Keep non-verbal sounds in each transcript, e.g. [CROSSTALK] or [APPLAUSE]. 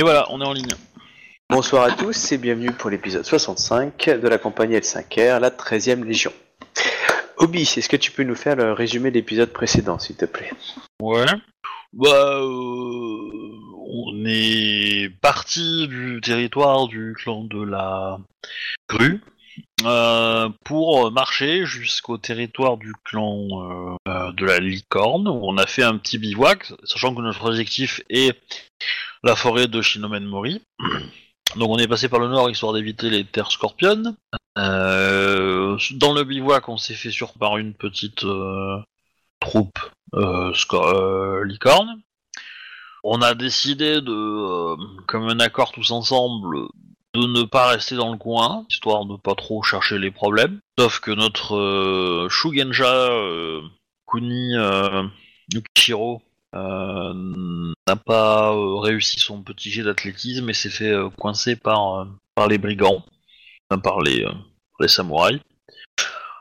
Et voilà, on est en ligne. Bonsoir à tous et bienvenue pour l'épisode 65 de la compagnie L5R, la 13e Légion. Obi, est-ce que tu peux nous faire le résumé de l'épisode précédent, s'il te plaît? Ouais. Bah, euh, on est parti du territoire du clan de la grue euh, pour marcher jusqu'au territoire du clan euh, euh, de la licorne où on a fait un petit bivouac, sachant que notre objectif est la forêt de Shinomen Mori. Donc on est passé par le nord histoire d'éviter les terres scorpionnes. Euh, dans le bivouac, on s'est fait sur par une petite euh, troupe euh, licorne. On a décidé de, comme un accord tous ensemble, de ne pas rester dans le coin, histoire de pas trop chercher les problèmes. Sauf que notre Shugenja Kuni Yukishiro n'a pas euh, réussi son petit jet d'athlétisme et s'est fait euh, coincer par, euh, par les brigands, par les, euh, samouraïs.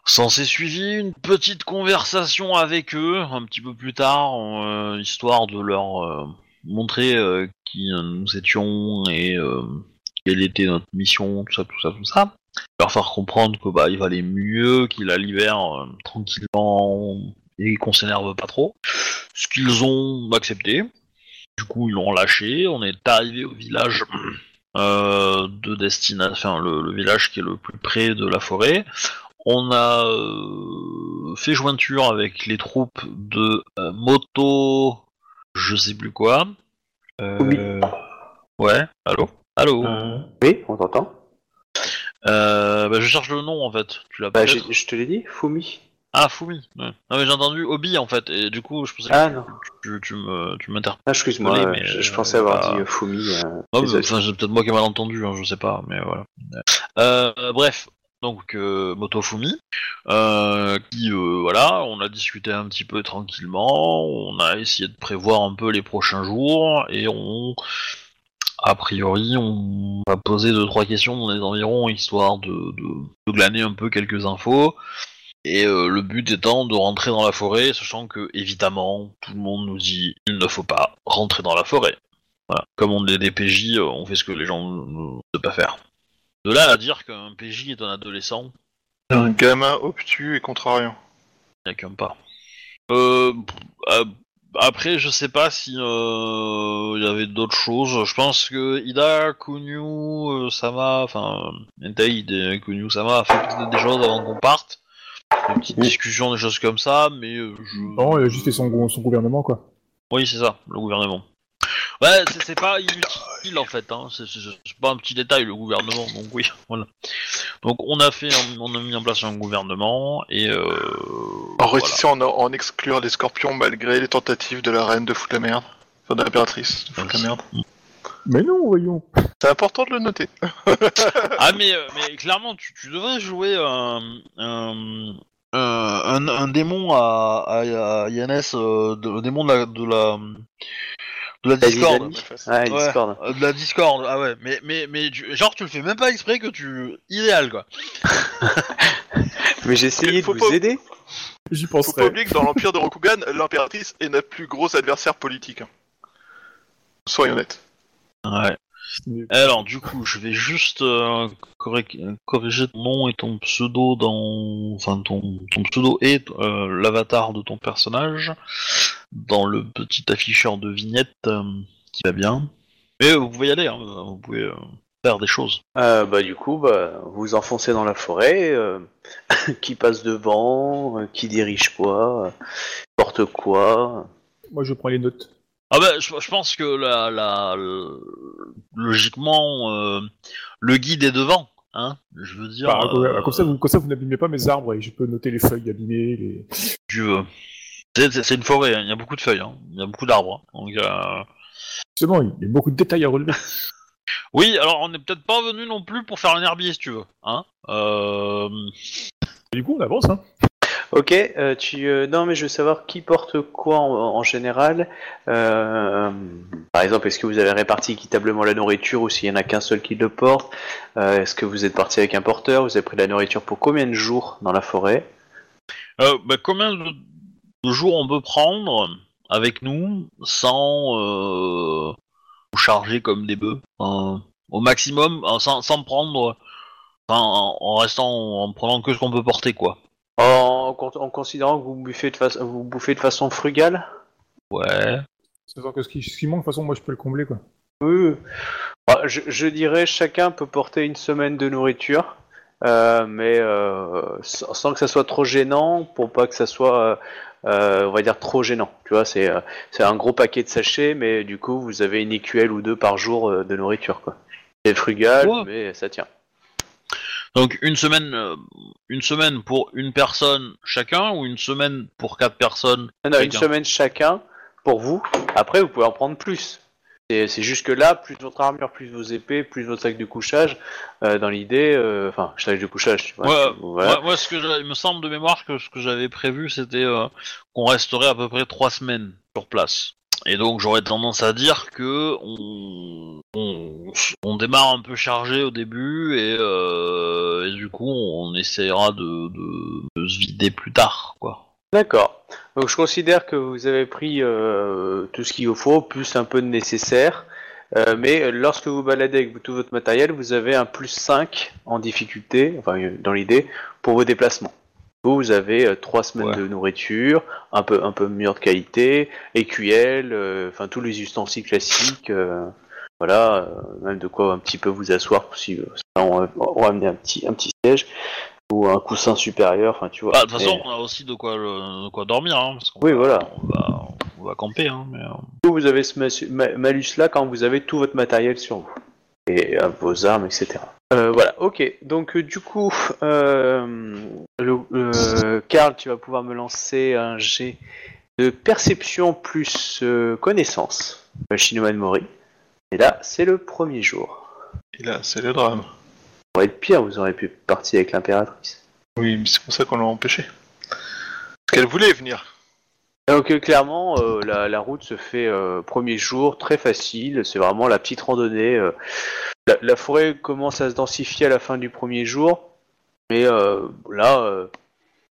S'en s'est suivi une petite conversation avec eux un petit peu plus tard, euh, histoire de leur euh, montrer euh, qui euh, nous étions et euh, quelle était notre mission, tout ça, tout ça, tout ça. Leur faire comprendre que bah il valait mieux qu'il a l'hiver euh, tranquillement et qu'on s'énerve pas trop. Ce qu'ils ont accepté. Du coup, ils l'ont lâché. On est arrivé au village euh, de destination, enfin le, le village qui est le plus près de la forêt. On a euh, fait jointure avec les troupes de euh, Moto, je sais plus quoi. Euh, ouais, allô? Allô? Oui, on t'entend Euh, bah, Je cherche le nom en fait. Tu l'as Bah, je te l'ai dit, Fumi. Ah, Fumi. Ouais. Non, mais j'ai entendu Obi en fait, et du coup, je pensais Ah que non, tu, tu me, tu m'interpelles. ah, excuse-moi, euh, mais, je, je euh, pensais avoir bah, dit euh, Fumi. euh, Non, mais, désolé. enfin, c'est peut-être moi qui ai mal entendu, hein, je sais pas, mais voilà. Euh, bref, donc euh, Motofumi, euh, qui euh, voilà, on a discuté un petit peu tranquillement, on a essayé de prévoir un peu les prochains jours et on, a priori, on va poser deux trois questions dans les environs histoire de, de, de glaner un peu quelques infos. Et euh, le but étant de rentrer dans la forêt, sachant que évidemment tout le monde nous dit il ne faut pas rentrer dans la forêt. Voilà. Comme on est des PJ, euh, on fait ce que les gens ne veulent pas faire. De là à dire qu'un PJ est un adolescent, Un gamin obtus et contrariant. il n'y a qu'un pas. Euh, euh, après, je sais pas si euh, il y avait d'autres choses. Je pense que Ida, Kunyu, Sama, enfin, Entei et Kunyu Sama a fait peut-être des choses avant qu'on parte. Des petites Oui. discussions, des choses comme ça, mais euh, je... Non, il a juste fait son, son gouvernement, quoi. Oui, c'est ça, le gouvernement. Ouais, c'est c'est pas inutile en fait, hein. c'est pas un petit détail le gouvernement, donc oui, [LAUGHS] voilà. Donc on a fait, un- on a mis en place un gouvernement et euh, En voilà. réussissant en, en exclure les scorpions malgré les tentatives de la reine de foutre la merde. Enfin, de l'impératrice de foutre la merde. Mais non, voyons. C'est important de le noter. [LAUGHS] Ah mais, euh, mais clairement, tu, tu devrais jouer un, un, un, démon à, à, à Yannès, euh, de- le démon de la, de la, de la Discord. Ah, Ouais. Discord. Euh, De la Discord, ah ouais, mais, mais, mais tu- genre tu le fais même pas exprès que tu... Idéal quoi. [LAUGHS] Mais j'ai essayé de Faut vous pas- aider. J'y Faut pas penserai. oublier que dans l'empire de Rokugan, l'impératrice est notre plus gros adversaire politique. Soyons honnêtes. Ouais. Alors du coup, je vais juste euh, correc- corriger ton nom et ton pseudo dans... Enfin, ton, ton pseudo et euh, l'avatar de ton personnage dans le petit afficheur de vignette euh, qui va bien. Mais vous pouvez y aller, hein, vous pouvez euh, faire des choses. Euh, bah du coup, bah, vous enfoncez dans la forêt. euh, [COUGHS] qui passe devant, euh, qui dirige quoi, euh, porte quoi. Moi, je prends les notes. Ah bah, je, je pense que la, la, logiquement, euh, le guide est devant, hein. Je veux dire, Bah, euh, comme, ça, vous, comme ça, vous n'abîmez pas mes arbres et je peux noter les feuilles abîmées. Les... tu veux. C'est- une forêt, hein, il y a beaucoup de feuilles, hein, il y a beaucoup d'arbres. hein. Donc, euh, C'est bon, il y a beaucoup de détails à relever. [LAUGHS] Oui, alors on n'est peut-être pas venu non plus pour faire un herbier si tu veux. Hein euh... Et du coup, on avance, hein. Ok, euh, tu euh, non mais je veux savoir qui porte quoi en, général. Euh, par exemple, est-ce que vous avez réparti équitablement la nourriture ou s'il y en a qu'un seul qui le porte? Est-ce que vous êtes parti avec un porteur? Vous avez pris de la nourriture pour combien de jours dans la forêt? Bah, combien de, jours on peut prendre avec nous sans chargés comme des bœufs? Au maximum, sans, sans prendre, en, en restant, en prenant que ce qu'on peut porter, quoi. En, con- en considérant que vous bouffez de, fa- vous bouffez de façon frugale? Ouais. C'est-à-dire que ce qui, ce qui manque, de toute façon, moi, je peux le combler, quoi. Oui. Bah, je, je dirais chacun peut porter une semaine de nourriture, euh, mais euh, sans, sans que ça soit trop gênant, pour pas que ça soit, euh, on va dire, trop gênant. Tu vois, c'est euh, c'est un gros paquet de sachets, mais du coup, vous avez une écuelle ou deux par jour euh, de nourriture. quoi. C'est frugal, Ouais. mais ça tient. Donc une semaine, euh, une semaine pour une personne chacun ou une semaine pour quatre personnes Non, non, une chacun semaine chacun pour vous. Après, vous pouvez en prendre plus. C'est c'est juste que là, plus votre armure, plus vos épées, plus votre sac de couchage, euh, dans l'idée, euh, enfin, sac de couchage, tu vois. Ouais, voilà. Ce que il me semble de mémoire que ce que j'avais prévu, c'était euh, qu'on resterait à peu près trois semaines sur place. Et donc j'aurais tendance à dire que on, démarre un peu chargé au début et, euh, du coup on essaiera de, se vider plus tard, quoi. D'accord. Donc je considère que vous avez pris euh, tout ce qu'il vous faut, plus un peu de nécessaire. Euh, mais lorsque vous baladez avec tout votre matériel, vous avez un plus 5 en difficulté, enfin dans l'idée, pour vos déplacements. Vous, vous avez euh, trois semaines Ouais. de nourriture, un peu un peu meilleure de qualité, écuelle, euh, enfin tous les ustensiles classiques, euh, voilà, euh, même de quoi un petit peu vous asseoir si euh, on, on va amener un petit un petit siège ou un coussin supérieur, enfin tu vois. Bah, de toute Mais- façon, on a aussi de quoi, le- de quoi dormir, hein, parce qu'on Oui, va- voilà. on va, on va camper, hein, mais, euh, Vous, vous avez ce masu- ma- malus-là quand vous avez tout votre matériel sur vous. Et euh, vos armes, etc. Euh, voilà, ok. Donc, euh, du coup, euh, le, Karl, tu vas pouvoir me lancer un jet de perception plus connaissance. Shinoman Mori. Et là, c'est le premier jour. Et là, c'est le drame. Ça aurait été pire, vous auriez pu partir avec l'impératrice. Oui, mais c'est pour ça qu'on l'a empêché. Parce qu'elle voulait venir. Donc euh, clairement, euh, la, la route se fait euh, premier jour, très facile, c'est vraiment la petite randonnée. euh. La, la forêt commence à se densifier à la fin du premier jour, mais euh, là, euh,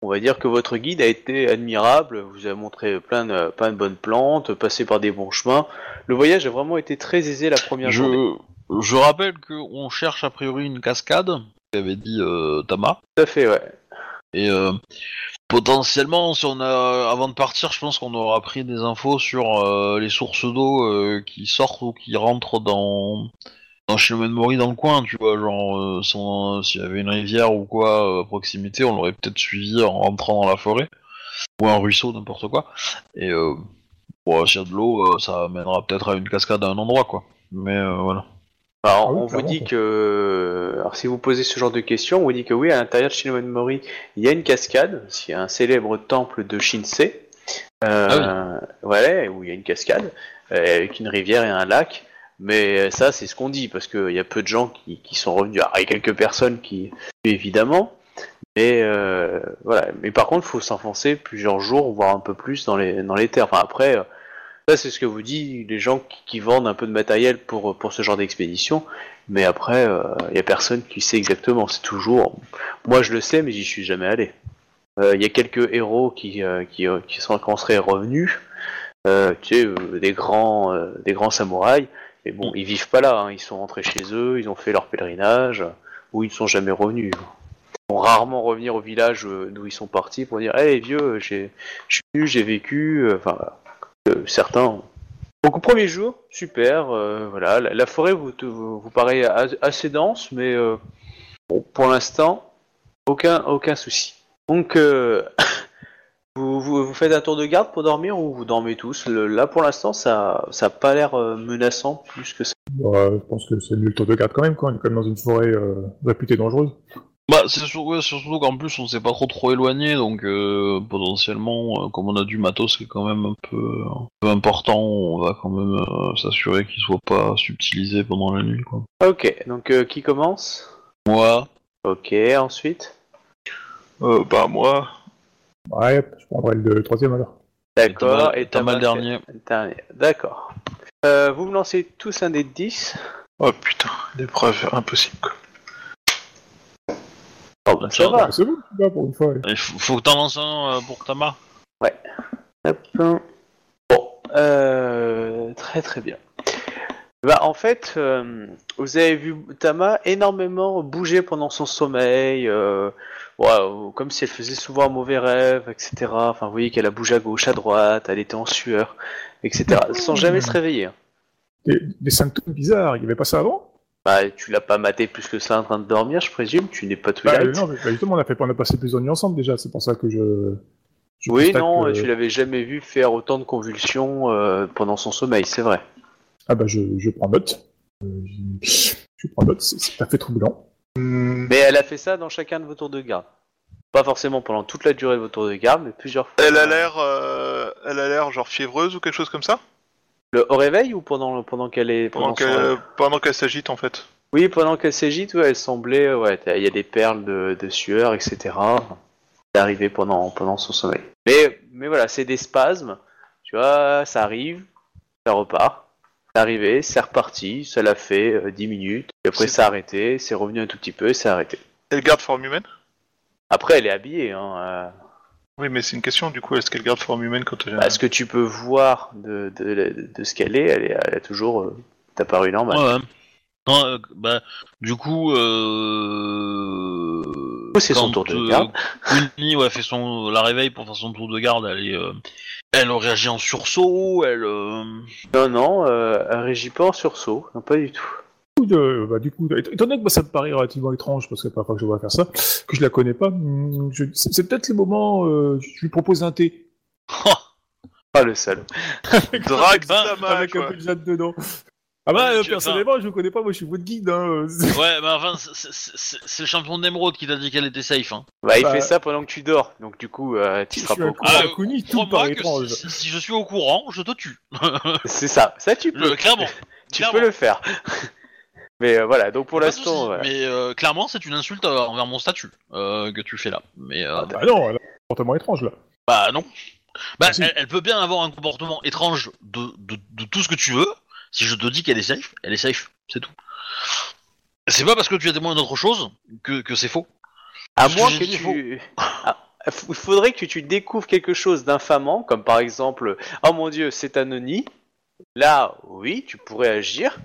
on va dire que votre guide a été admirable, vous a montré plein de, plein de bonnes plantes, passé par des bons chemins. Le voyage a vraiment été très aisé la première journée. je, je rappelle qu'on cherche a priori une cascade, qu'avait dit euh, Tama. Tout à fait, ouais. Et euh, potentiellement, si on a, avant de partir, je pense qu'on aura pris des infos sur euh, les sources d'eau euh, qui sortent ou qui rentrent dans dans Mori dans le coin, tu vois, genre euh, s'il y avait une rivière ou quoi à proximité, on l'aurait peut-être suivi en rentrant dans la forêt ou un ruisseau, n'importe quoi. Et bon, s'il y a de l'eau, ça mènera peut-être à une cascade à un endroit, quoi. Mais voilà. Alors, Ah oui, on vous clairement, dit que, alors si vous posez ce genre de questions, on vous dit que oui, à l'intérieur de Shinomen Mori, il y a une cascade, il y a un célèbre temple de Shinsei, euh, ouais, où il y a une cascade, euh, avec une rivière et un lac, mais ça, c'est ce qu'on dit, parce qu'il y a peu de gens qui, qui sont revenus, alors il y a quelques personnes qui, évidemment, mais euh, voilà, mais par contre, il faut s'enfoncer plusieurs jours, voire un peu plus dans les, dans les terres, enfin après... euh, ça, c'est ce que vous dit les gens qui, vendent un peu de matériel pour, pour ce genre d'expédition. Mais après, il y a personne qui sait exactement. C'est toujours. Moi, je le sais, mais j'y suis jamais allé. Il y a quelques héros qui, euh, qui, euh, sont, qui en seraient revenus. Euh, tu sais, euh, des grands, euh, des grands samouraïs. Mais bon, ils vivent pas là. hein. Ils sont rentrés chez eux, ils ont fait leur pèlerinage, ou ils ne sont jamais revenus. Ils vont rarement revenir au village euh, d'où ils sont partis pour dire Hey vieux, je suis j'ai vécu. euh, Enfin, voilà. Certains. Donc au premier jour, super, euh, voilà, la, la forêt vous, te- vous, vous paraît as- assez dense, mais euh, bon, pour l'instant, aucun, aucun souci. Donc euh, [LAUGHS] vous, vous, vous faites un tour de garde pour dormir ou vous dormez tous? Le- Là pour l'instant, ça ça a pas l'air menaçant plus que ça. Je pense que c'est mieux le tour de garde quand même, quoi. On est quand même dans une forêt euh, réputée dangereuse. Bah, c'est sur- ouais, surtout qu'en plus on s'est pas trop trop éloigné, donc euh, potentiellement, euh, comme on a du matos qui est quand même un peu, un peu important, on va quand même euh, s'assurer qu'il soit pas subtilisé pendant la nuit, quoi. Ok, donc euh, qui commence? Moi, Ok, ensuite? Euh, bah, moi, Ouais, je prendrai le troisième alors. D'accord, et t'as mal dernier. D'accord. Euh, vous me lancez tous un des 10. oh putain, l'épreuve impossible. quoi. Ça va. C'est bon, là, pour une fois. ouais. il faut, faut que t'en lances un euh, pour Tama. Hop. Bon, euh, très très bien. Bah, en fait, euh, vous avez vu Tama énormément bouger pendant son sommeil, euh, ouais, comme si elle faisait souvent un mauvais rêve, etc. Enfin, vous voyez qu'elle a bougé à gauche, à droite, elle était en sueur, etc. Sans jamais se réveiller. hein. Des, des symptômes bizarres, il y avait pas ça avant? Bah, tu l'as pas maté plus que ça en train de dormir, je présume. Tu n'es pas bah, Twilight. euh, Non, mais bah, justement, on a, fait, on a passé plusieurs nuits ensemble déjà, c'est pour ça que je. je oui, non, que- tu l'avais jamais vu faire autant de convulsions euh, pendant son sommeil, c'est vrai. Ah bah je, je prends note. Euh, je, je prends note, c'est c'est tout à fait troublant. Hmm, Mais elle a fait ça dans chacun de vos tours de garde. Pas forcément pendant toute la durée de vos tours de garde, mais plusieurs fois. Elle a l'air, euh, elle a l'air genre fiévreuse ou quelque chose comme ça? Le, au réveil ou pendant, pendant qu'elle est. pendant Pendant son qu'elle, s'agite en fait. Oui, pendant qu'elle s'agite, ouais, elle semblait. euh, Ouais, il y a des perles de, de sueur, etc. C'est arrivé pendant, pendant son sommeil. Mais, mais voilà, c'est des spasmes. Tu vois, ça arrive, ça repart. C'est arrivé, c'est reparti, ça l'a fait euh, 10 minutes. Et après, ça a arrêté, c'est revenu un tout petit peu, et c'est arrêté. Elle garde forme humaine? Après, elle est habillée. Hein, euh, Oui, mais c'est une question du coup. Est-ce qu'elle garde forme humaine quand elle bah, ce que tu peux voir de, de, de ce qu'elle est, elle est, elle a toujours euh, apparu normale. Ouais, ouais. Non, euh, bah, du coup, euh... c'est son quand, tour de euh, garde. Queenie, ouais, fait son, la réveille pour faire son tour de garde. Elle est, euh, elle réagit en sursaut. Elle, euh, Non, non, euh, elle régit pas en sursaut, non, pas du tout. Du coup, de- bah, du coup, étant donné que ça me paraît relativement étrange, parce que c'est la première fois que je vois faire ça, que je la connais pas, je- c'est c'est peut-être le moment, euh, je lui propose un thé. [LAUGHS] Pas le salaud. Drague avec un peu de jade dedans. Ah bah, euh, personnellement, je vous connais pas, moi je suis votre guide. Hein. Ouais, bah enfin, c'est- c'est c'est- c'est le champion d'émeraude qui t'a dit qu'elle était safe. Hein. Bah, il Bah, fait ça pendant que tu dors, donc du coup, euh, tu seras pas un au courant. Ah, inconnu, tout que étrange. si, si je suis au courant, je te tue. C'est ça, ça tu peux, Le- clairement. tu clairement. peux le faire. Mais euh, voilà, donc pour l'instant, voilà. Mais euh, clairement, c'est une insulte euh, envers mon statut euh, que tu fais là. Mais euh, Ah non, elle a un comportement étrange là. bah non. Bah, Ah, si. elle, elle peut bien avoir un comportement étrange de, de, de tout ce que tu veux. Si je te dis qu'elle est safe, elle est safe, c'est tout. C'est pas parce que tu as témoin d'autre chose que, que c'est faux. À que moins que tu... [LAUGHS] Ah, Il faudrait que tu découvres quelque chose d'infamant, comme par exemple, oh mon dieu, c'est Anony. Là, oui, tu pourrais agir,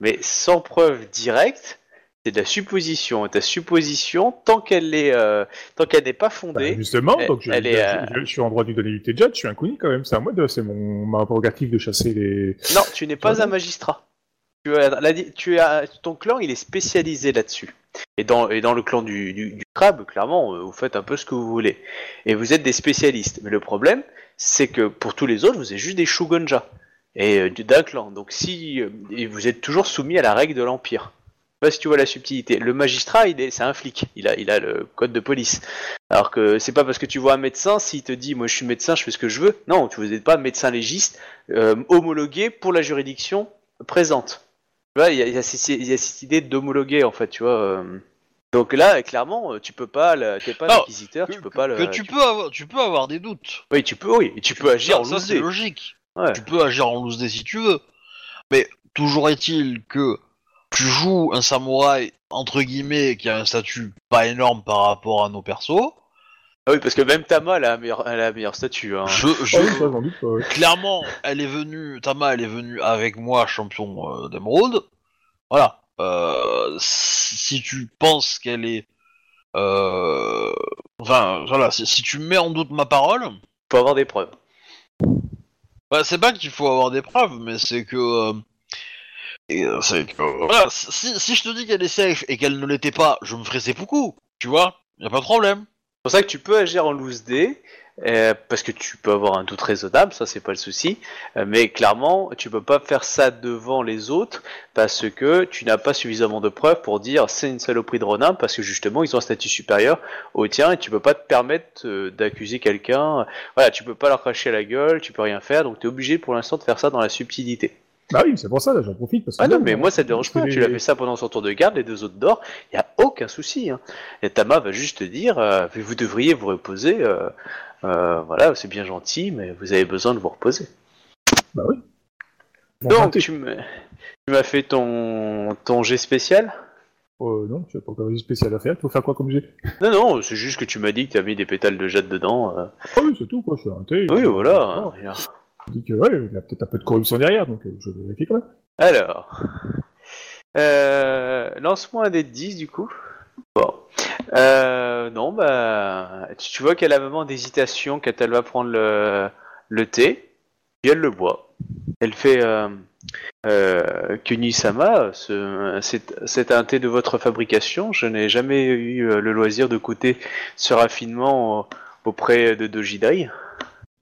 mais sans preuve directe, c'est de la supposition. Et ta supposition, tant qu'elle est, euh, tant qu'elle n'est pas Bah, fondée, justement, elle- donc je, elle est, euh, je- je suis en droit du donner du judge, je suis inconnu quand même, c'est à moi de, c'est mon ma prérogative de chasser les. non, tu n'es pas un magistrat. Tu as, la- tu as, ton clan, il est spécialisé là-dessus. Et dans, et dans le clan du, du, du crabe, clairement, euh, vous faites un peu ce que vous voulez. Et vous êtes des spécialistes. Mais le problème, c'est que pour tous les autres, vous êtes juste des shugonja. Et euh, d'un clan. Donc si euh, et vous êtes toujours soumis à la règle de l'Empire. Je sais pas si tu vois la subtilité. Le magistrat, il est, c'est un flic. Il a, il a le code de police. Alors que c'est pas parce que tu vois un médecin, s'il te dit, moi je suis médecin, je fais ce que je veux. Non, tu n'êtes pas médecin légiste euh, homologué pour la juridiction présente. Tu vois, il y a, il y a ces- il y a cette idée d'homologuer en fait, tu vois. euh. Donc là, clairement, tu peux pas, le- t'es pas l'inquisiteur, tu peux pas le. que tu peux avoir, tu peux avoir des doutes. Oui, tu peux, oui, et tu peux agir Ça, en ça, c'est logique. Ouais. Tu peux agir en loose day si tu veux. Mais toujours est-il que tu joues un samouraï entre guillemets qui a un statut pas énorme par rapport à nos persos. Ah oui, parce que même Tama, elle a un meilleur, elle a. Hein. Je, je- Ah oui, ça, j'en doute pas. ouais. clairement, elle est venue, Tama, elle est venue avec moi, champion euh, d'émeraude. Voilà. Euh, si, si tu penses qu'elle est, euh, enfin, voilà, si, si tu mets en doute ma parole, Faut avoir des preuves. Bah, c'est pas qu'il faut avoir des preuves, mais c'est que, euh, euh, que, voilà, si, je te dis qu'elle est safe et qu'elle ne l'était pas, je me ferais seppuku, tu vois, y a pas de problème. C'est pour ça que tu peux agir en loose day, euh, parce que tu peux avoir un doute raisonnable, ça c'est pas le souci. euh, mais clairement, tu peux pas faire ça devant les autres, parce que tu n'as pas suffisamment de preuves pour dire c'est une saloperie de Ronin, parce que justement ils ont un statut supérieur au tien, et tu peux pas te permettre euh, d'accuser quelqu'un. Voilà, tu peux pas leur cracher à la gueule, tu peux rien faire, donc tu es obligé pour l'instant de faire ça dans la subtilité. Bah oui, c'est pour ça, là, j'en profite. Parce que Ah non, mais moi ça te dérange pas, que tu les- l'as fait ça pendant son tour de garde, les deux autres dorment, il y a aucun souci. Hein. Et Tama va juste te dire, euh, vous devriez vous reposer, euh, euh, voilà, c'est bien gentil, mais vous avez besoin de vous reposer. Bah oui. Bon, Donc, tu m'as fait ton, ton jet spécial? Euh, non, tu n'as pas encore une spécial à faire, il faut faire quoi comme jet? Non, non, c'est juste que tu m'as dit que tu as mis des pétales de jade dedans. euh. Ah oui, c'est tout, quoi, je fais un thé. Oui, voilà. rien. Je dis que ouais, il y a peut-être un peu de corruption derrière, donc euh, je vérifie quand même. Alors, euh, lance-moi un dé de 10 du coup. Bon. Euh, non, bah, tu, vois qu'elle a un moment d'hésitation quand elle va prendre le, thé, puis elle le boit. Elle fait euh, euh, Kuni-sama, ce- c'est un thé de votre fabrication. Je n'ai jamais eu euh, le loisir de goûter ce raffinement auprès de Dojidai.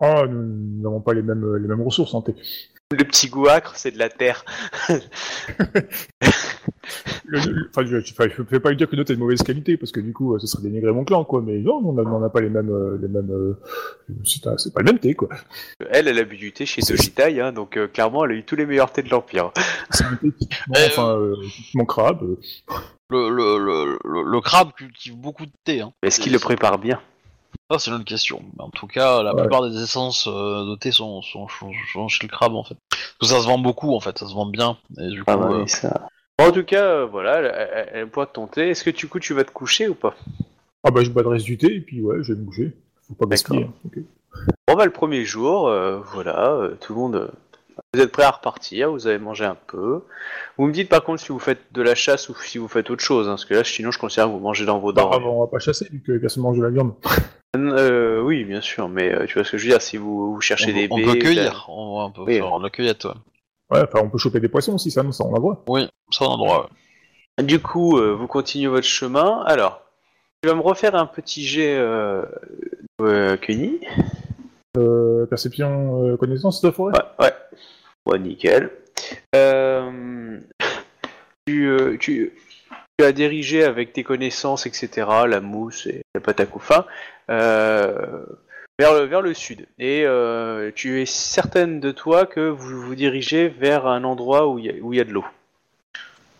Oh, nous n'avons pas les mêmes, les mêmes ressources en thé. Le petit goût acre, c'est de la terre. [LAUGHS] Le- le- Enfin, je, je fais pas lui dire que notre est de mauvaise qualité, parce que du coup, euh, ce serait dénigrer mon clan, quoi. Mais non, on n'a pas les mêmes, euh, les mêmes. euh, c'est pas le même thé, quoi. Elle, elle a bu du thé chez Dojidai, hein, donc euh, clairement, elle a eu tous les meilleurs thés de l'Empire. C'est un thé typiquement, Euh, enfin, euh, typiquement crabe. Le, le, le, le, le crabe cultive beaucoup de thé. Hein. Est-ce qu'il le prépare bien? Ça, c'est une autre question. Mais en tout cas, la Ouais. plupart des essences euh, de thé sont, sont, sont- sont chez le crabe, en fait. Parce que ça se vend beaucoup, en fait. Ça se vend bien. Et du coup, Ah bah euh. En tout cas, euh, voilà, elle, elle, boit ton thé. Est-ce que du coup, tu vas te coucher ou pas? Ah bah, je bois le reste du thé, et puis ouais, je vais me bouger. Faut pas gaspiller. Hein, ok. Bon bah le premier jour, euh, voilà, euh, tout le monde... vous êtes prêts à repartir, vous avez mangé un peu. Vous me dites par contre si vous faites de la chasse ou si vous faites autre chose, hein, parce que là sinon je considère que vous mangez dans vos Bah, dents. on va pas chasser, vu que personne mange de la viande. Euh, oui, bien sûr, mais euh, tu vois ce que je veux dire, si vous, vous cherchez on, des on baies... peut cueillir. On, va- on peut Oui. faire de la cueillette, ouais. Ouais, enfin, on peut choper des poissons aussi, ça, on la voit. Oui, ça, on a droit. ouais. Du coup, euh, vous continuez votre chemin. Alors, tu vas me refaire un petit jet euh, euh, Kenny. Euh, perception, euh, connaissance de la forêt Ouais, ouais. Ouais, nickel. Euh, tu, euh, tu, tu as dirigé avec tes connaissances, etc., la mousse et la pâte à couffin, euh, vers, le, vers le sud. Et euh, tu es certaine de toi que vous vous dirigez vers un endroit où il y, a- y de l'eau.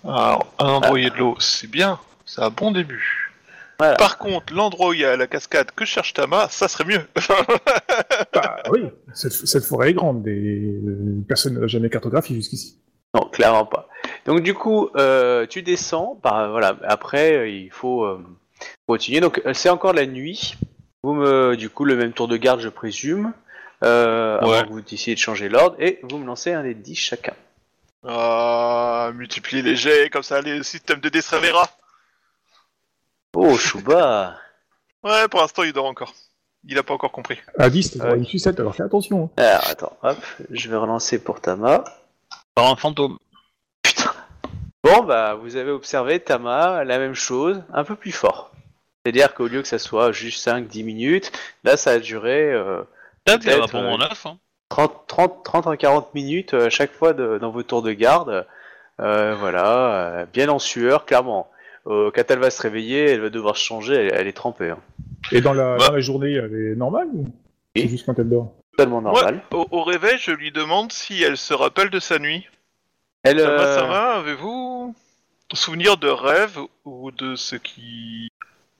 Alors, un endroit où il y a de l'eau, c'est bien, c'est un bon début. Voilà. Par contre, l'endroit où il y a la cascade que cherche Tama, ça serait mieux. [LAUGHS] Bah oui, cette, cette forêt est grande, et euh, personne n'a jamais cartographié jusqu'ici. Non, clairement pas. Donc du coup, euh, tu descends. Bah, voilà. Après, euh, il faut euh, continuer. Donc c'est encore la nuit. Vous me, du coup, le même tour de garde, je présume. Euh, avant Ouais. que vous décidiez de changer l'ordre et vous me lancez un des 10 chacun. Ah, multiplier les jets, comme ça, les systèmes de dés se réveillera. Oh, Chouba [LAUGHS] Ouais, pour l'instant, il dort encore. Il a pas encore compris. À 10, t'as une sucette, alors fais attention. hein. Alors, attends, hop, je vais relancer pour Tama. Par un fantôme. Putain. Bon, bah, vous avez observé Tama, la même chose, un peu plus fort. C'est-à-dire qu'au lieu que ça soit juste 5-10 minutes, là, ça a duré euh, Peut-être, va prendre euh, mon œuf. Hein. 30, 30, 30 à 40 minutes euh, à chaque fois de- dans vos tours de garde. Euh, voilà, euh, bien en sueur, clairement. Euh, quand elle va se réveiller, elle va devoir se changer, elle, elle est trempée. hein. Et dans la, Bah. dans la journée, elle est normale ou Oui. juste quand elle dort? Totalement normal. Au, au réveil, je lui demande si elle se rappelle de sa nuit. Elle, Ça va, euh, ça va Avez-vous souvenir de rêve ou de ce qui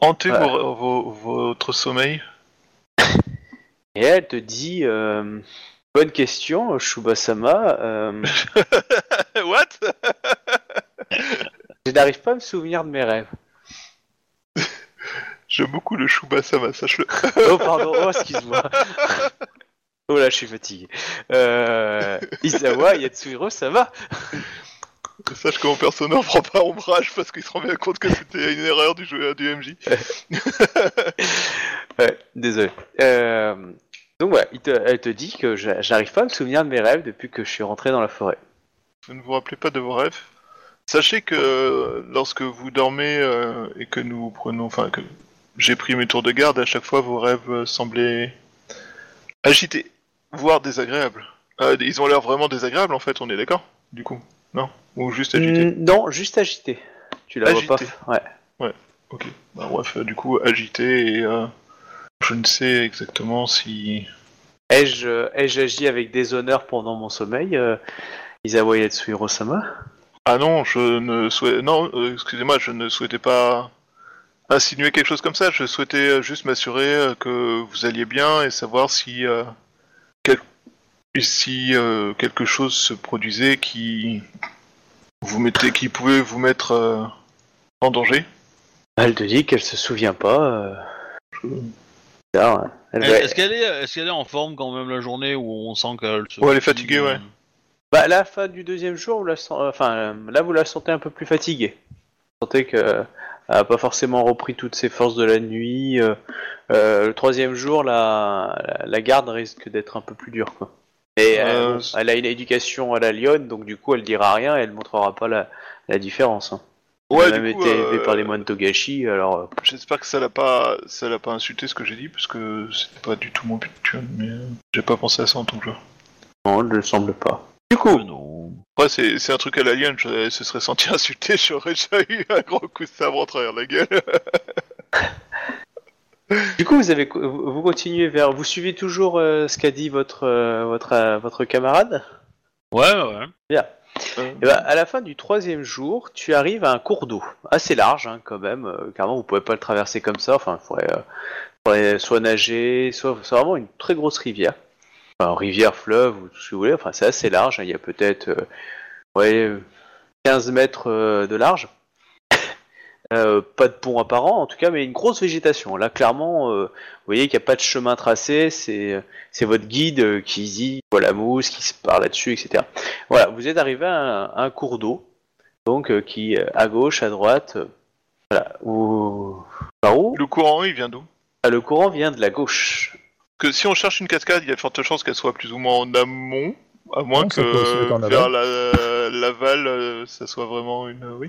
hantait Ouais. vos- vos- votre sommeil? Et elle te dit euh, Bonne question, Shubasama. euh, [LAUGHS] What? [LAUGHS] Je n'arrive pas à me souvenir de mes rêves. J'aime beaucoup le Shubasama, sache-le. Oh, pardon, oh, excuse-moi. [LAUGHS] Oh là, je suis fatigué. Euh, Isawa, [LAUGHS] Yatsuhiro, ça va? Sache que mon personnage prend pas ombrage parce qu'il se rend bien compte que c'était une erreur du jeu du MJ. [LAUGHS] Ouais, désolé. Euh, donc ouais, il te- elle te dit que j'a- j'arrive pas à me souvenir de mes rêves depuis que je suis rentré dans la forêt. Vous ne vous rappelez pas de vos rêves? Sachez que lorsque vous dormez euh, et que nous prenons, enfin que j'ai pris mes tours de garde, à chaque fois vos rêves euh, semblaient agités, voire désagréables. Euh, ils ont l'air vraiment désagréables en fait, on est d'accord Du coup, non? Ou juste Mm, non, juste agité. Tu la vois Agité. pas Ouais. Ok. Bah, bref, euh, du coup agités et euh, je ne sais exactement si Ai-je euh, ai-je agi avec déshonneur pendant mon sommeil, Isawa Yatsuhiro-sama Ah non, je ne souhaitais... Non, excusez-moi, je ne souhaitais pas insinuer quelque chose comme ça. Je souhaitais juste m'assurer que vous alliez bien et savoir si, quel- si euh, quelque chose se produisait qui vous mettait, qui pouvait vous mettre euh, en danger? Elle te dit qu'elle se souvient pas. euh, bizarre, hein. Elle Est- va- Est-ce qu'elle est, est-ce qu'elle est en forme quand même la journée où on sent qu'elle se Ouais, elle est fatiguée, ouais. Bah, à la fin du deuxième jour, vous la enfin, là, vous la sentez un peu plus fatiguée. Vous sentez qu'elle n'a pas forcément repris toutes ses forces de la nuit. euh, euh, le troisième jour, la, garde risque d'être un peu plus dure, quoi. Et euh, elle a une éducation à la lionne, donc du coup, elle dira rien et elle montrera pas la, la différence. hein. Ouais, elle a même coup, été élevée par les moines Togashi, alors... J'espère que ça l'a pas, ça l'a pas insulté ce que j'ai dit, parce que c'était pas du tout mon but, mais j'ai pas pensé à ça en tant que joueur. non, elle ne le semble pas. Du coup, non. Après, c'est, c'est un truc à l'alien, je se serait senti [LAUGHS] insulté, j'aurais déjà eu un gros coup de sabre en travers la gueule. [LAUGHS] Du coup, vous avez vous vous continuez vers, vous suivez toujours euh, ce qu'a dit votre euh, votre euh, votre camarade? Ouais, ouais. Euh, Et ben, à la fin du troisième jour, tu arrives à un cours d'eau assez large, hein, quand même. euh, carrément, vous pouvez pas le traverser comme ça. Enfin, il faudrait, euh, faudrait soit nager, soit c'est vraiment une très grosse rivière. Enfin, rivière, fleuve, ou tout ce que vous voulez. Enfin, c'est assez large. Il y a peut-être, euh, ouais, euh, 15 mètres euh, de large. [LAUGHS] Euh, pas de pont apparent en tout cas, mais une grosse végétation. Là, clairement, euh, vous voyez qu'il n'y a pas de chemin tracé. C'est c'est votre guide qui dit voit la mousse, qui se parle là-dessus, etc. Voilà, vous êtes arrivé à un, à un cours d'eau, donc euh, qui à gauche, à droite, voilà. Où, par où? Le courant, il vient d'où? Ah, Le courant vient de la gauche. Que si on cherche une cascade, il y a de fortes chances qu'elle soit plus ou moins en amont, à moins Non, que en vers aval. la, l'aval, euh, ça soit vraiment une. Oui.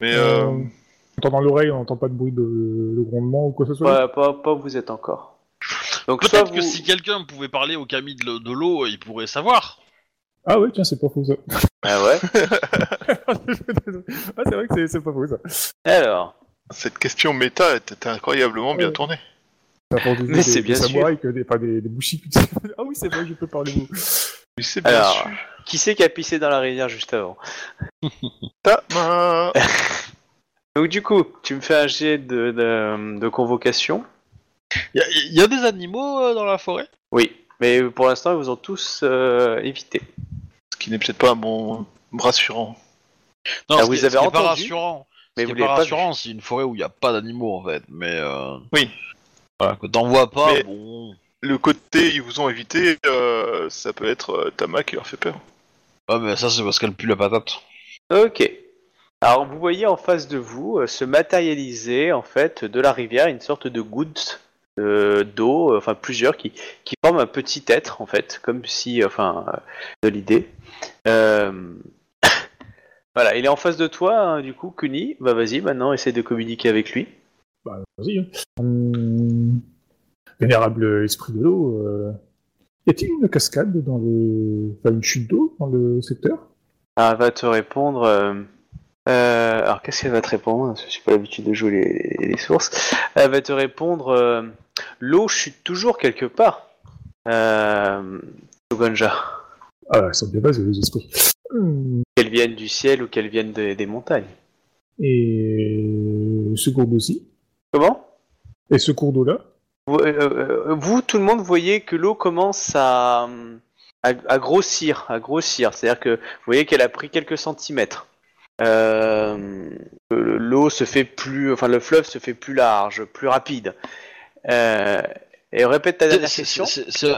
Mais euh, Euh, On entend dans l'oreille, on n'entend pas de bruit de, de grondement ou quoi que ce soit. Pas, pas, pas où vous êtes encore. Donc Peut-être vous... que si quelqu'un pouvait parler au Camille de, de l'eau, il pourrait savoir. Ah ouais, tiens, c'est pas faux ça. Ah ouais. [LAUGHS] ah, c'est vrai que c'est- c'est pas faux ça. Alors, cette question méta était incroyablement bien Ouais. tournée. Apporte des, Mais des- c'est des bien sûr. samouraïs que des, pas des, des bouchis. [LAUGHS] ah oui, c'est vrai, je peux parler c'est bien Alors. sûr. qui c'est qui a pissé dans la rivière juste avant. Donc du coup, tu me fais un jet de, de, de convocation. Il y, a- y a des animaux euh, dans la forêt? Oui, mais pour l'instant, ils vous ont tous euh, évité. Ce qui n'est peut-être pas un bon rassurant. Non, Ah, ce vous est- avez ce est pas entendu, rassurant. mais Ce qui vous est l'avez pas pas rassurant, c'est une forêt où il n'y a pas d'animaux en fait. Mais euh, Oui. Voilà, que t'en vois pas, Mais- bon. Le côté ils vous ont évité, euh, ça peut être euh, Tama qui leur fait peur. Ah, mais ça, c'est parce qu'elle pue la patate. Ok. Alors vous voyez en face de vous euh, se matérialiser en fait de la rivière une sorte de goutte euh, d'eau, euh, enfin plusieurs qui, qui forment un petit être en fait, comme si, enfin, euh, de l'idée. Euh, [COUGHS] voilà, il est en face de toi, hein, du coup, Kuni. Bah vas-y, maintenant essaie de communiquer avec lui. Bah, vas-y. hein. Hum, Vénérable esprit de l'eau, euh, y a-t-il une cascade dans le. Enfin, une chute d'eau dans le secteur? Ah, elle va te répondre. euh, euh, alors, qu'est-ce qu'elle va te répondre? Parce que j'ai pas l'habitude de jouer les, sources. Elle va te répondre euh, L'eau chute toujours quelque part. Euh, Shogunja. Ah, ça me dépasse les esprits. Hum, Qu'elle vienne du ciel ou qu'elle vienne des, des montagnes. Et d'eau aussi. Comment? Et ce cours d'eau-là? Vous, euh, euh, vous, tout le monde, voyez que l'eau commence à, à, à grossir, à grossir. C'est-à-dire que vous voyez qu'elle a pris quelques centimètres. Euh, le- l'eau se fait plus, enfin le fleuve se fait plus large, plus rapide. Euh, et répète ta dernière C'est- question.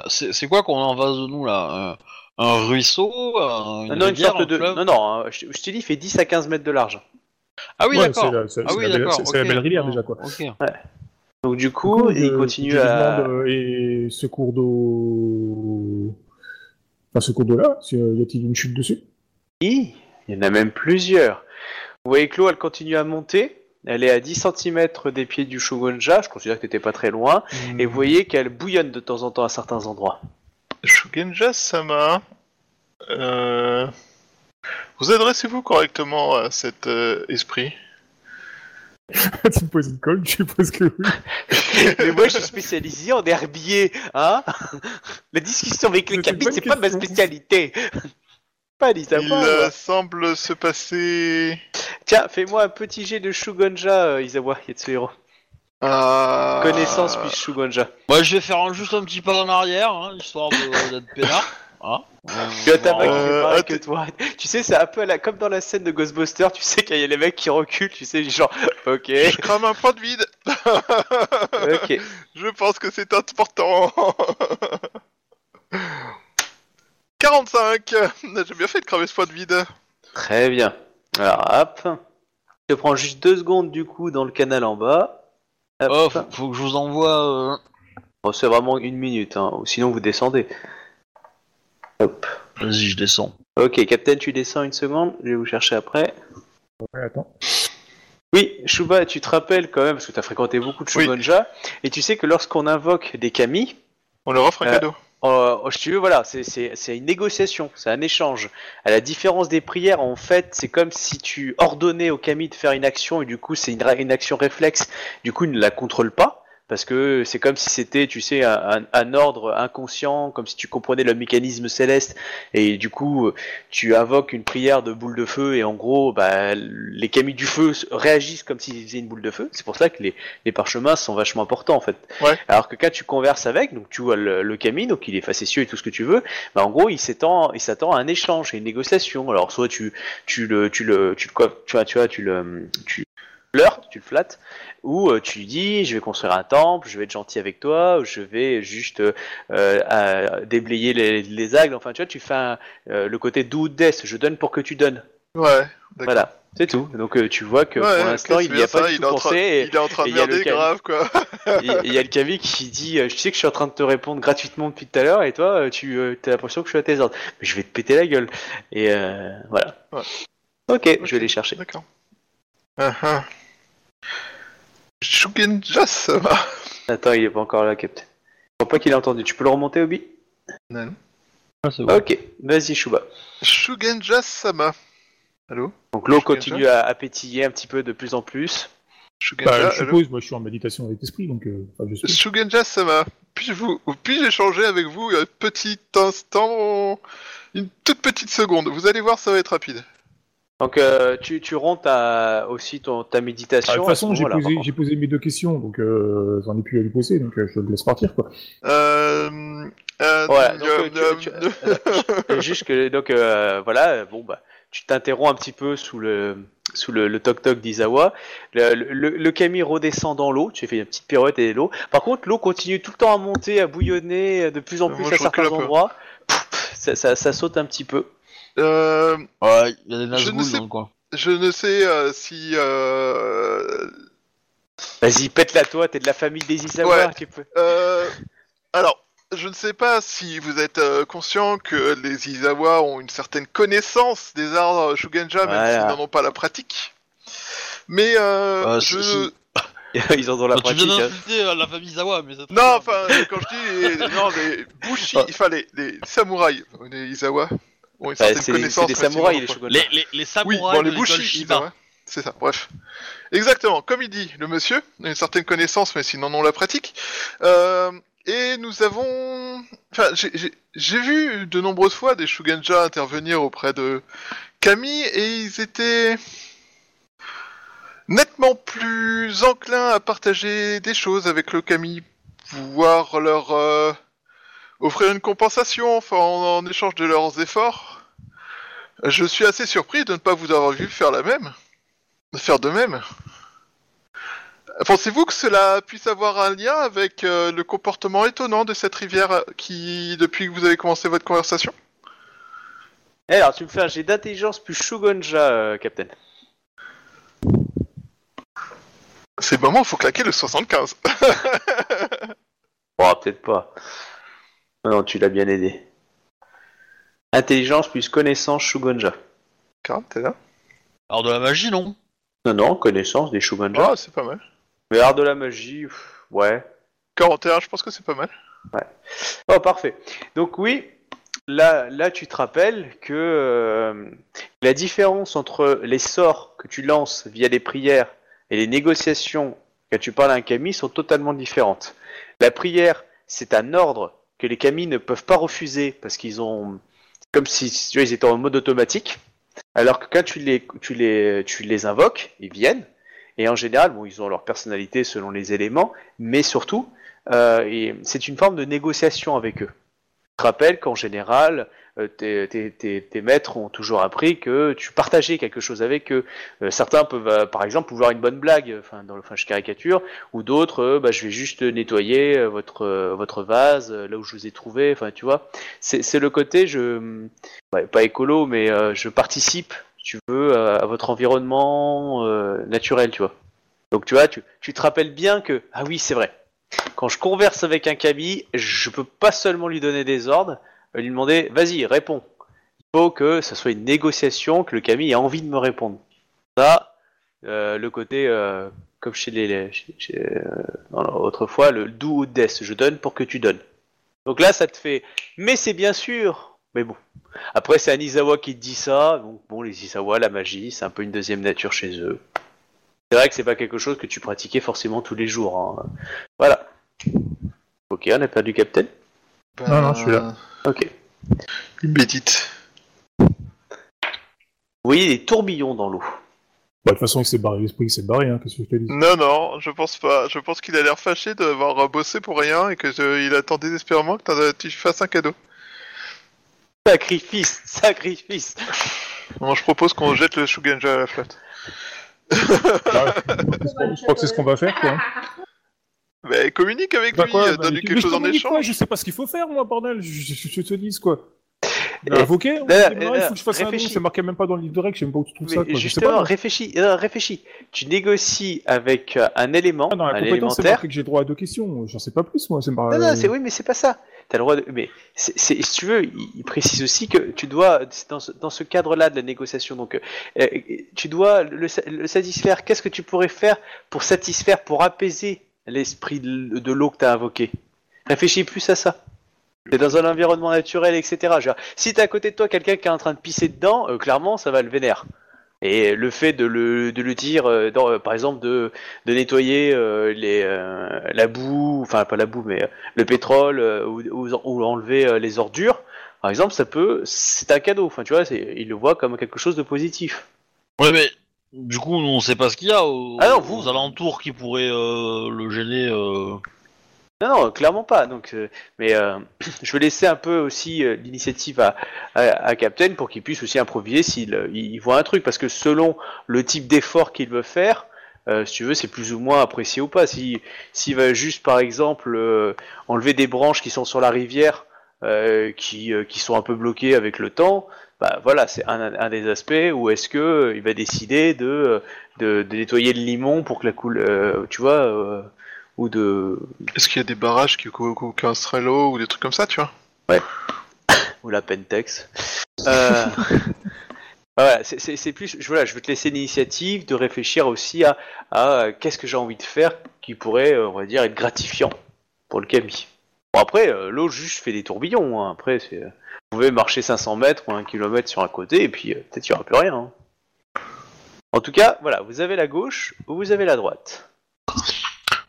c'est- quoi qu'on a en face de nous là? Un, ruisseau? Un, une non, une rivière, sorte un de. fleuve? Non, non, hein, je, je te dis, il fait 10 à 15 mètres de large. Ah oui, Ouais, d'accord. c'est la- Ah oui, la belle- d'accord. c'est- c'est la ok. belle rivière, déjà, quoi. Donc du coup, Du coup, il continue à. euh, et ce cours d'eau. Enfin, ce cours d'eau-là, si, euh, y a-t-il une chute dessus? Oui, il y en a même plusieurs. Vous voyez que l'eau, elle continue à monter. Elle est à 10 cm des pieds du Shogunja. Je considère que t'étais pas très loin. Et vous voyez qu'elle bouillonne de temps en temps à certains endroits. Shugenja Sama, euh, vous adressez-vous correctement à cet euh, esprit? [LAUGHS] Tu me poses une colle, je suppose que oui. [LAUGHS] Mais moi, je suis spécialisé en herbier, hein? La discussion avec les cabines, c'est pas ma spécialité. [LAUGHS] Pas. Il euh, semble se passer. Tiens, fais-moi un petit jet de Shugonja, euh, Isawa Yatsuhiro. Ah... Connaissance plus Shugonja. Moi, je vais faire un- juste un petit pas en arrière, hein, histoire de- d'être peinard. Hein Tu as ta Bon, mec qui Euh, fait pareil ah, que toi. Tu sais, c'est un peu la- comme dans la scène de Ghostbusters, tu sais qu'il y a les mecs qui reculent, tu sais, genre, [LAUGHS] ok. Je crame un point de vide [LAUGHS] Ok. Je pense que c'est important. 45 J'ai bien fait de cramer ce point de vide. Très bien. Alors, hop. Je prends juste deux secondes du coup dans le canal en bas. Hop. Oh, faut, faut que je vous envoie. euh, Bon, c'est vraiment une minute, hein. sinon vous descendez. Hop. Vas-y, je descends. Ok, Captain, tu descends une seconde, je vais vous chercher après. Ouais, attends. Oui, Shuba, tu te rappelles quand même, parce que tu as fréquenté beaucoup de Oui. Shugonja, et tu sais que lorsqu'on invoque des kami, On leur offre un Euh, cadeau. euh, si tu veux, voilà, c'est- une négociation, c'est un échange. À la différence des prières, en fait, c'est comme si tu ordonnais au kami de faire une action, et du coup, c'est une action réflexe, du coup, il ne la contrôle pas. Parce que c'est comme si c'était, tu sais, un, un- ordre inconscient, comme si tu comprenais le mécanisme céleste, et du coup, tu invoques une prière de boule de feu, et en gros, bah, les kami du feu réagissent comme s'ils faisaient une boule de feu. C'est pour ça que les, les parchemins sont vachement importants, en fait. Ouais. Alors que quand tu converses avec, donc tu vois le, le kami, donc il est facétieux et tout ce que tu veux, bah, en gros, il s'attend, il s'attend à un échange, à une négociation. Alors soit tu, tu le, tu le, tu le, quoi, tu vois, tu vois, tu le, tu leurres, tu le flattes, ou euh, tu lui dis, je vais construire un temple, je vais être gentil avec toi, ou je vais juste euh, déblayer les, les. Enfin, tu vois, tu fais un- euh, le côté do death, je donne pour que tu donnes. Ouais. Voilà, c'est tout. Donc euh, tu vois que Ouais, pour l'instant, il n'y a pas du il tout est en train- pensé. et- Il est en train de merder grave, quoi. [LAUGHS] il y a le Kavi qui dit Je sais que je suis en train de te répondre gratuitement depuis tout à l'heure, et toi, euh, tu as l'impression que je suis à tes ordres. Mais je vais te péter la gueule. Et euh, voilà. Ouais. Ok, Ok. je vais les chercher. D'accord. Ah, ah. Shugenja sama. Attends, il est pas encore là, Captain. Je crois pas qu'il a entendu. Tu peux le remonter, Obi? Non. Ah, c'est bon. Ok, vas-y, Shuba. Shugenja sama. Allô? Donc l'eau Shugenja? continue à, à pétiller un petit peu de plus en plus. Shugenja, Bah, je allô? suppose, moi je suis en méditation avec l'esprit, donc euh, enfin, je suis. Shugenja sama. Puis-je puis échanger avec vous un petit instant? Une toute petite seconde. Vous allez voir, ça va être rapide. Donc euh, tu, tu ta- aussi ton, ta Ah, de méditation. toute façon, j'ai posé, par j'ai posé mes deux questions, donc euh, j'en ai plus à lui poser, donc euh, je le laisse partir, quoi. Euh... euh, Voilà, donc, tu- juste que donc euh, voilà bon bah tu t'interromps un petit peu sous le sous le, le toc toc d'Izawa. Le, le, le Kami redescend dans l'eau tu fais une petite pirouette et l'eau. Par contre l'eau continue tout le temps à monter à bouillonner de plus en plus Moi, à certains endroits. Pff, ça, ça, ça saute un petit peu euh, Ouais, il y a des Je ne sais- dans le coin. je ne sais euh, si... Euh... vas-y pète-la toi t'es de la famille des Izawa Ouais. tu peux Euh, alors, je ne sais pas si vous êtes euh, conscient que les Izawa ont une certaine connaissance des arts Shugenja, même Voilà. s'ils n'en ont pas la pratique. Mais euh, Euh, je... si- si. [LAUGHS] ils ont dans la Bah, tu pratique viens hein. d'insulter la famille Zawa, mais ça te fait Non, enfin, quand je dis les, non, les bushi, [LAUGHS] Ah. enfin les, les samouraïs, les Izawa une Bah, c'est des samouraïs les shoguns Les, les, les Oui, samouraïs bon, les de Shiba. Izawa. C'est ça, bref. Exactement, comme il dit, le monsieur a une certaine connaissance, mais sinon non la pratique. Euh, et nous avons... Enfin, j'ai- j'ai j'ai vu de nombreuses fois des Shugenja intervenir auprès de Kami, et ils étaient nettement plus enclins à partager des choses avec le Kami, pouvoir leur euh, offrir une compensation enfin, en, en échange de leurs efforts. Je suis assez surpris de ne pas vous avoir vu faire la même. Faire de même. Pensez-vous que cela puisse avoir un lien avec euh, le comportement étonnant de cette rivière qui, depuis que vous avez commencé votre conversation? Eh, alors tu me fais un jet d'intelligence plus Shogunja euh, Captain C'est le moment où il faut claquer le 75. Bon, [LAUGHS] peut-être pas. Non, non, tu l'as bien aidé. Intelligence plus connaissance Shugonja. Car t'es là Alors de la magie, non? Non, non, connaissance des Shugonja. Ah, c'est pas mal. Mais art de la magie, pff, ouais. 41, je pense que c'est pas mal. Oh, parfait. Donc oui, là, là tu te rappelles que euh, la différence entre les sorts que tu lances via les prières et les négociations quand tu parles à un kami sont totalement différentes. La prière, c'est un ordre que les kami ne peuvent pas refuser parce qu'ils ont... comme si tu vois, ils étaient en mode automatique. Alors que quand tu les, tu les, tu les invoques, ils viennent. Et en général, bon, ils ont leur personnalité selon les éléments, mais surtout, euh, c'est une forme de négociation avec eux. te rappelle qu'en général, tes, tes- maîtres ont toujours appris que tu partageais quelque chose avec eux. Euh, certains peuvent, euh, par exemple, pouvoir une bonne blague, euh, enfin, dans le, enfin, je caricature, ou d'autres, euh, bah, je vais juste nettoyer euh, votre euh, votre vase euh, là où je vous ai trouvé. Enfin, tu vois, c'est le côté, je, ouais, pas écolo, mais euh, je participe, tu veux, à, votre environnement euh, naturel, tu vois. Donc, tu vois, tu, tu te rappelles bien que, ah oui, c'est vrai. Quand je converse avec un Kami, je peux pas seulement lui donner des ordres, euh, lui demander, vas-y, réponds. Il faut que ça soit une négociation, que le Kami ait envie de me répondre. Ça, euh, le côté, euh, comme chez les, les- chez- chez, euh, non, non, autrefois, le do ou death, je donne pour que tu donnes. Donc là, ça te fait, mais c'est bien sûr. Mais bon. Après, c'est Anizawa qui te dit ça. Donc bon, les Isawa, la magie, c'est un peu une deuxième nature chez eux. C'est vrai que c'est pas quelque chose que tu pratiquais forcément tous les jours. hein. Voilà. Ok, on a perdu Captain? Non, non, je suis là. Ok. Il médite. Vous voyez des tourbillons dans l'eau. Bah, de toute façon, il s'est barré, l'esprit, il s'est barré, hein, qu'est-ce que je te dis Non, non, je pense pas. Je pense qu'il a l'air fâché d'avoir bossé pour rien et que je- il attend désespérément que t'en- tu fasses un cadeau. Sacrifice, [LAUGHS] sacrifice. Bon, je propose qu'on jette le Shugenja à la flotte. Je crois que c'est ce qu'on va faire, quoi. [LAUGHS] Mais communique avec Bah, lui, quoi, euh, bah, donne-lui mais quelque chose en communique, quoi, échange. Je sais pas ce qu'il faut faire, moi, bordel. Je, je, je- te dis, quoi. Invoquer on là, dit, non, là, Il faut que je fasse un réfléchis. c'est marqué même pas dans le livre de règles, je sais même pas où tu trouves Mais ça, quoi. Je sais justement, pas. réfléchis, euh, réfléchis. Tu négocies avec euh, un élément, Ah, dans la un compétence, c'est élémentaire. marqué que j'ai droit à deux questions. J'en sais pas plus, moi. C'est. Non, non, c'est oui, mais c'est pas ça. T'as le droit de. Mais c'est, c'est- si tu veux, il, il précise aussi que tu dois, c'est dans ce, dans ce cadre-là de la négociation, donc euh, euh, tu dois le, sa- le satisfaire. Qu'est-ce que tu pourrais faire pour satisfaire, pour apaiser l'esprit de, l'eau que t'as invoqué Réfléchis plus à ça. T'es dans un environnement naturel, etc. Genre, si t'as à côté de toi quelqu'un qui est en train de pisser dedans, euh, clairement, ça va le vénère. Et le fait de le, de le dire, euh, euh, par exemple, de, de nettoyer la boue, enfin pas la boue, mais le pétrole ou, enlever les ordures, par exemple, ça peut, c'est un cadeau. Enfin, tu vois, il le voit comme quelque chose de positif. Ouais, mais du coup, nous, on sait pas ce qu'il y a aux, Ah non, vous- aux alentours qui pourrait euh, le gêner. euh. Non, non, clairement pas. Donc, euh, mais euh, [CLEARS THROAT] je vais laisser un peu aussi euh, l'initiative à, à, à Captain pour qu'il puisse aussi improviser s'il euh, il il voit un truc, parce que selon le type d'effort qu'il veut faire, euh, si tu veux, c'est plus ou moins apprécié ou pas. Si s'il va juste, par exemple, euh, enlever des branches qui sont sur la rivière, euh, qui euh, qui sont un peu bloquées avec le temps, bah voilà, c'est un, un des aspects. Ou est-ce que euh, il va décider de, de de nettoyer le limon pour que la coule, euh, tu vois, euh, ou de Est-ce qu'il y a des barrages qui couvrent aucun Strello ou des trucs comme ça, tu vois? [COUGHS] Ou la Pentex. Euh... [LAUGHS] voilà, c'est- plus, je, voilà, je veux te laisser l'initiative de réfléchir aussi à, à euh, qu'est-ce que j'ai envie de faire qui pourrait, euh, on va dire, être gratifiant pour le Kami. Bon après, euh, l'eau juste fait des tourbillons. hein. Après, c'est, vous pouvez marcher 500 mètres ou 1 km sur un côté et puis euh, peut-être il n'y aura plus rien. hein. En tout cas, voilà, vous avez la gauche ou vous avez la droite.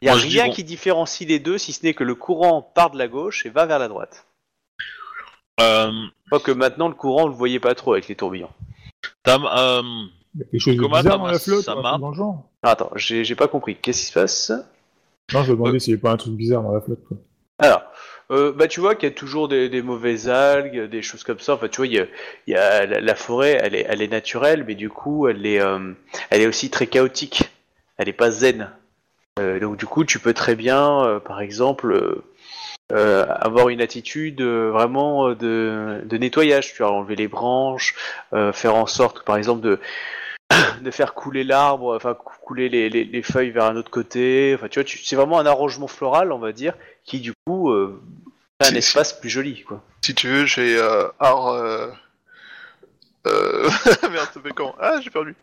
Il n'y a Moi, je dis rien qui différencie les deux si ce n'est que le courant part de la gauche et va vers la droite. Euh, Quoique maintenant le courant, vous le voyez pas trop avec les tourbillons. Tam, euh, Il y a quelque chose de Comment bizarre dans la flotte, ça un m'a- truc dans le genre. Ah, attends, j'ai j'ai pas compris. Qu'est-ce qui se passe? Non, je me demandais s'il y avait pas un truc bizarre dans la flotte, quoi. Alors, euh, bah tu vois qu'il y a toujours des, mauvaises algues, des choses comme ça. Enfin, tu vois, il y a, la, forêt, elle est, elle est naturelle, mais du coup, elle est, euh, elle est aussi très chaotique. Elle est pas zen. Euh, donc du coup, tu peux très bien, euh, par exemple, avoir une attitude vraiment de, de nettoyage. Tu vas enlever les branches, faire en sorte, par exemple, de [COUGHS] de faire couler l'arbre, enfin cou- couler les, les, les feuilles vers un autre côté. Enfin, tu vois, c'est vraiment un arrangement floral, on va dire, qui du coup euh, fait un Si, espace plus joli, quoi. Si tu veux, j'ai euh, art. Euh... Euh... [LAUGHS] Merde, ça fait quand Ah, j'ai perdu.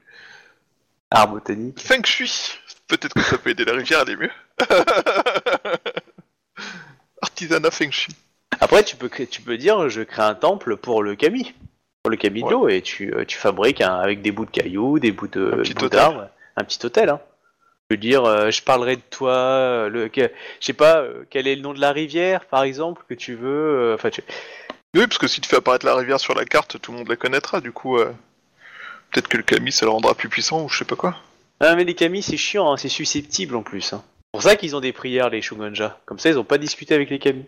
Art botanique. Feng Shui. Peut-être que ça peut aider la rivière à aller mieux. [LAUGHS] Artisanat Feng Shui. Après, tu peux créer- tu peux dire, je crée un temple pour le kami, le Ouais. l'eau, et tu, euh, tu fabriques un, avec des bouts de cailloux, des bouts de Un petit bouts hôtel. d'arbres, un petit hôtel. Hein. Je veux dire, euh, je parlerai de toi, euh, le, que- je sais pas, euh, quel est le nom de la rivière, par exemple, que tu veux. Enfin, tu- Oui, parce que si tu fais apparaître la rivière sur la carte, tout le monde la connaîtra. Du coup, peut-être que le Kami, ça le rendra plus puissant ou je sais pas quoi. Ah, mais les kami, c'est chiant, hein, c'est susceptible en plus. Hein. C'est pour ça qu'ils ont des prières, les shogunja. Comme ça, ils ont pas discuté avec les kami.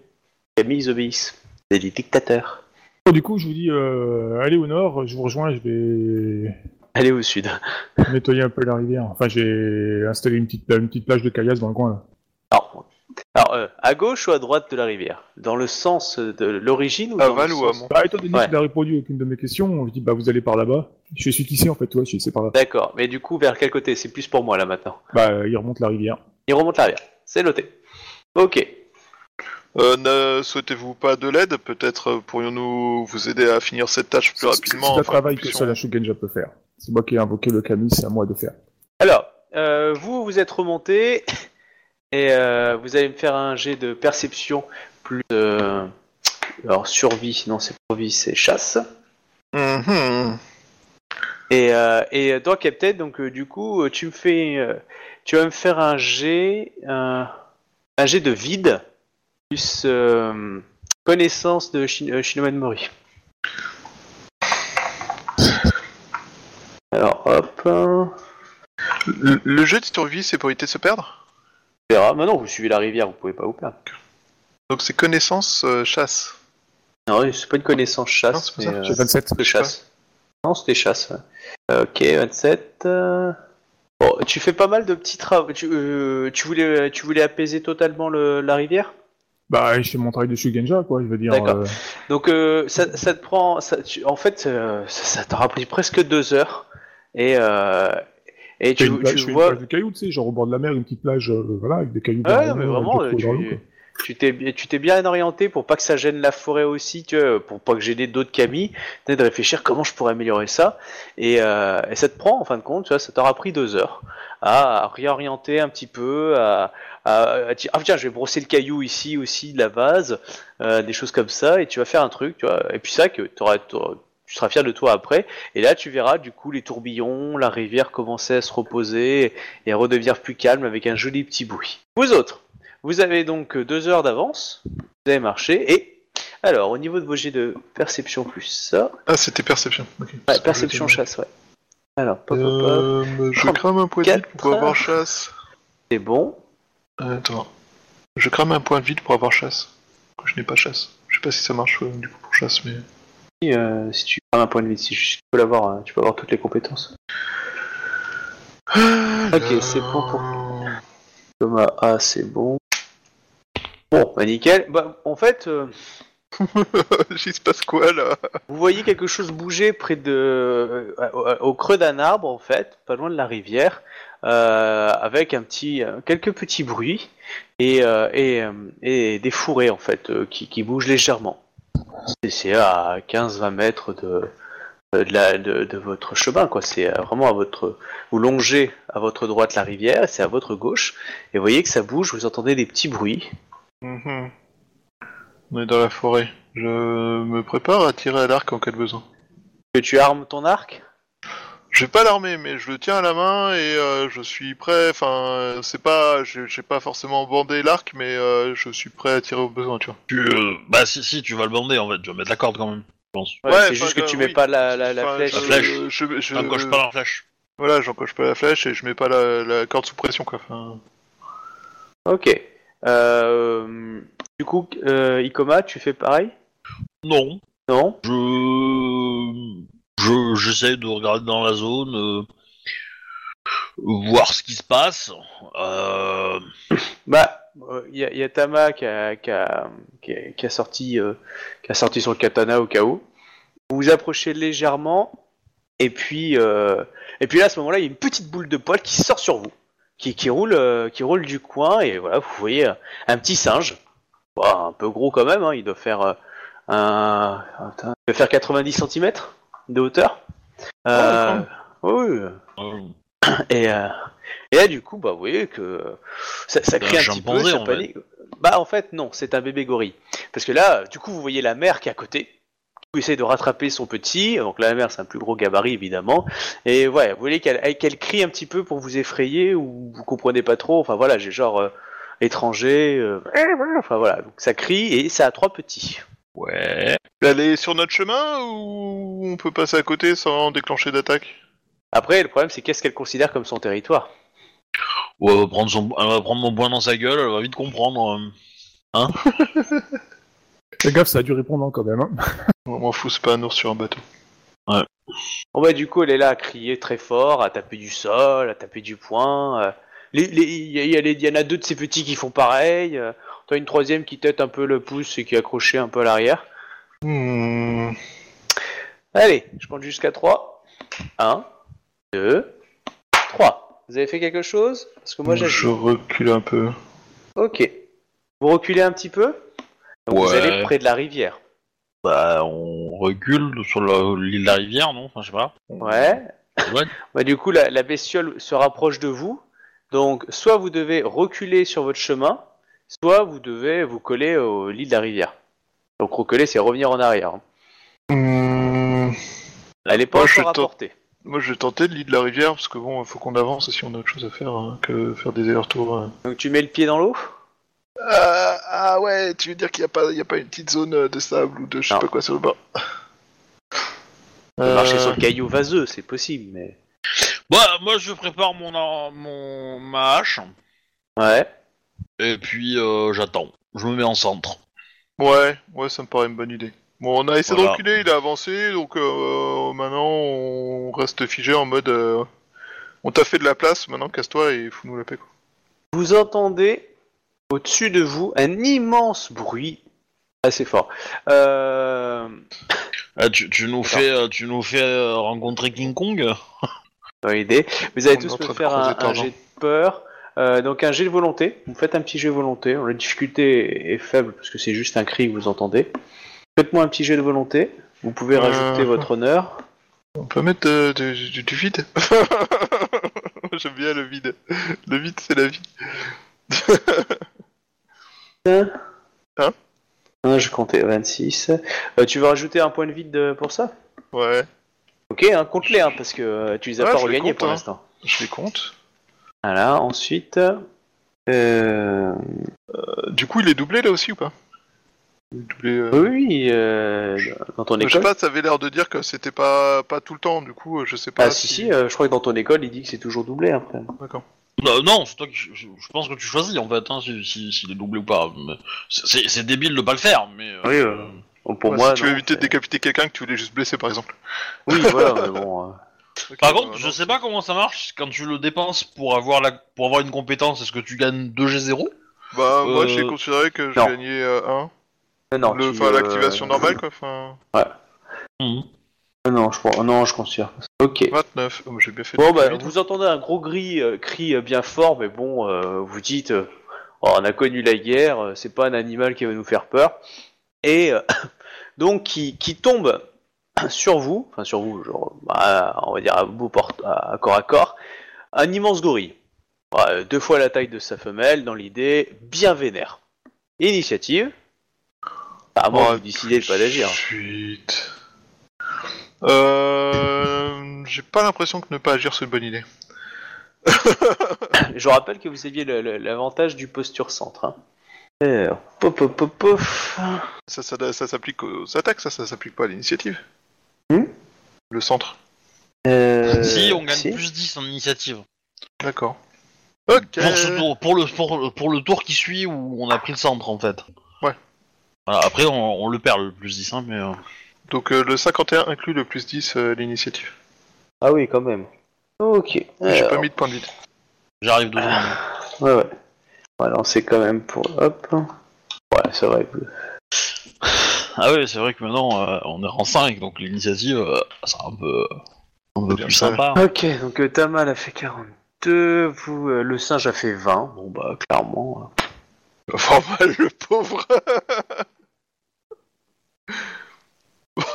Les kami, ils obéissent. C'est des dictateurs. Bon, du coup, je vous dis, euh, allez au nord, je vous rejoins, je vais Allez au sud. [LAUGHS] nettoyer un peu la rivière. Enfin, j'ai installé une petite, une petite plage de caillasse dans le coin. Là. Alors, alors euh, à gauche ou à droite de la rivière? Dans le sens de l'origine ou dans Aval le ou sens... amont Bah, étant donné Ouais. n'a répondu à aucune de mes questions, je dis, bah, vous allez par là-bas. Je suis ici, en fait, toi, je suis c'est par là. D'accord, mais du coup, vers quel côté? C'est plus pour moi là maintenant. Bah, euh, il remonte la rivière. Il remonte la rivière. C'est noté. Ok. Euh, ne souhaitez-vous pas de l'aide? Peut-être euh, pourrions-nous vous aider à finir cette tâche plus rapidement C'est un enfin, travail que seul un Shugenja peut faire. C'est moi qui ai invoqué le Kami, c'est à moi de faire. Alors, euh, vous, vous êtes remonté et euh, vous allez me faire un jet de perception plus. euh, alors, survie, non, c'est survie, c'est chasse. Mhm. Et, euh, et toi, Captain, donc euh, du coup, tu me fais, euh, tu vas me faire un jet, un, un jet de vide plus euh, connaissance de Shin, euh, Shinoman Mori. Alors, hop, on Le, le jeu de survie, c'est pour éviter de se perdre? Verra. Maintenant, vous suivez la rivière, vous pouvez pas vous perdre. Donc c'est connaissance euh, chasse. Non, c'est pas une connaissance Non, chasse, mais euh, 27. de chasse. Non, c'était chasse. ouais. Ok, 27. euh. Bon, tu fais pas mal de petits travaux. Tu, euh, tu voulais, tu voulais apaiser totalement le- la rivière? Bah, je fais mon travail de Shugenja, quoi, je veux dire. D'accord. euh, Donc euh, ça, ça te prend, ça, tu- en fait, euh, ça, ça t'aura pris presque deux heures et et tu, une, plage, tu fais une vois, plage de cailloux, tu sais, genre au bord de la mer, une petite plage, voilà, avec des cailloux. Ouais, derrière, non, mais vraiment, dans tu. Tu t'es bien orienté pour pas que ça gêne la forêt aussi, tu vois, pour pas que gêner d'autres camis, de réfléchir comment je pourrais améliorer ça. Et, euh, et ça te prend en fin de compte, tu vois, ça t'aura pris deux heures à, réorienter un petit peu, à, à, ah tiens, je vais brosser le caillou ici aussi de la vase, euh, des choses comme ça et tu vas faire un truc, tu vois, et puis ça que t'auras- t'auras- tu seras fier de toi après, et là tu verras du coup les tourbillons, la rivière commencer à se reposer et à redevenir plus calme avec un joli petit bruit. Vous autres, vous avez donc deux heures d'avance, vous avez marché, et alors au niveau de vos jets de perception plus ça, Ah, c'était perception. ok. ouais, perception chasse, ouais. Alors, pop, pop, pop, Euh, je crame un point de vide pour avoir chasse. c'est bon. Attends. Je crame un point de vide pour avoir chasse. Je n'ai pas chasse. Je sais pas si ça marche euh, du coup pour chasse, mais. Euh, si tu prends un point de vie, si tu peux l'avoir, hein, tu peux avoir toutes les compétences. Ok, c'est bon pour Thomas A, c'est bon. Bon, bah nickel. Bah, en fait, euh, [LAUGHS] Il se passe quoi là? Vous voyez quelque chose bouger près de, euh, au, au creux d'un arbre en fait, pas loin de la rivière, euh, avec un petit, euh, quelques petits bruits et, euh, et, euh, et des fourrés en fait euh, qui, qui bougent légèrement. Et c'est à 15-20 mètres de, de, la, de, de votre chemin quoi. C'est euh, vraiment à votre, vous longez à votre droite la rivière, c'est à votre gauche et vous voyez que ça bouge. Vous entendez des petits bruits. Mhm. On est dans la forêt. Je me prépare à tirer à l'arc en cas de besoin. Que tu armes ton arc? Je vais pas l'armer, mais je le tiens à la main et euh, je suis prêt. Enfin, c'est pas, j'ai pas forcément bandé l'arc, mais euh, je suis prêt à tirer au besoin, tu vois. Tu, euh, bah si, si, tu vas le bander en fait, tu vas mettre la corde quand même, je pense. Ouais, Ouais, c'est juste que tu mets oui. pas la, la, la Enfin, flèche. je- La flèche. Je, je, T'encoches pas la flèche. Voilà, j'encoche pas la flèche et je mets pas la, la corde sous pression, quoi. Enfin, Ok. Euh, du coup, euh, Ikoma, tu fais pareil? Non, Non? Je, je, j'essaie de regarder dans la zone, euh, voir ce qui se passe. Euh, Bah, il y, a- y a Tama qui a, qui a, qui a- qui a sorti, euh, qui a sorti son katana au cas où. Vous vous approchez légèrement, et puis, et puis là, à ce moment-là, il y a une petite boule de poil qui sort sur vous, qui, qui roule, euh, qui roule du coin, et voilà, vous voyez euh, un petit singe, Bah, un peu gros quand même. hein, il doit faire euh, un, il doit faire 90 cm de hauteur. Euh, oui. Et, euh, et là, du coup, bah, vous voyez que ça, crie un un petit peu, ça panique. Bah, en fait, non, c'est un bébé gorille. Parce que là, du coup, vous voyez la mère qui est à côté, qui essaie de rattraper son petit. Donc, la mère, c'est un plus gros gabarit, évidemment. Et ouais, vous voyez qu'elle crie un petit peu pour vous effrayer, ou vous comprenez pas trop? Enfin, voilà, j'ai genre euh, étranger. euh, enfin, voilà, donc ça crie, et ça a trois petits. ouais. elle est sur notre chemin ou on peut passer à côté sans déclencher d'attaque? Après, le problème, c'est qu'est-ce qu'elle considère comme son territoire? Ouais, elle va prendre son, elle va prendre mon poing dans sa gueule, elle va vite comprendre. euh. [LAUGHS] Fais gaffe, ça a dû répondre quand même. Hein. [LAUGHS] On m'en fout, c'est pas un ours sur un bateau. Bon bah du coup elle est là à crier très fort, à taper du sol, à taper du poing. euh. Les- les- Il y, en a deux de ces petits qui font pareil. euh. T'as une troisième qui tête un peu le pouce et qui est accroché un peu à l'arrière. Hmm, Allez, je compte jusqu'à 3. 1, 2, 3. Vous avez fait quelque chose? Parce que moi je recule un peu. Ok. Vous reculez un petit peu? Donc Vous Ouais. allez près de la rivière. Bah, on recule sur le- l'île de la rivière, non Enfin, je sais pas. Ouais. Ouais. [LAUGHS] Bah, du coup, la, la bestiole se rapproche de vous. Donc, soit vous devez reculer sur votre chemin, soit vous devez vous coller au lit de la rivière. Donc, reculer, c'est revenir en arrière. hein. Hmm, Elle est pas Moi, encore. Moi, je vais tenter de l'île de la rivière parce que bon, il faut qu'on avance si on a autre chose à faire hein, que faire des allers-retours. hein. Donc, tu mets le pied dans l'eau? Ah, ah ouais, tu veux dire qu'il n'y a, pas- il y a pas une petite zone euh, de sable ou de je sais Non. pas quoi sur le bas Tu peux marcher Euh, sur le caillou vaseux, c'est possible, mais. Bah, moi, je prépare mon, mon ma hache, Ouais. et puis euh, j'attends. Je me mets en centre. Ouais, ouais, ça me paraît une bonne idée. Bon, on a essayé Voilà. de reculer, il a avancé, donc euh, maintenant on reste figé en mode. euh, on t'a fait de la place, maintenant casse-toi et fous-nous la paix quoi. Vous entendez au-dessus de vous un immense bruit assez fort. Euh... Ah, tu, tu nous fais, euh, tu nous fais euh, rencontrer King Kong Dans l'idée. Vous allez tous me faire un, jet de peur. Euh, donc un jet de volonté. Vous faites un petit jet de volonté. La difficulté est faible parce que c'est juste un cri que vous entendez. Faites-moi un petit jet de volonté. Vous pouvez Euh. rajouter votre honneur. On peut mettre euh, du, du- du vide [LAUGHS] J'aime bien le vide. Le vide, c'est la vie. [LAUGHS] Hein Hein Ah, Je comptais 26. Euh, tu veux rajouter un point de vide euh, pour ça Ouais, Ok, hein, compte-les hein, parce que euh, tu les as Ouais, pas regagnés compte, pour hein. l'instant. je les compte. Voilà, ensuite. Euh... Du coup, il est doublé là aussi ou pas doublé. Oui, euh, dans ton Je sais école. pas, ça avait l'air de dire que c'était pas pas tout le temps. Du coup, je sais pas. Ah si si, euh, je crois que dans ton école il dit que c'est toujours doublé après. D'accord. Euh, Non, c'est toi qui. Je, je pense que tu choisis en fait, hein, si, si, s'il est doublé ou pas. C'est c'est débile de pas le faire, mais. euh, Oui, euh, pour Ouais, moi. si tu veux non, éviter de décapiter quelqu'un que tu voulais juste blesser, par exemple. Oui, [LAUGHS] voilà, mais bon. euh, Par bah, contre, je non, sais pas comment ça marche quand tu le dépenses pour avoir la pour avoir une compétence. Est-ce que tu gagnes 2G0 Bah, moi, Euh, j'ai considéré que je non. gagnais 1. euh, Non, Le, tu, enfin, euh, l'activation normale, quoi. Enfin, Mhm. euh, Non, je crois. Non, je considère. pas ça. Ok. 29. Oh, j'ai bien fait. Bon bah, vous entendez un gros gris, euh, cri euh, bien fort, mais bon, euh, vous dites, euh, Oh, on a connu la guerre, euh, c'est pas un animal qui va nous faire peur, et euh, [COUGHS] donc qui, qui tombe [COUGHS] sur vous, enfin sur vous, genre, bah, on va dire à bout porte, à, à corps à corps, un immense gorille, deux fois la taille de sa femelle, dans l'idée bien vénère. Initiative. À moins que Oh, vous décidez de pas d'agir. Suite. Euh. J'ai pas l'impression que ne pas agir, c'est une bonne idée. [LAUGHS] Je rappelle que vous aviez l'avantage du posture centre. Hein. Alors, pof, pof, pof, pof. Ça, ça, ça s'applique aux attaques, ça, ça s'applique pas à l'initiative. Hmm Le centre. Euh, Si, on gagne si. plus 10 en initiative. D'accord. Ok. Pour, ce tour, pour, le, pour, pour le tour qui suit où on a pris le centre en fait. Ouais. Voilà, après, on, on le perd le plus 10, hein, mais. euh, Donc euh, le 51 inclut le plus 10 euh, l'initiative. Ah oui, quand même. Ok. J'ai Alors, pas mis de point de vide. J'arrive deux secondes. Ouais, ouais. On va lancer quand même pour. Hop. Ouais, c'est vrai. Ah oui, c'est vrai que maintenant euh, on est en 5, donc l'initiative, euh, c'est un peu, un peu plus sympa. Ok, donc euh, Tamal a fait 42, vous, euh, le singe a fait 20. Bon, bah, clairement. euh, Enfin, mal, le pauvre. [LAUGHS]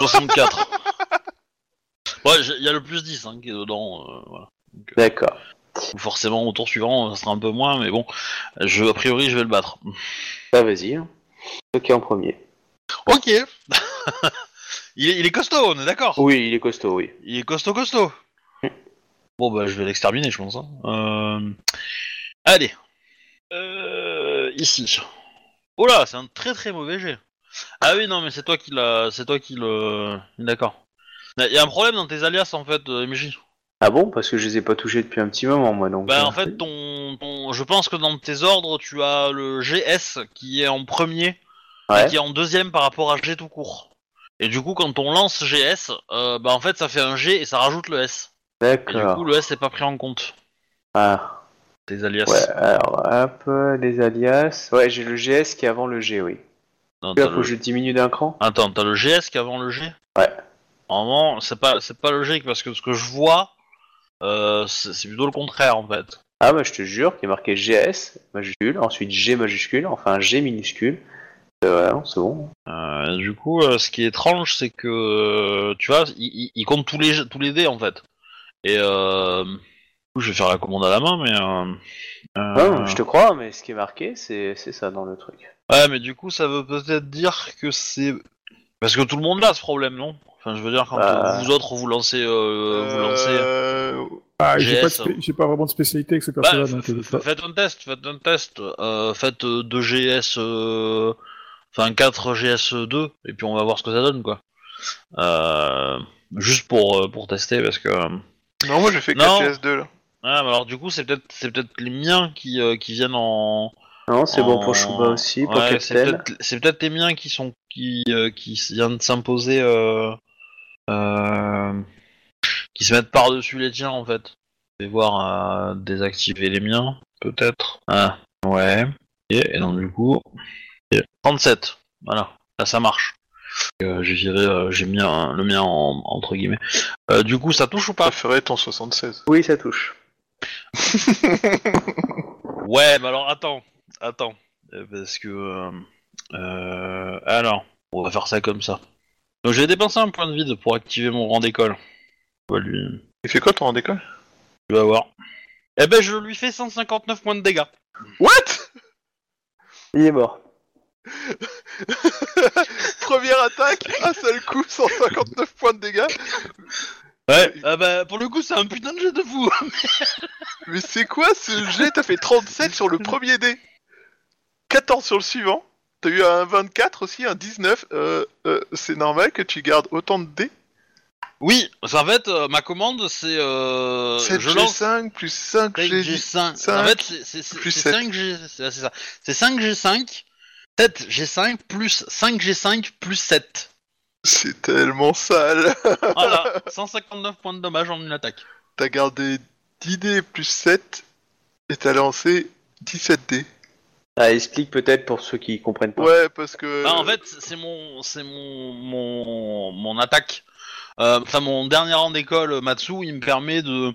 64. ouais, il y a le plus 10 hein, qui est dedans. euh, voilà. D'accord. Forcément, au tour suivant, ça sera un peu moins, mais bon, je, a priori, je vais le battre. Bah, vas-y. hein. Ok, en premier. Ok. [LAUGHS] il, est, il est costaud, on est d'accord? Oui, il est costaud, oui. Il est costaud, costaud. Bon, bah, je vais l'exterminer, je pense. hein. Euh, Allez. Euh, ici. Oh là, c'est un très très mauvais jet. Ah oui, non, mais c'est toi qui l'a. C'est toi qui le. D'accord. Il y a un problème dans tes alias en fait, euh, MJ. Ah bon Parce que je les ai pas touchés depuis un petit moment, moi, donc. Bah en fait, ton, ton- je pense que dans tes ordres, tu as le GS qui est en premier Ouais. et qui est en deuxième par rapport à G tout court. Et du coup, quand on lance GS, euh, bah en fait, ça fait un G et ça rajoute le S. Et du coup, D'accord. le S n'est pas pris en compte. Ah, Des alias. ouais, alors, hop, les alias. Ouais, j'ai le GS qui est avant le G, oui. Non, Là, faut le- que je diminue d'un cran Attends, t'as le GS qui est avant le G? Ouais. Normalement, c'est pas, c'est pas logique parce que ce que je vois, euh, c'est plutôt le contraire en fait. Ah, bah, je te jure, qu'il est marqué GS majuscule, ensuite G majuscule, enfin G minuscule. Euh, ouais, c'est bon. Euh, du coup, euh, ce qui est étrange, c'est que tu vois, il, il- il compte tous les tous les dés en fait. Et euh, du coup, je vais faire la commande à la main, mais Ah, je te crois, mais ce qui est marqué, c'est c'est ça dans le truc. Ouais, mais du coup, ça veut peut-être dire que c'est parce que tout le monde a ce problème, non? Enfin, je veux dire quand Bah. vous autres vous lancez, euh, vous lancez. Euh, Ah, j'ai pas, pas vraiment de spécialité avec ce Bah, personnage. donc, euh, ça- faites un test, faites un test. Euh, faites euh, 2 GS, euh, enfin 4 GS2, et puis on va voir ce que ça donne, quoi. Euh, juste pour, euh, pour tester, parce que... euh, Non, moi j'ai fait Non. 4 GS2 là. Ah, mais alors du coup, c'est peut-être c'est peut-être les miens qui, euh, qui viennent en... Non, c'est bon pour Shuba aussi, pour Ouais, c'est peut-être c'est peut-être les miens qui sont qui euh, qui viennent de s'imposer, euh, euh, qui se mettent par dessus les tiens en fait. Je vais voir euh, désactiver les miens, peut-être. Ah, ouais. Et, et donc du coup, et 37. Voilà, là ça marche. Euh, j'ai viré, euh, j'ai mis un- le mien en- entre guillemets. Euh, du coup, ça touche ou Je pas? Préférais ton 76. Oui, ça touche. [LAUGHS] Ouais, mais alors attends, attends, Euh, parce que euh, euh, alors, on va faire ça comme ça. Donc j'ai dépensé un point de vide pour activer mon rang d'école. On va lui, Il fait quoi ton rang d'école? Tu vas voir. Eh ben, je lui fais 159 points de dégâts. What? Il est mort. [LAUGHS] Première attaque, un seul coup, 159 points de dégâts. Ouais. Ah bah, pour le coup, c'est un putain de jeu de fou. [LAUGHS] Mais c'est quoi ce jet T'as fait 37 sur le premier dé. 14 sur le suivant. T'as eu un 24 aussi, un 19. Euh, euh, c'est normal que tu gardes autant de dés? Oui, qu'en fait, euh, ma commande, c'est euh, 7 je lance 5 plus 5 G. 5G5. cinq, En fait, c'est- c'est c'est- plus c'est sept. 5G, c'est c'est ça. C'est 5G5, 7G5 plus 5G5 plus 7. C'est tellement sale. [LAUGHS] Voilà, 159 points de dommage en une attaque. T'as gardé 10 dés plus 7 et t'as lancé 17 dés. Ah, explique peut-être pour ceux qui comprennent pas. Ouais, parce que. Bah, en fait, c'est mon, c'est mon, mon, mon attaque. Euh, Enfin, mon dernier rang d'école, Matsu, il me permet de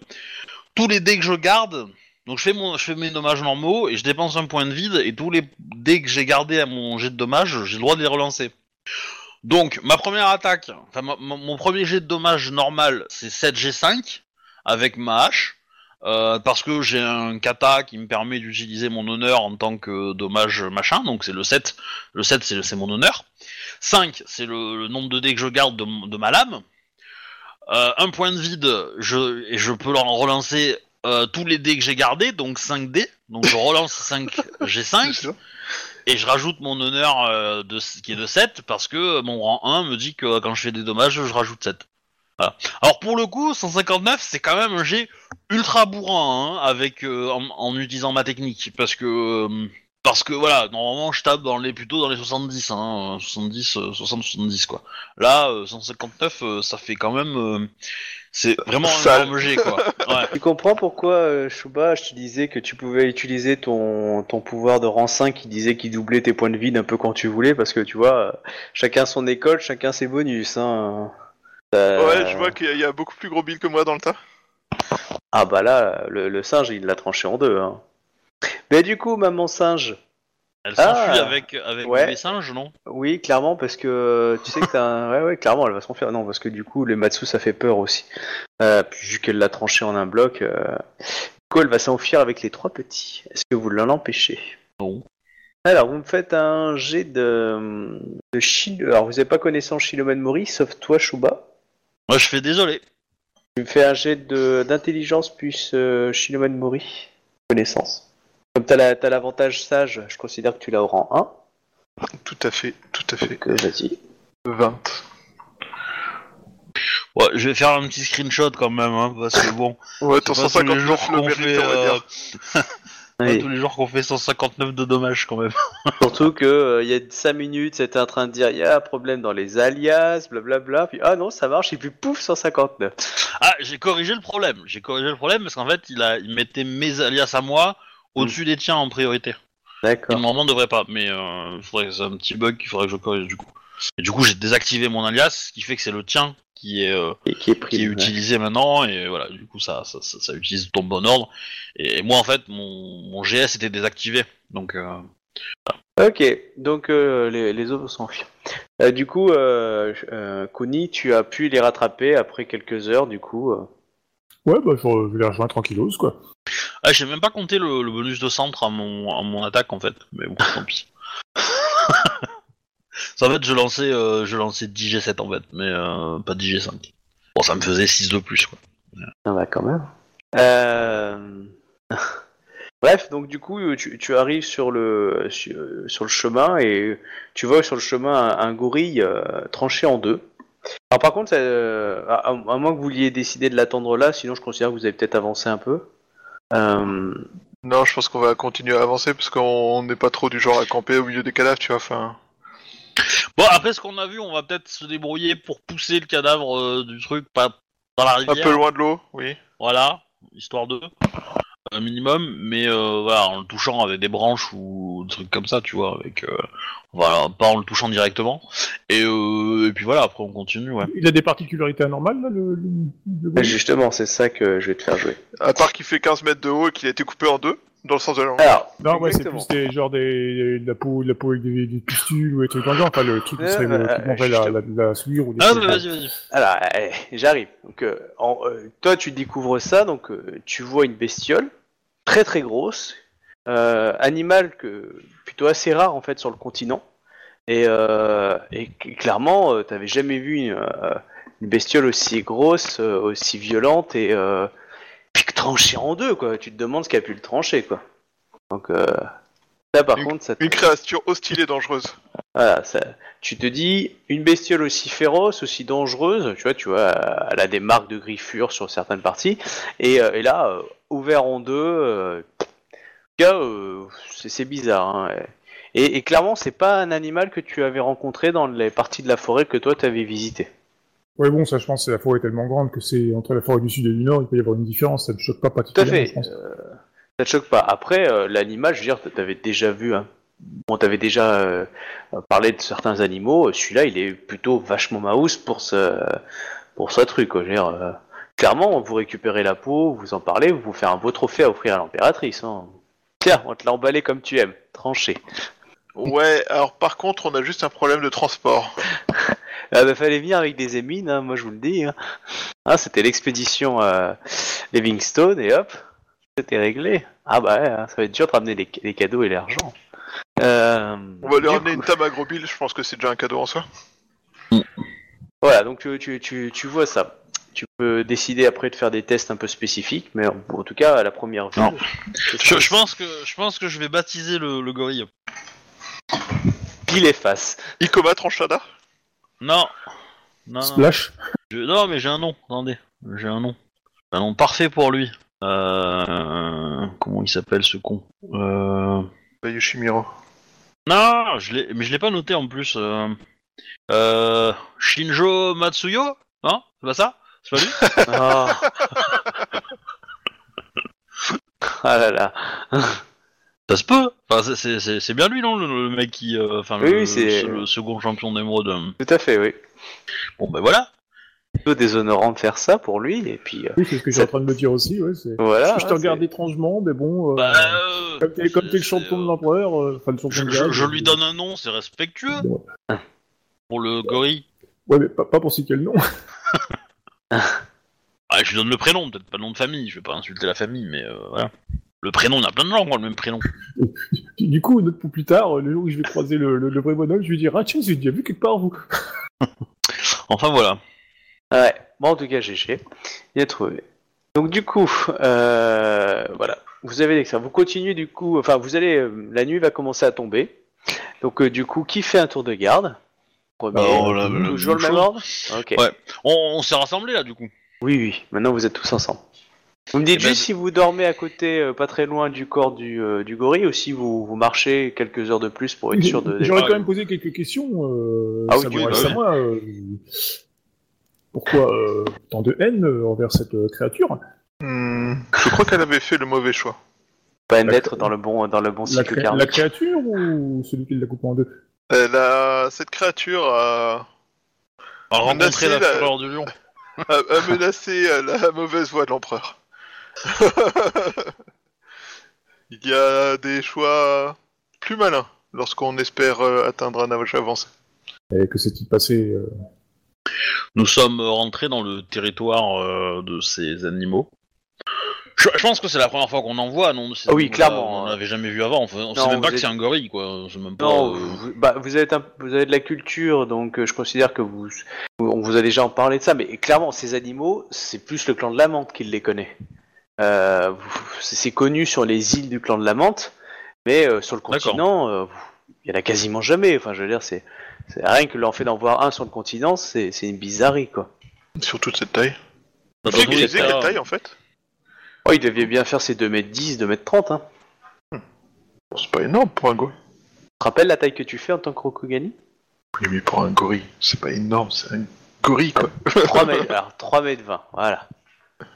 tous les dés que je garde. Donc, je fais mon, je fais mes dommages normaux et je dépense un point de vide et tous les dés que j'ai gardés à mon jet de dommages, j'ai le droit de les relancer. Donc, ma première attaque, enfin, ma- mon mon premier jet de dommages normal, c'est 7G5 avec ma hache. Euh, parce que j'ai un kata qui me permet d'utiliser mon honneur en tant que dommage machin, donc c'est le 7 le 7, c'est mon honneur. 5, c'est le, le nombre de dés que je garde de, ma lame. Euh, un point de vide, je, et je peux en relancer euh, tous les dés que j'ai gardés, donc 5 dés. Donc je relance [LAUGHS] 5 C'est G5 ça. et je rajoute mon honneur de, qui est de 7 parce que mon rang 1 me dit que quand je fais des dommages, je rajoute 7. Voilà. Alors pour le coup, 159, c'est quand même un jet ultra bourrin hein, avec euh, en, en utilisant ma technique parce que euh, parce que voilà, normalement je tape dans les plutôt dans les 70 hein, 70 euh, 60 70 quoi. Là euh, 159 euh, ça fait quand même euh, c'est vraiment un jet quoi. [LAUGHS] Ouais. Tu comprends pourquoi, euh, Shuba, je te disais que tu pouvais utiliser ton, ton pouvoir de rang 5 qui disait qu'il doublait tes points de vide un peu quand tu voulais, parce que tu vois, euh, chacun son école, chacun ses bonus. Hein. Euh, Ouais, je vois qu'il y a- il y a beaucoup plus gros bill que moi dans le tas. Ah bah là, le, le singe, il l'a tranché en deux. Hein. Mais du coup, maman singe, Elle Ah. s'enfuit avec avec Ouais. les singes non? Oui, clairement, parce que tu sais que t'as un... Ouais, ouais, clairement, elle va s'enfuir. Non, parce que du coup, le Matsu, ça fait peur aussi. Euh, puis vu qu'elle l'a tranché en un bloc, euh... du coup, elle va s'enfuir avec les trois petits. Est-ce que vous l'en empêchez? Non. Alors, vous me faites un jet de... de. Alors, vous n'avez pas connaissance Shiloman Mori, sauf toi, Shuba. Moi je fais désolé. Tu me fais un jet de... d'intelligence plus euh, Shiloman Mori. Connaissance. Comme t'as la- t'as l'avantage sage, je considère que tu l'as au rang Tout à fait, tout à 1. fait. Donc, euh, vas-y. 20. Ouais, je vais faire un petit screenshot quand même hein, parce que bon. Ouais, ton C'est pas tous les 159 jours le qu'on mérite, fait, on va euh, dire. [LAUGHS] Pas Oui. tous les jours qu'on fait 159 de dommages quand même. [LAUGHS] Surtout que euh, il y a 5 minutes, c'était en train de dire il y a un problème dans les alias, blablabla. Puis ah non, ça marche, et puis pouf, 159. Ah, j'ai corrigé le problème. J'ai corrigé le problème parce qu'en fait, il a, il mettait mes alias à moi au-dessus des tiens en priorité. D'accord. normalement ne devrait pas, mais euh, faudrait, c'est un petit bug qu'il faudrait que je corrige du coup. Et du coup, j'ai désactivé mon alias, ce qui fait que c'est le tien qui est euh, Et qui est pris. qui est ouais. utilisé maintenant et voilà du coup ça ça, ça, ça utilise ton bon ordre et, moi en fait mon, mon GS était désactivé donc euh, Ok, donc euh, les, les autres s'enfuient. Euh, du coup, euh, euh, Kuni, tu as pu les rattraper après quelques heures, du coup. euh. Ouais, bah, je, je les rejoins tranquillos, quoi. ah j'ai même pas compté le, le bonus de centre à mon à mon attaque en fait mais bon tant pis [LAUGHS] Ça, [LAUGHS] en fait je lançais euh, je lançais 10 G7 en fait mais euh, pas 10 G5 bon ça me faisait 6 de plus quoi Ça va quand même. Euh... [LAUGHS] Bref, donc du coup, tu, tu arrives sur le, sur, sur le chemin et tu vois sur le chemin un, un gorille euh, tranché en deux. Alors par contre, euh, à, à moins que vous vouliez décider de l'attendre là, sinon je considère que vous avez peut-être avancé un peu. Euh, Non, je pense qu'on va continuer à avancer parce qu'on n'est pas trop du genre à camper au milieu des cadavres, tu vois. Enfin, bon après ce qu'on a vu on va peut-être se débrouiller pour pousser le cadavre euh, du truc pas dans la un rivière peu loin de l'eau, oui. Voilà, histoire de un minimum, mais euh, voilà, en le touchant avec des branches ou des trucs comme ça, tu vois, avec euh, voilà, pas en le touchant directement. Et, euh, et puis voilà, après on continue, ouais. Il a des particularités anormales, là, le, le, justement, c'est ça que je vais te faire jouer. À part qu'il fait 15 mètres de haut et qu'il a été coupé en deux, dans le sens de la langue. Alors, Non, ouais, c'est plus des, genre des, de la peau, de la peau avec des, des pustules ou des trucs dans le genre. Enfin, le truc qui Ouais, serait bah, qui mangerait la, la, la souillure ou des Ah, bah, vas-y, vas-y. [LAUGHS] Alors, eh, j'arrive. Donc, euh, en- euh, toi, tu découvres ça, donc euh, tu vois une bestiole très très grosse, euh, animal que plutôt assez rare en fait sur le continent, et, euh, et clairement, euh, t'avais jamais vu une, euh, une bestiole aussi grosse, euh, aussi violente et tranchée en deux, quoi. Tu te demandes ce qui a pu le trancher, quoi. Donc euh, là, par Une- contre, ça te- Une créature hostile et dangereuse. voilà, ça, tu te dis, une bestiole aussi féroce, aussi dangereuse, tu vois, tu vois, elle a des marques de griffure sur certaines parties, et, euh, et là, euh, ouvert en deux, euh, euh, c'est c'est bizarre. hein, et, et clairement, c'est pas un animal que tu avais rencontré dans les parties de la forêt que toi t'avais visité. Ouais, bon, ça, je pense, que la forêt est tellement grande que c'est entre la forêt du sud et du nord, il peut y avoir une différence. Ça ne choque pas Tout à particulièrement, fait. je pense. euh, ça te choque pas. Après, euh, l'animal, je veux dire, t'avais déjà vu, hein. Bon, t'avais déjà euh, parlé de certains animaux. Celui-là, il est plutôt vachement mouse pour ce, pour ce truc. Quoi. Je veux dire, clairement, vous récupérez la peau, vous en parlez, vous faites un beau trophée à offrir à l'impératrice. Hein. Tiens, on va te l'a emballé comme tu aimes, tranché. Ouais, alors par contre, on a juste un problème de transport. [LAUGHS] Ah bah fallait venir avec des émines, hein, moi je vous le dis. Hein. Ah, c'était l'expédition euh, Livingstone et hop, c'était réglé. Ah bah ouais, hein, ça va être dur de ramener les, les cadeaux et l'argent. Euh, On va lui ramener coup- une table agrobile, je pense que c'est déjà un cadeau en soi. Voilà, donc tu, tu, tu, tu vois ça. Tu peux décider après de faire des tests un peu spécifiques, mais en, en tout cas, à la première vue. Je pense que je pense que je vais baptiser le, le gorille. Pile et face. Ikoma Tranchada Non. Non, non. Splash. Je- non, mais j'ai un nom. Attendez, j'ai un nom. Un nom parfait pour lui. Euh... Comment il s'appelle ce con euh... Bah, Yoshimiro. Non, je l'ai, mais je l'ai pas noté en plus. Euh... Euh... Shinjo Matsuyo Non, c'est pas ça? C'est pas lui? Ah. [LAUGHS] ah là là. Ça se peut. Enfin, c'est- c'est, c'est, c'est bien lui, non, le, le mec qui, euh, enfin, Oui, le, oui, c'est- le second champion d'émeraude. Tout à fait, oui. Bon, ben voilà. Plutôt déshonorant de faire ça pour lui, et puis euh, Oui, c'est ce que j'étais en train de me dire aussi, ouais. c'est- voilà. je te regarde c'est- étrangement, mais bon, euh, Bah, euh, comme t'es, comme t'es le c'est- champion de l'empereur, euh, enfin le champion je, de je- je lui donne un nom, c'est respectueux pour le gorille. Ouais, mais pas, pas pour citer le nom. [LAUGHS] Ah, je lui donne le prénom, peut-être pas le nom de famille. Je vais pas insulter la famille, mais euh, voilà. Le prénom, il y a plein de gens qui ont le même prénom. [LAUGHS] Du coup, une autre pour plus tard, le jour où je vais croiser le, le, le vrai bonhomme, je lui dirai Ah tiens, j'ai déjà vu quelque part vous. [LAUGHS] Enfin voilà. Ouais, bon, en tout cas, GG. Il a trouvé. Donc, du coup, euh, voilà. Vous avez ça. Vous continuez, du coup. Enfin, vous allez. euh, la nuit va commencer à tomber. Donc, euh, du coup, qui fait un tour de garde? Premier. Oh, là, là, Toujours le même même chose. ordre? Ok. Ouais. On, on s'est rassemblés là, du coup. Oui, oui. Maintenant, vous êtes tous ensemble. Vous me dites Eh ben, juste si vous dormez à côté, euh, pas très loin du corps du, euh, du gorille, ou si vous, vous marchez quelques heures de plus pour être sûr de. J'aurais quand même posé quelques questions. Euh, Ah oui, ça oui, me bah oui. moi. euh, pourquoi euh, tant de haine euh, envers cette euh, créature? Hmm, je crois qu'elle avait fait le mauvais choix. Pas La- d'être dans le bon dans le bon la, cycle cré- karmique. la créature ou celui qui l'a coupé en deux? Elle a... Cette créature a, À rencontrer la la- fureur du lion. a, a menacé la mauvaise voie de l'empereur. [LAUGHS] Il y a des choix plus malins lorsqu'on espère euh, atteindre un âge avancé. Et que s'est-il passé euh, Nous sommes rentrés dans le territoire euh, de ces animaux. Je, je pense que c'est la première fois qu'on en voit, non Ah oui, clairement. On l'avait jamais vu avant. Enfin, on Non, sait même pas vous que êtes- c'est un gorille, quoi. C'est même pas. Non, euh, vous, bah, vous, êtes un- vous avez de la culture, donc euh, je considère que vous, on vous a déjà en parlé de ça, mais clairement, ces animaux, c'est plus le clan de la menthe qui les connaît. Euh, vous- c'est connu sur les îles du clan de la menthe, mais euh, sur le continent, euh, vous- il y en a quasiment jamais. Enfin, je veux dire, c'est c'est rien que le fait d'en voir un sur le continent, c'est c'est une bizarrerie, quoi. Sur toute cette taille. bah, cas, quelle taille en fait? Oh, il devait bien faire ses 2m10, 2m30, hein. Bon, C'est pas énorme pour un gorille. Tu te rappelles la taille que tu fais en tant que Rokugani? Oui, mais pour un gorille, c'est pas énorme, c'est un gorille quoi. 3 mètres, [LAUGHS] alors 3 mètres 20, voilà.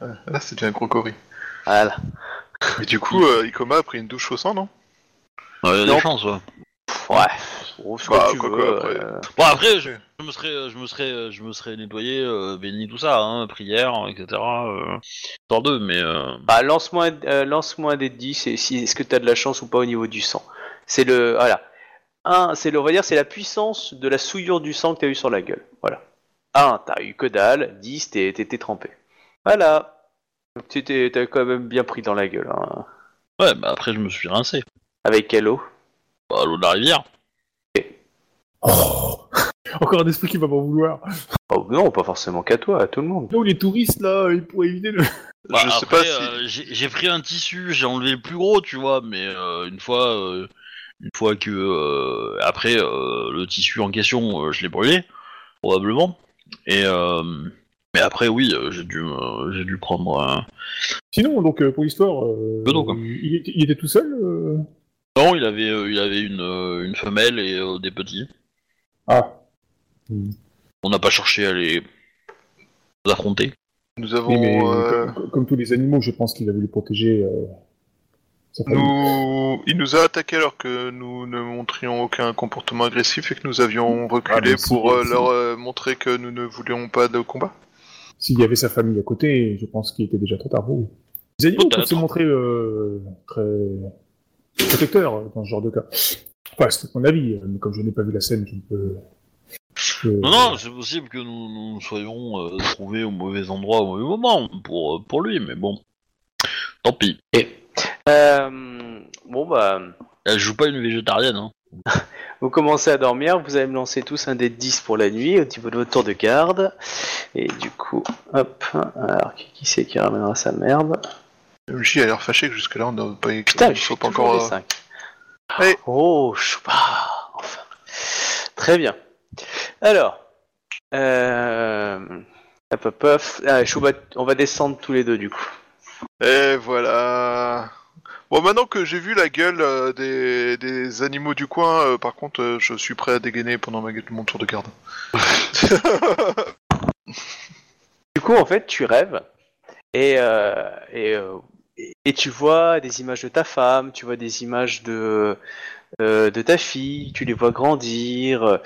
Là, c'est déjà un gros gorille. Voilà. Et du coup, euh, Ikoma a pris une douche au sang, non? Ouais, il y a Non. des chances, ouais. Pff, Ouais, oh, c'est Bah, comme tu quoi, veux. quoi, après. euh. Bon, après, je, je me serais, je me serais, je me serais nettoyé, euh, béni, tout ça, hein, prière, etc. Euh, histoire d'eux, mais. Euh... Bah, lance-moi un- euh, lance-moi un dé de 10 et si est-ce que tu as de la chance ou pas au niveau du sang? C'est le voilà. Un, c'est le on va dire c'est la puissance de la souillure du sang que tu as eu sur la gueule. Voilà. 1, t'as eu que dalle, 10, t'es t'es- t'es trempé. Voilà. Tu t'es- t'as quand même bien pris dans la gueule. hein. Ouais, bah après, je me suis rincé. Avec quelle eau? Bah, l'eau de la rivière. Oh [LAUGHS] Encore un esprit qui va m'en vouloir. Oh, Non, pas forcément qu'à toi, à tout le monde. Là où les touristes, là, ils pourraient éviter le... Bah, Je sais après, pas si. euh, j'ai j'ai pris un tissu, j'ai enlevé le plus gros, tu vois, mais euh, une fois, euh, une fois que euh, après euh, le tissu en question, euh, je l'ai brûlé probablement. Et euh, mais après, oui, euh, j'ai dû, euh, j'ai dû prendre. un- Sinon, donc, euh, pour l'histoire, euh, quoi. il, était, il était tout seul euh Non, il avait, euh, il avait une, euh, une femelle et euh, des petits. Ah. On n'a pas cherché à les affronter. Nous avons. Mais euh, comme, comme tous les animaux, je pense qu'il a voulu protéger euh. Nous... Il nous a attaqué alors que nous ne montrions aucun comportement agressif et que nous avions reculé Ah, si, pour euh, si. leur euh, montrer que nous ne voulions pas de combat. S'il y avait sa famille à côté, je pense qu'il était déjà trop tard pour vous. Les animaux peuvent se montrer euh, très protecteurs euh, dans ce genre de cas. Enfin, c'est mon avis, euh, mais comme je n'ai pas vu la scène, je ne peux... je Non, non, c'est possible que nous, nous soyons euh, trouvés au mauvais endroit au mauvais moment pour, euh, pour lui, mais bon. Tant pis. Euh, bon bah, Elle joue pas une végétarienne, hein. Vous commencez à dormir, vous allez me lancer tous un dé de 10 pour la nuit au niveau de votre tour de garde. Et du coup, hop, alors qui, qui c'est qui ramènera sa merde MJ a l'air fâché que jusque-là on n'a pas Putain, je suis pas encore. des euh, 5. Ouais. Oh, choupa, enfin. Très bien. Alors, euh... hop, hop, hop. Ah, Chouba, on va descendre tous les deux du coup. Et voilà. Bon, maintenant que j'ai vu la gueule euh, des, des animaux du coin, euh, par contre, euh, je suis prêt à dégainer pendant mon tour de garde. [LAUGHS] Du coup, en fait, tu rêves et, et, et- tu vois des images de ta femme, tu vois des images de, de ta fille, tu les vois grandir.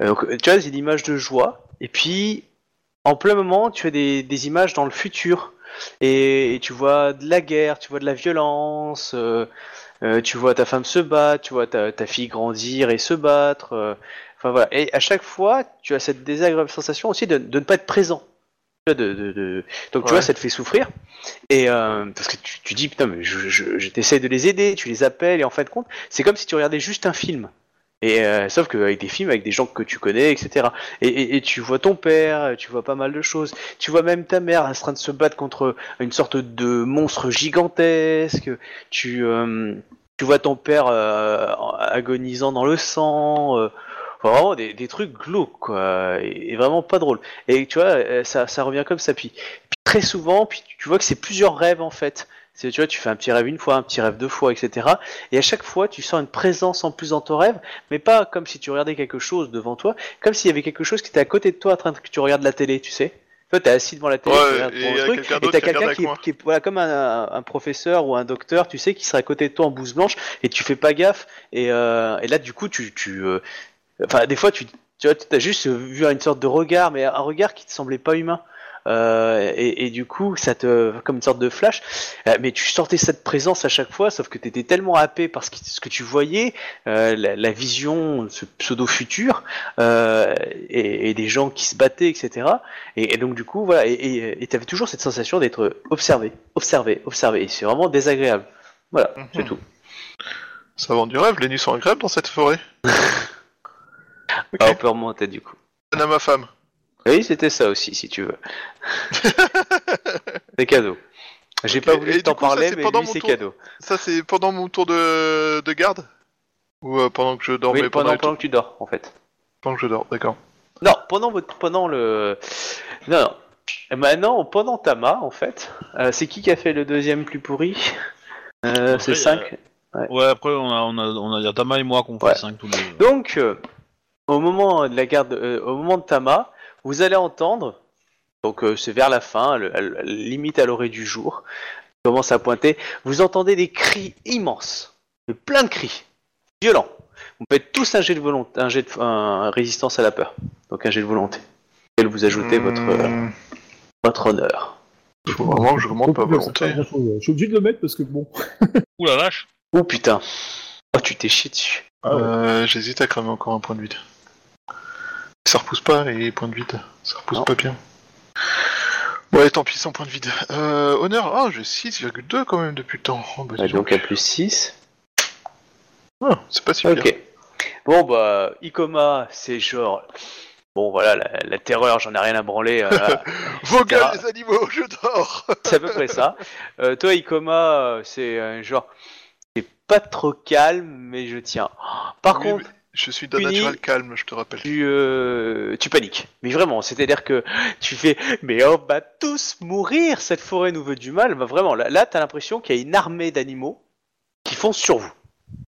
tu as une image de joie. Et puis, en plein moment, tu as des, des images dans le futur. Et, et tu vois de la guerre, tu vois de la violence, euh, euh, tu vois ta femme se battre, tu vois ta, ta fille grandir et se battre. euh, Enfin voilà. Et à chaque fois, tu as cette désagréable sensation aussi de, de ne pas être présent. De, de, de- Donc tu vois, ça te fait souffrir. Et euh, parce que tu, tu dis putain, mais je, je, je t'essaie de les aider, tu les appelles et en fin de compte, c'est comme si tu regardais juste un film. Et euh, sauf qu'avec des films, avec des gens que tu connais, etc. Et, tu vois ton père, tu vois pas mal de choses. Tu vois même ta mère en train de se battre contre une sorte de monstre gigantesque. Tu, euh, vois ton père euh, agonisant dans le sang. euh, vraiment des, trucs glauques, quoi, et, vraiment pas drôle. Et tu vois, euh, ça, ça revient comme ça. Puis, puis très souvent, puis tu vois que c'est plusieurs rêves en fait. C'est, tu vois, tu fais un petit rêve une fois, un petit rêve deux fois, etc. Et à chaque fois, tu sens une présence en plus dans ton rêve, mais pas comme si tu regardais quelque chose devant toi, comme s'il y avait quelque chose qui était à côté de toi, en train de que tu regardes la télé, tu sais. Toi, t'es assis devant la télé, Ouais, tu regardes et truc, quelqu'un et t'as quelqu'un qui est voilà, comme un, un professeur ou un docteur, tu sais, qui serait à côté de toi en blouse blanche, et tu fais pas gaffe, et, euh, et là, du coup, tu, tu, euh, enfin, des fois, tu, tu vois, t'as juste vu une sorte de regard, mais un regard qui te semblait pas humain. Euh, et, et du coup, ça te, comme une sorte de flash. Euh, mais tu sentais cette présence à chaque fois, sauf que tu étais tellement happé par ce, que tu voyais, euh, la, la vision, ce pseudo futur, euh, et, et des gens qui se battaient, etc. Et, et donc du coup, voilà, et tu avais toujours cette sensation d'être observé, observé, observé. Et c'est vraiment désagréable. Voilà, c'est Mhm. tout. Ça vend du rêve, les nuits sont agréables dans cette forêt. [LAUGHS] Ok. Alors, on peut remonter du coup. Donne à ma femme. Oui, c'était ça aussi, si tu veux. c'est cadeau. J'ai pas voulu t'en ça, parler, c'est mais pendant lui, c'est tour. cadeau. Ça, c'est pendant mon tour de, de garde Ou euh, pendant que je dormais Oui, pendant, pendant, que tu dors, en fait. pendant que je dors, d'accord. Non, pendant votre, pendant le, non, non. Et Maintenant, pendant Tama, en fait, euh, c'est qui qui a fait le deuxième plus pourri? Euh, C'est Après, 5 Ouais, après, on a, on a, on a, y a Tama et moi qu'on fait Ouais. 5 tous les deux. Donc, euh, au moment de la garde, euh, au moment de Tama, vous allez entendre, donc euh, c'est vers la fin, le- le- limite à l'orée du jour, commence à pointer. Vous entendez des cris immenses, mais plein de cris, violents. Vous faites tous un jet de volonté, un jet de un résistance à la peur, donc un jet de volonté. Et vous ajoutez votre euh, Hmm, votre honneur. faut vraiment que je remonte pas volonté. Je suis obligé de le mettre parce que bon. [LAUGHS] Ouh la vache Oh putain, oh tu t'es chié dessus. Ah ouais. Euh, J'hésite à cramer encore un point de vide. Ça repousse pas les points de vide. Ça repousse Non. pas bien. Ouais, tant pis, sans point de vide. Euh, honneur, ah, j'ai 6,2 quand même depuis le temps. Oh, bah, dis Ouais, donc. donc à plus 6. Ah, c'est pas si pire. Ok. Bon bah, Ikoma, c'est genre... Bon voilà, la, la terreur, j'en ai rien à branler. euh. [LAUGHS] Vos gueules, les animaux, je dors [LAUGHS] c'est à peu près ça. Euh, toi, Ikoma, euh, c'est un genre... C'est pas trop calme, mais je tiens. Par Oui, contre, Je suis d'un Puni- naturel calme, je te rappelle. tu, euh, tu paniques. Mais vraiment, c'est-à-dire que tu fais, mais on va tous mourir, cette forêt nous veut du mal. Bah, vraiment, là, là t'as l'impression qu'il y a une armée d'animaux qui foncent sur vous.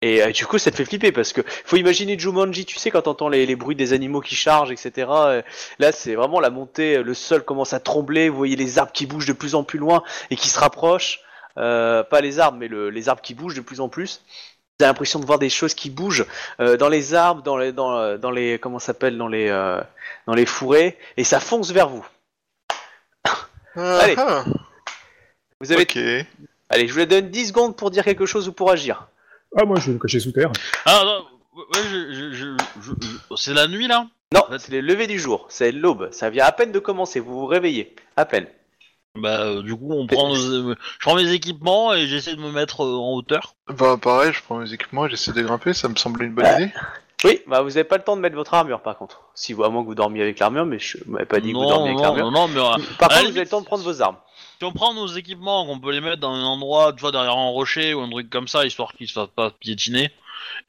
Et euh, du coup, ça te fait flipper parce que faut imaginer Jumanji, tu sais, quand t'entends les, les bruits des animaux qui chargent, etc. euh, là, c'est vraiment la montée, le sol commence à trembler, vous voyez les arbres qui bougent de plus en plus loin et qui se rapprochent. Euh, pas les arbres, mais le- les arbres qui bougent de plus en plus. T'as l'impression de voir des choses qui bougent euh, dans les arbres, dans les, dans, euh, dans les, comment ça s'appelle, dans les, euh, dans les fourrés, et ça fonce vers vous. Ah, Allez. ah, Vous avez, Ok. allez, je vous donne 10 secondes pour dire quelque chose ou pour agir. Ah, moi, je vais me cacher sous terre. Ah non, ouais, je, je, je, je- je- c'est la nuit là? Non, c'est le lever du jour, c'est l'aube, ça vient à peine de commencer, vous vous réveillez, à peine. Bah euh, du coup on prend, nos- je prends mes équipements et j'essaie de me mettre euh, en hauteur. Bah pareil, je prends mes équipements et j'essaie de grimper, ça me semblait une bonne idée. Oui, bah vous avez pas le temps de mettre votre armure par contre. Si vous, à moins que vous dormiez avec l'armure, mais je m'avais pas dit que vous non, dormiez avec non, l'armure. non, non, mais euh, Par contre, vous avez le temps de prendre vos armes. si on prend nos équipements, qu'on peut les mettre dans un endroit, tu vois, derrière un rocher ou un truc comme ça, histoire qu'ils se fassent pas piétiner.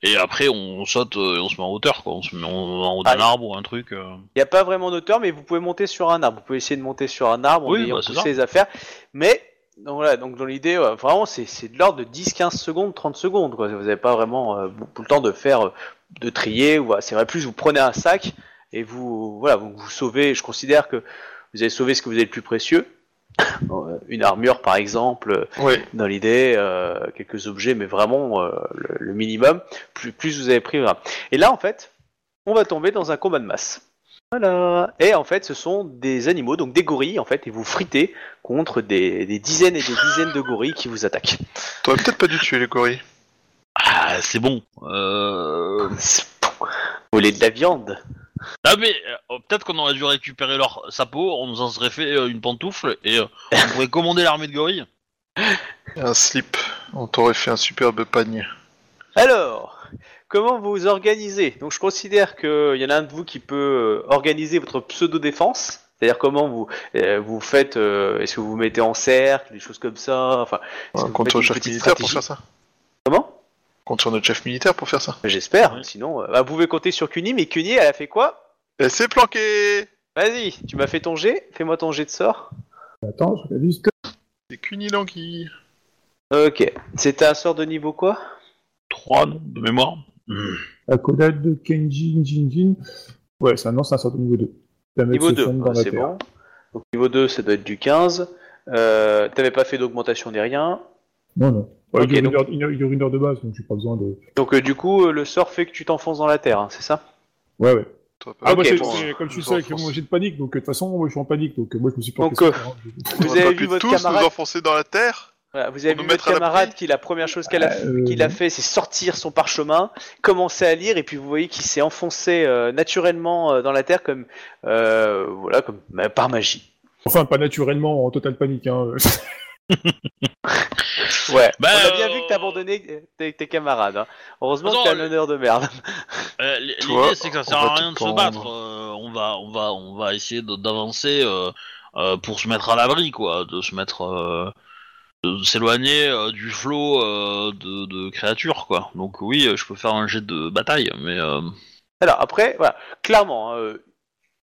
Et après on saute, euh, et on se met en hauteur quoi, on se met en, en haut d'un Ah, arbre ou un truc. euh. Il n'y a pas vraiment d'auteur, mais vous pouvez monter sur un arbre. Vous pouvez essayer de monter sur un arbre en Oui, ayant bah, c'est poussé ça. les affaires. Mais, donc voilà, donc dans l'idée, ouais, vraiment, c'est c'est de l'ordre de 10-15 secondes, 30 secondes. Quoi. Vous n'avez pas vraiment euh, beaucoup le temps de faire, euh, de trier. ou, voilà, C'est vrai, plus vous prenez un sac et vous, voilà, vous, vous sauvez. Je considère que vous avez sauvé ce que vous avez le plus précieux. Euh, Une armure, par exemple, euh, dans l'idée, euh, quelques objets, mais vraiment euh, le, le minimum. Plus, plus vous avez pris, voilà. Et là, en fait, on va tomber dans un combat de masse. Voilà. Et en fait, ce sont des animaux, donc des gorilles, en fait, et vous fritez contre des, des dizaines et des dizaines de gorilles qui vous attaquent. T'aurais peut-être pas dû tuer les gorilles. Ah c'est bon. Euh... C'est bon. Vous voulez de la viande? Ah mais euh, peut-être qu'on aurait dû récupérer leur sa peau, on nous en serait fait euh, une pantoufle et euh, on pourrait [LAUGHS] commander l'armée de gorilles. Un slip. On t'aurait fait un superbe panier. Alors, comment vous vous organisez? Donc, je considère qu'il y en a un de vous qui peut euh, organiser votre pseudo-défense. C'est-à-dire comment vous euh, vous faites, euh, est-ce que vous vous mettez en cercle, des choses comme ça, enfin, est-ce que Un vous compte faites une chef petite militaire pour faire ça. Comment? Compte sur notre chef militaire pour faire ça. J'espère, Oui. sinon, euh, bah, vous pouvez compter sur Cuny, mais Cuny, elle a fait quoi? Elle s'est planquée Vas-y, tu m'as fait ton jet, fais-moi ton jet de sort. Attends, je regarde juste. C'est Cunilangui. Ok, c'était un sort de niveau quoi? 3, non De mémoire Hmm. Accolade de Kenji Jinjin. Ouais, c'est un, non, c'est un sort de niveau 2. La mettre Niveau se 2, fondre dans la c'est terre. bon. Donc niveau 2, ça doit être du 15. Euh, T'avais pas fait d'augmentation des rien. Non, non. Ouais, il, dure donc- une heure, il dure- il dure une heure de base, donc j'ai pas besoin de. Donc euh, du coup, euh, le sort fait que tu t'enfonces dans la terre, hein, c'est ça? Ouais, ouais. Ah, moi, c'est, bon, comme tu je sais, avec renforce. mon jet de panique, donc de toute façon, moi je suis en panique, donc euh, moi je me suis planqué. Donc, euh, terrain. Vous avez vu votre tous camarade nous enfoncer dans la terre? Voilà, vous avez vu votre camarade qui, la première chose qu'elle a, Euh, qu'il a fait, c'est sortir son parchemin, commencer à lire, et puis vous voyez qu'il s'est enfoncé euh, naturellement euh, dans la terre comme, euh, voilà, comme bah, par magie. Enfin, pas naturellement, en totale panique. Hein. [LAUGHS] [LAUGHS] Ouais. Bah, On a bien euh, vu que t'as abandonné tes, tes camarades. hein. Heureusement Attends, que t'as un le- honneur de merde. [LAUGHS] Euh, L'idée c'est que ça sert à rien de se battre. euh, on va, on va, on va essayer d'avancer euh, euh, pour se mettre à l'abri, quoi, de se mettre, euh, de s'éloigner euh, du flot euh, de, de créatures, quoi. Donc oui, je peux faire un jet de bataille, mais euh, Alors après, voilà, clairement, hein, euh,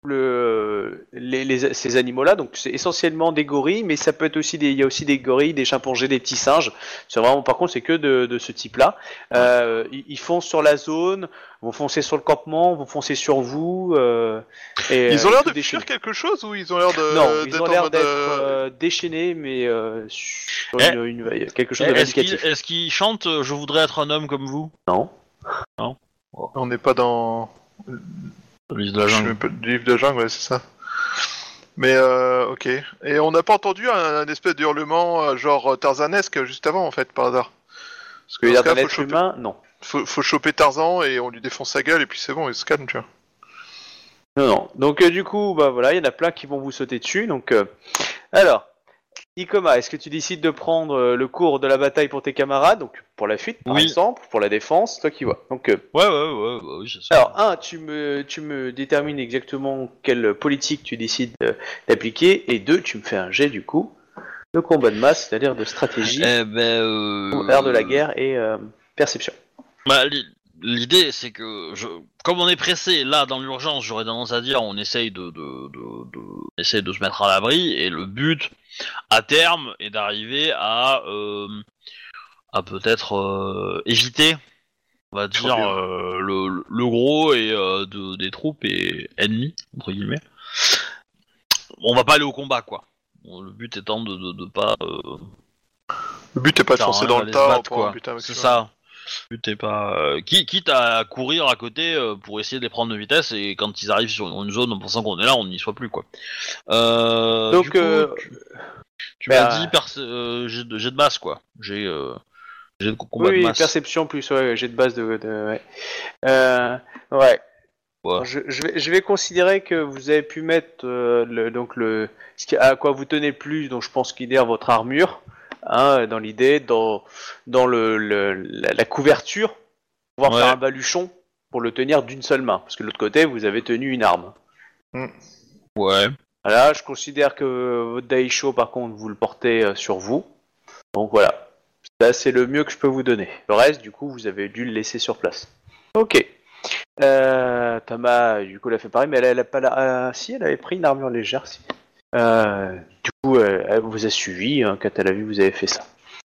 le, les, les- ces animaux-là, donc c'est essentiellement des gorilles, mais ça peut être aussi des, il y a aussi des gorilles, des chimpanzés, des petits singes. C'est vraiment, par contre, c'est que de, de ce type-là. Euh, ils, ils foncent sur la zone, vont foncer sur le campement, vont foncer sur vous. euh, et, Ils ont euh, l'air de déchaîner. fuir quelque chose ou ils ont l'air de. Non, ils d'être ont l'air d'être euh, déchaînés, mais euh, sur Eh. une, une- quelque chose de est-ce qu'ils vindicatif. est-ce qu'ils chantent Je voudrais être un homme comme vous? Non. On n'est pas dans. Le livre de la Je sais jungle. même pas- du livre de la jungle, ouais, c'est ça. Mais euh, ok. Et on n'a pas entendu un, un espèce de hurlement euh, genre tarzanesque juste avant en fait, par hasard. Parce que dans ce cas, d'un faut être choper, humain, non. faut, faut choper Tarzan et on lui défonce sa gueule et puis c'est bon, il se calme, tu vois. Non, non. Donc euh, du coup, bah voilà, il y en a plein qui vont vous sauter dessus. Donc, euh, alors, Ikoma, est-ce que tu décides de prendre euh, le cours de la bataille pour tes camarades, donc pour la fuite par Oui. exemple, pour la défense, toi qui vois. Donc, euh, Ouais, ouais, ouais, ouais, c'est ça. alors un, tu me, tu me détermines exactement quelle politique tu décides euh, d'appliquer, et deux, tu me fais un jet du coup de combat de masse, c'est-à-dire de stratégie, Eh ben, euh... de la guerre et euh, perception. Bah, l'idée, c'est que, je... comme on est pressé, là, dans l'urgence, j'aurais tendance à dire, on essaye de, de, de, de... on essaye de se mettre à l'abri, et le but, à terme, est d'arriver à, euh, à peut-être euh, éviter, on va dire, euh, le, le gros et euh, de, des troupes et ennemis, entre guillemets. On va pas aller au combat, quoi. Le but étant de, de, pas... euh, Le but est pas de foncer on dans le tas quoi. C'est ça. Est pas. euh, qui- quitte à courir à côté euh, pour essayer de les prendre de vitesse et quand ils arrivent sur une zone en pensant qu'on est là, on n'y soit plus quoi. Euh, Donc, du coup, tu, tu bah- m'as dit j'ai de, j'ai de masse quoi. J'ai j'ai de combat oui, de masse. perception plus, ouais, jet de base de, de- ouais. Ouais. Ouais. Je, je vais, je vais considérer que vous avez pu mettre euh, le, donc le, ce qui- à quoi vous tenez plus, donc je pense qu'il est à votre armure, hein, dans l'idée, dans, dans le, le- la, la couverture, pouvoir Ouais. faire un baluchon pour le tenir d'une seule main, parce que de l'autre côté vous avez tenu une arme. Ouais. Voilà, je considère que votre Daisho par contre vous le portez euh, sur vous, donc voilà, ça c'est le mieux que je peux vous donner. Le reste du coup vous avez dû le laisser sur place. Ok. Euh, Tama, du coup, elle a fait pareil, mais elle, elle a pas la... ah, si, elle avait pris une armure légère, si. Euh, du coup, elle, elle vous a suivi, hein, quand elle a vu, vous avez fait ça.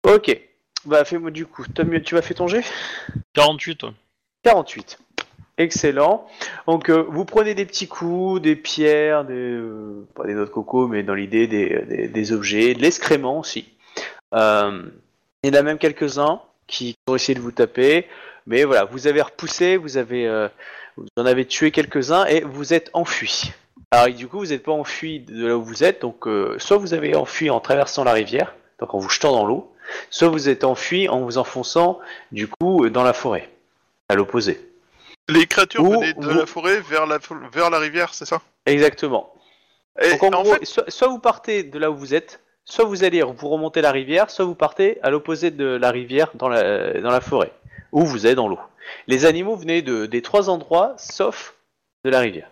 Ok. Bah, fais-moi du coup. Tom, tu vas fait ton jet? 48. ouais. 48. Excellent. Donc, euh, vous prenez des petits coups, des pierres, des, euh, pas des noix de coco, mais dans l'idée des, des, des objets, de l'excrément aussi. Euh, il y en a même quelques-uns qui ont essayé de vous taper, mais voilà, vous avez repoussé, vous avez, euh, vous en avez tué quelques-uns et vous êtes enfui. Alors du coup, vous n'êtes pas enfui de là où vous êtes, donc euh, soit vous avez enfui en traversant la rivière, donc en vous jetant dans l'eau, soit vous êtes enfui en vous enfonçant du coup dans la forêt, à l'opposé. Les créatures Ou- venaient de ou- la forêt vers la, vers la rivière, c'est ça? Exactement. Et Donc en, en gros, fait, soit, soit vous partez de là où vous êtes, soit vous allez vous remonter la rivière, soit vous partez à l'opposé de la rivière dans la, dans la forêt, où vous êtes dans l'eau. Les animaux venaient de, des trois endroits, sauf de la rivière.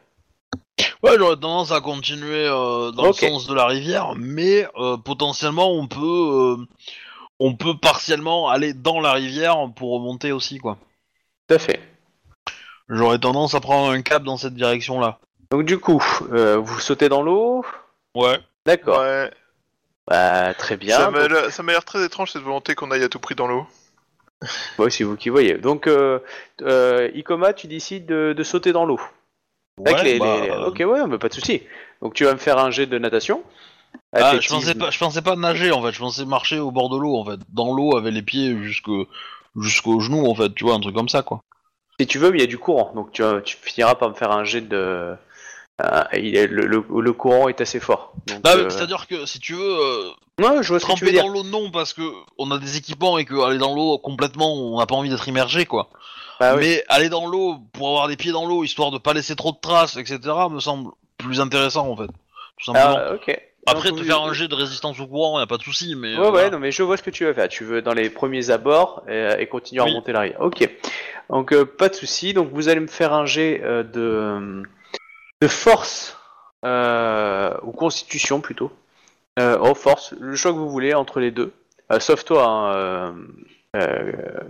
Ouais, j'aurais tendance à continuer euh, dans le sens de la rivière, mais euh, potentiellement on peut, euh, on peut partiellement aller dans la rivière pour remonter aussi, quoi. Tout à fait. J'aurais tendance à prendre un cap dans cette direction-là. Donc du coup, euh, vous sautez dans l'eau? Ouais. D'accord. Ouais. Bah, très bien. Ça m'a Donc, l'air- très étrange cette volonté qu'on aille à tout prix dans l'eau. [LAUGHS] ouais, c'est vous qui voyez. Donc, euh, euh, Ikoma, tu décides de, de sauter dans l'eau. Avec Ouais, les- bah, les- euh, Ok, ouais, mais pas de souci. Donc tu vas me faire un jet de natation. Ah, je Athlétisme. pensais pas, je pensais pas nager en fait, je pensais marcher au bord de l'eau en fait, dans l'eau avec les pieds jusqu'au jusqu'aux genoux en fait, tu vois, un truc comme ça quoi. Si tu veux, mais il y a du courant, donc tu, vas- tu finiras par me faire un jet de. euh, il est- le, le- le courant est assez fort. Donc, Bah, euh, c'est-à-dire que si tu veux euh, Ouais, je vois ce que tu veux tremper dire. dans l'eau non parce que on a des équipements et que aller dans l'eau complètement on n'a pas envie d'être immergé quoi. Bah oui. Mais aller dans l'eau pour avoir les pieds dans l'eau histoire de pas laisser trop de traces etc me semble plus intéressant en fait. Tout simplement. Ah, ok. Après te faire un jet de résistance au courant y a pas de souci mais. Ouais, euh, ouais, voilà. non, mais je vois ce que tu veux faire. Tu veux dans les premiers abords et, et continuer à remonter la rivière. Ok. Donc, euh, pas de souci. Donc, vous allez me faire un jet euh, de, de force ou constitution plutôt. Oh, force, le choix que vous voulez entre les deux. Sauf toi, hein,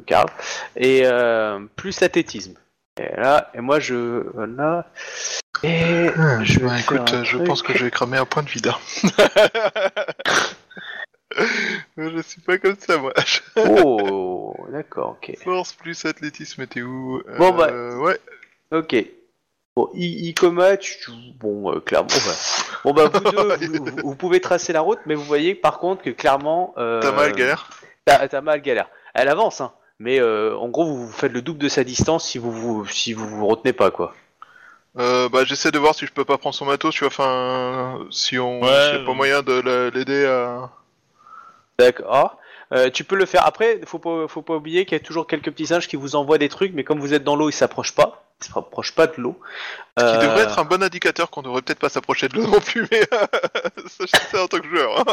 Karl. Et euh, plus athlétisme. Et là, et moi je. Voilà. Et. je Bah, écoute, je truc. pense que je vais cramer un point de vide. [LAUGHS] je suis pas comme ça, moi. Oh, d'accord, ok. Force plus athlétisme, t'es où Euh, Bon, bah. Ouais. Ok. Bon, I- Ikoma, tu... bon, euh, clairement, bah. bon bah vous deux, vous, [LAUGHS] vous- vous pouvez tracer la route, mais vous voyez par contre que clairement, euh, T'as mal, galère t'as mal galère. Elle avance, hein. Mais euh, en gros, vous faites le double de sa distance si vous vous, si vous, vous retenez pas, quoi. Euh, bah, j'essaie de voir si je peux pas prendre son matos, tu vois, enfin, si on, Ouais, s'il y a pas euh. moyen de la- l'aider à. D'accord. Euh, tu peux le faire. Après, faut pas, faut pas oublier qu'il y a toujours quelques petits singes qui vous envoient des trucs, mais comme vous êtes dans l'eau, ils s'approchent pas. Ils s'approchent pas de l'eau. Ce qui devrait être un bon indicateur qu'on devrait peut-être pas s'approcher de l'eau non plus, mais [LAUGHS] sachez ça en tant que joueur.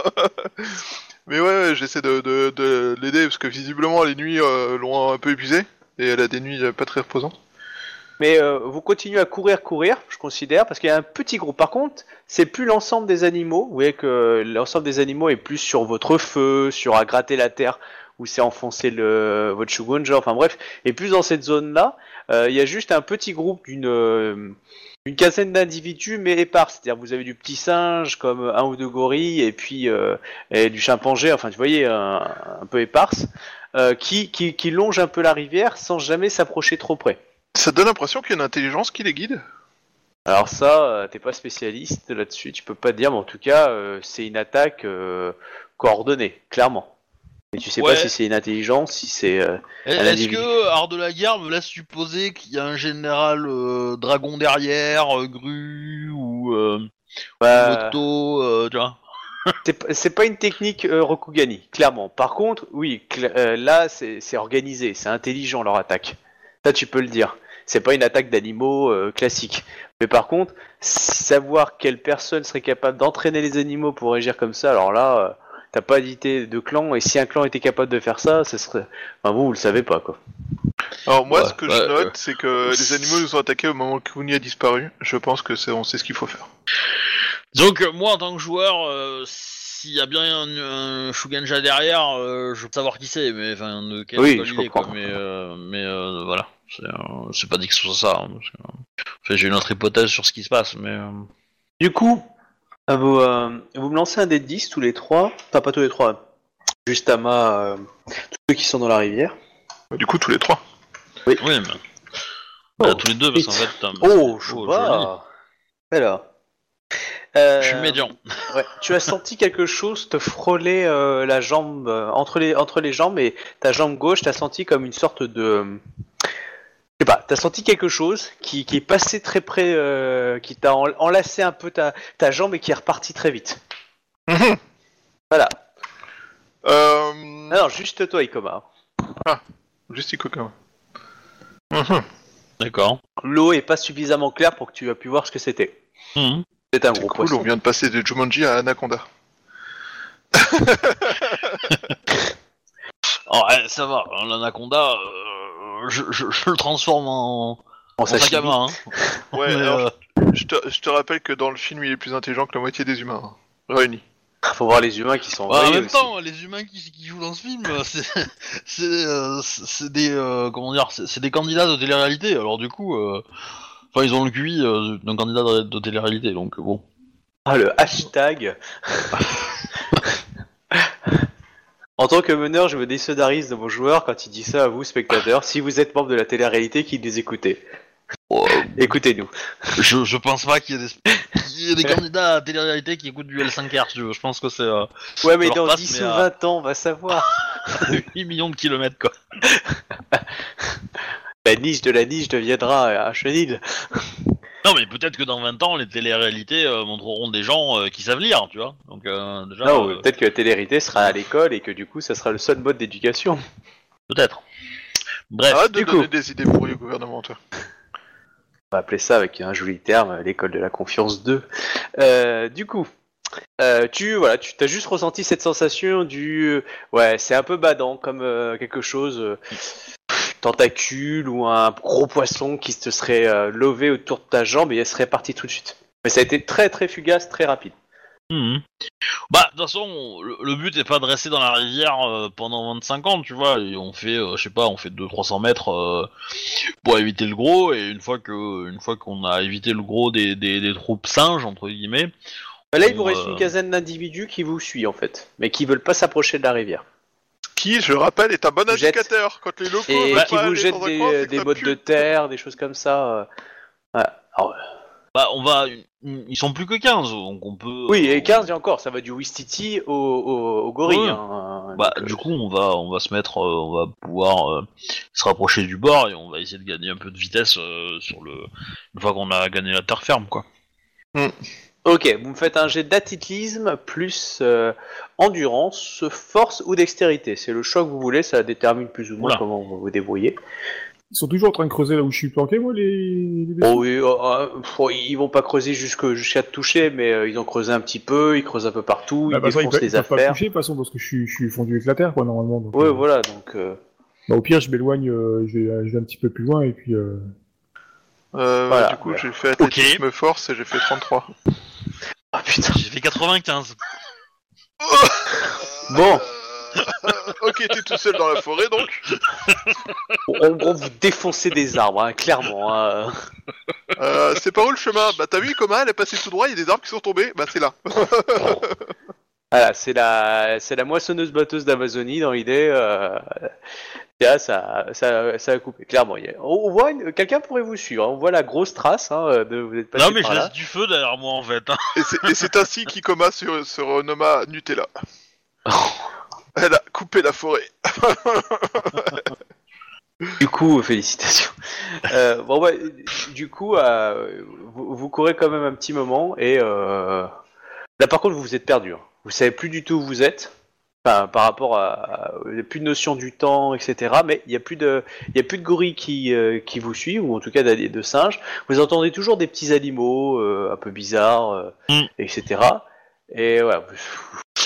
Mais ouais, ouais, j'essaie de, de, de l'aider parce que visiblement les nuits euh, l'ont un peu épuisé et elle a des nuits euh, pas très reposantes. Mais euh, vous continuez à courir, courir, je considère, parce qu'il y a un petit groupe. Par contre, c'est plus l'ensemble des animaux. Vous voyez que l'ensemble des animaux est plus sur votre feu, sur à gratter la terre, où c'est enfoncé le votre shugunja, enfin bref, et plus dans cette zone-là, euh, il y a juste un petit groupe d'une euh, une quinzaine d'individus, mais épars. C'est-à-dire vous avez du petit singe, comme un ou deux gorilles, et puis euh, et du chimpanzé, enfin tu voyez, un, un peu éparse, euh, qui, qui, qui longe un peu la rivière sans jamais s'approcher trop près. Ça donne l'impression qu'il y a une intelligence qui les guide Alors ça, t'es pas spécialiste là-dessus, tu peux pas te dire, mais en tout cas, euh, c'est une attaque euh, coordonnée, clairement. Tu sais Ouais. pas si c'est une intelligence, si c'est... euh, Est-ce individu. que Art de la guerre me laisse supposer qu'il y a un général euh, dragon derrière, euh, grue ou euh, bah, moto, tu vois? [LAUGHS] C'est pas- une technique Rokugani, clairement. Par contre, oui, cl- là, c'est organisé, c'est intelligent leur attaque. Ça, tu peux le dire. C'est pas une attaque d'animaux classique. Mais par contre, savoir quelle personne serait capable d'entraîner les animaux pour agir comme ça, alors là, t'as pas d'idée de clan, et si un clan était capable de faire ça, ce serait... Enfin, vous, vous le savez pas, quoi. Alors moi, Ouais, ce que ouais, je note, ouais. c'est que les animaux nous ont attaqués au moment que Kuni a disparu. Je pense que c'est on sait ce qu'il faut faire. Donc euh, moi en tant que joueur, euh, s'il y a bien un, un Shuganja derrière, euh, je veux savoir qui c'est, mais enfin de quel Oui, je est, quoi. comprends. Mais euh, mais euh, voilà, c'est euh, c'est pas dit que ce soit ça. hein, parce que, euh, enfin, j'ai une autre hypothèse sur ce qui se passe, mais euh, Du coup, euh, vous, euh, vous me lancez un dé de 10 tous les trois, enfin pas tous les trois, juste Ama, euh, tous ceux qui sont dans la rivière. Du coup, tous les trois. oui, mais bah, Oh, tous les deux parce qu'en fait, t'as- Oh, je oh, vois. Alors. Euh, Je suis médian. ouais, tu as senti quelque chose te frôler euh, la jambe euh, entre les entre les jambes et ta jambe gauche, t'as senti comme une sorte de euh, je sais pas, t'as senti quelque chose qui, qui est passé très près, euh, qui t'a en- enlacé un peu ta, ta jambe et qui est reparti très vite. [LAUGHS] Voilà. Euh... Alors juste toi, Ikoma. Juste Ico, quand même. Mhm. D'accord. L'eau est pas suffisamment claire pour que tu aies pu voir ce que c'était. Mhm. C'est un C'est gros cool, poisson. on vient de passer de Jumanji à Anaconda. [LAUGHS] Oh, eh, ça va, l'anaconda, euh, je, je, je le transforme en, En en sac sashimi. à main. Hein. Ouais, [LAUGHS] alors euh, je te, je te rappelle que dans le film, il est plus intelligent que la moitié des humains, hein, réunis. Faut voir les humains qui sont Bah, en même aussi. temps, les humains qui, qui jouent dans ce film, euh, c'est [LAUGHS] c'est euh, c'est- des euh, comment dire, c'est des candidats de télé-réalité. Alors du coup, euh, enfin ils ont le QI d'un candidat de, de télé-réalité, donc bon. Ah, le hashtag. [LAUGHS] en tant que meneur, je me désolidarise de vos joueurs quand il dit ça à vous, spectateurs, si vous êtes membre de la télé-réalité qui les écoutez. Écoutez-nous. Je, je pense pas qu'il y ait des, y ait des candidats à télé-réalité qui écoutent du L5R, tu veux. Je pense que c'est euh, Ouais, mais dans passe, 10 mais, ou euh, 20 ans, on va savoir. [LAUGHS] 8 millions de kilomètres quoi. [LAUGHS] La niche de la niche deviendra un chenil. [LAUGHS] Non mais peut-être que dans 20 ans, les télé-réalités euh, montreront des gens euh, qui savent lire, tu vois. Donc euh, déjà, Non, euh, peut-être que la télé-réalité sera à l'école et que du coup, ça sera le seul mode d'éducation. peut-être. Bref. Arrête de du donner coup. des idées pourries au gouvernement, toi. On va appeler ça avec un joli terme, l'école de la confiance 2. Euh, du coup, euh, tu voilà, tu as juste ressenti cette sensation du ouais, c'est un peu badant comme euh, quelque chose euh, tentacule ou un gros poisson qui se serait euh, levé autour de ta jambe et elle serait partie tout de suite. Mais ça a été très très fugace, très rapide. Mhm. Bah, de toute façon, le, le but est pas de rester dans la rivière euh, pendant 25 ans, tu vois. Et on fait, euh, je sais pas, on fait 200-300 mètres euh, pour éviter le gros. Et une fois que, une fois qu'on a évité le gros des, des, des troupes singes entre guillemets, Là, il vous reste une quinzaine d'individus qui vous suivent en fait, mais qui veulent pas s'approcher de la rivière. Qui, je rappelle, est un bon jette- indicateur. Quand les locaux Et veulent qui pas vous aller dans un des, coin, c'est que des ça bottes pue. de terre, des choses comme ça. euh. Ouais. Alors, bah, on va, ils sont plus que 15, donc on peut. Oui, et on- 15 et encore, ça va du Wistiti au, au, au gorille. Ouais. hein, Bah, donc, du euh, coup, on va, on va se mettre, euh, on va pouvoir euh, se rapprocher du bord et on va essayer de gagner un peu de vitesse euh, sur le, une fois qu'on a gagné la terre ferme, quoi. Ok, vous me faites un jet d'athlétisme plus euh, endurance, force ou dextérité. C'est le choix que vous voulez, ça détermine plus ou moins Oula. comment vous vous débrouillez. Ils sont toujours en train de creuser là où je suis planqué, moi, les. les Oh oui, euh, euh, pff, ils vont pas creuser jusque- jusqu'à te toucher, mais euh, ils ont creusé un petit peu, ils creusent un peu partout, Bah, ils bah, ça, ils défoncent peuvent, les ils peuvent pas affaires. toucher, de toute façon, parce que je suis, je suis fondu avec la terre, quoi, normalement. donc, Ouais, euh, voilà, donc... euh, bah, au pire, je m'éloigne, euh, je, vais, je vais un petit peu plus loin, et puis... Euh... Euh, Voilà. Du coup, j'ai fait athlétisme force et j'ai fait 33. Ah putain. J'ai fait 95. [LAUGHS] Bon, [LAUGHS] ok, t'es tout seul dans la forêt donc. en gros, vous défoncez des arbres, hein, clairement. hein. Euh, c'est par où le chemin? Bah t'as vu comment elle est passée tout droit, il y a des arbres qui sont tombés Bah c'est là. Voilà, c'est la, c'est la moissonneuse batteuse d'Amazonie dans l'idée. Euh... Là, ça, ça, ça a coupé, clairement. Il y a- On on voit, une- quelqu'un pourrait vous suivre. hein. On voit la grosse trace. Hein, de, vous êtes passé Non mais je par là. laisse du feu derrière moi en fait. hein. Et c'est- et c'est ainsi qu'Ikoma se, se renomma Nutella. [LAUGHS] Elle a coupé la forêt. [LAUGHS] Du coup, félicitations. Euh, bon, bah, du coup, euh, vous, vous courez quand même un petit moment et euh, là, par contre, vous vous êtes perdu. hein. Vous savez plus du tout où vous êtes. Enfin, par rapport à, à- il n'y a plus de notion du temps, etc. Mais il n'y a plus de, il y a plus de gorilles qui, euh, qui vous suivent ou en tout cas de, de singes. Vous entendez toujours des petits animaux euh, un peu bizarres, euh, Mm. etc. Et voilà, vous,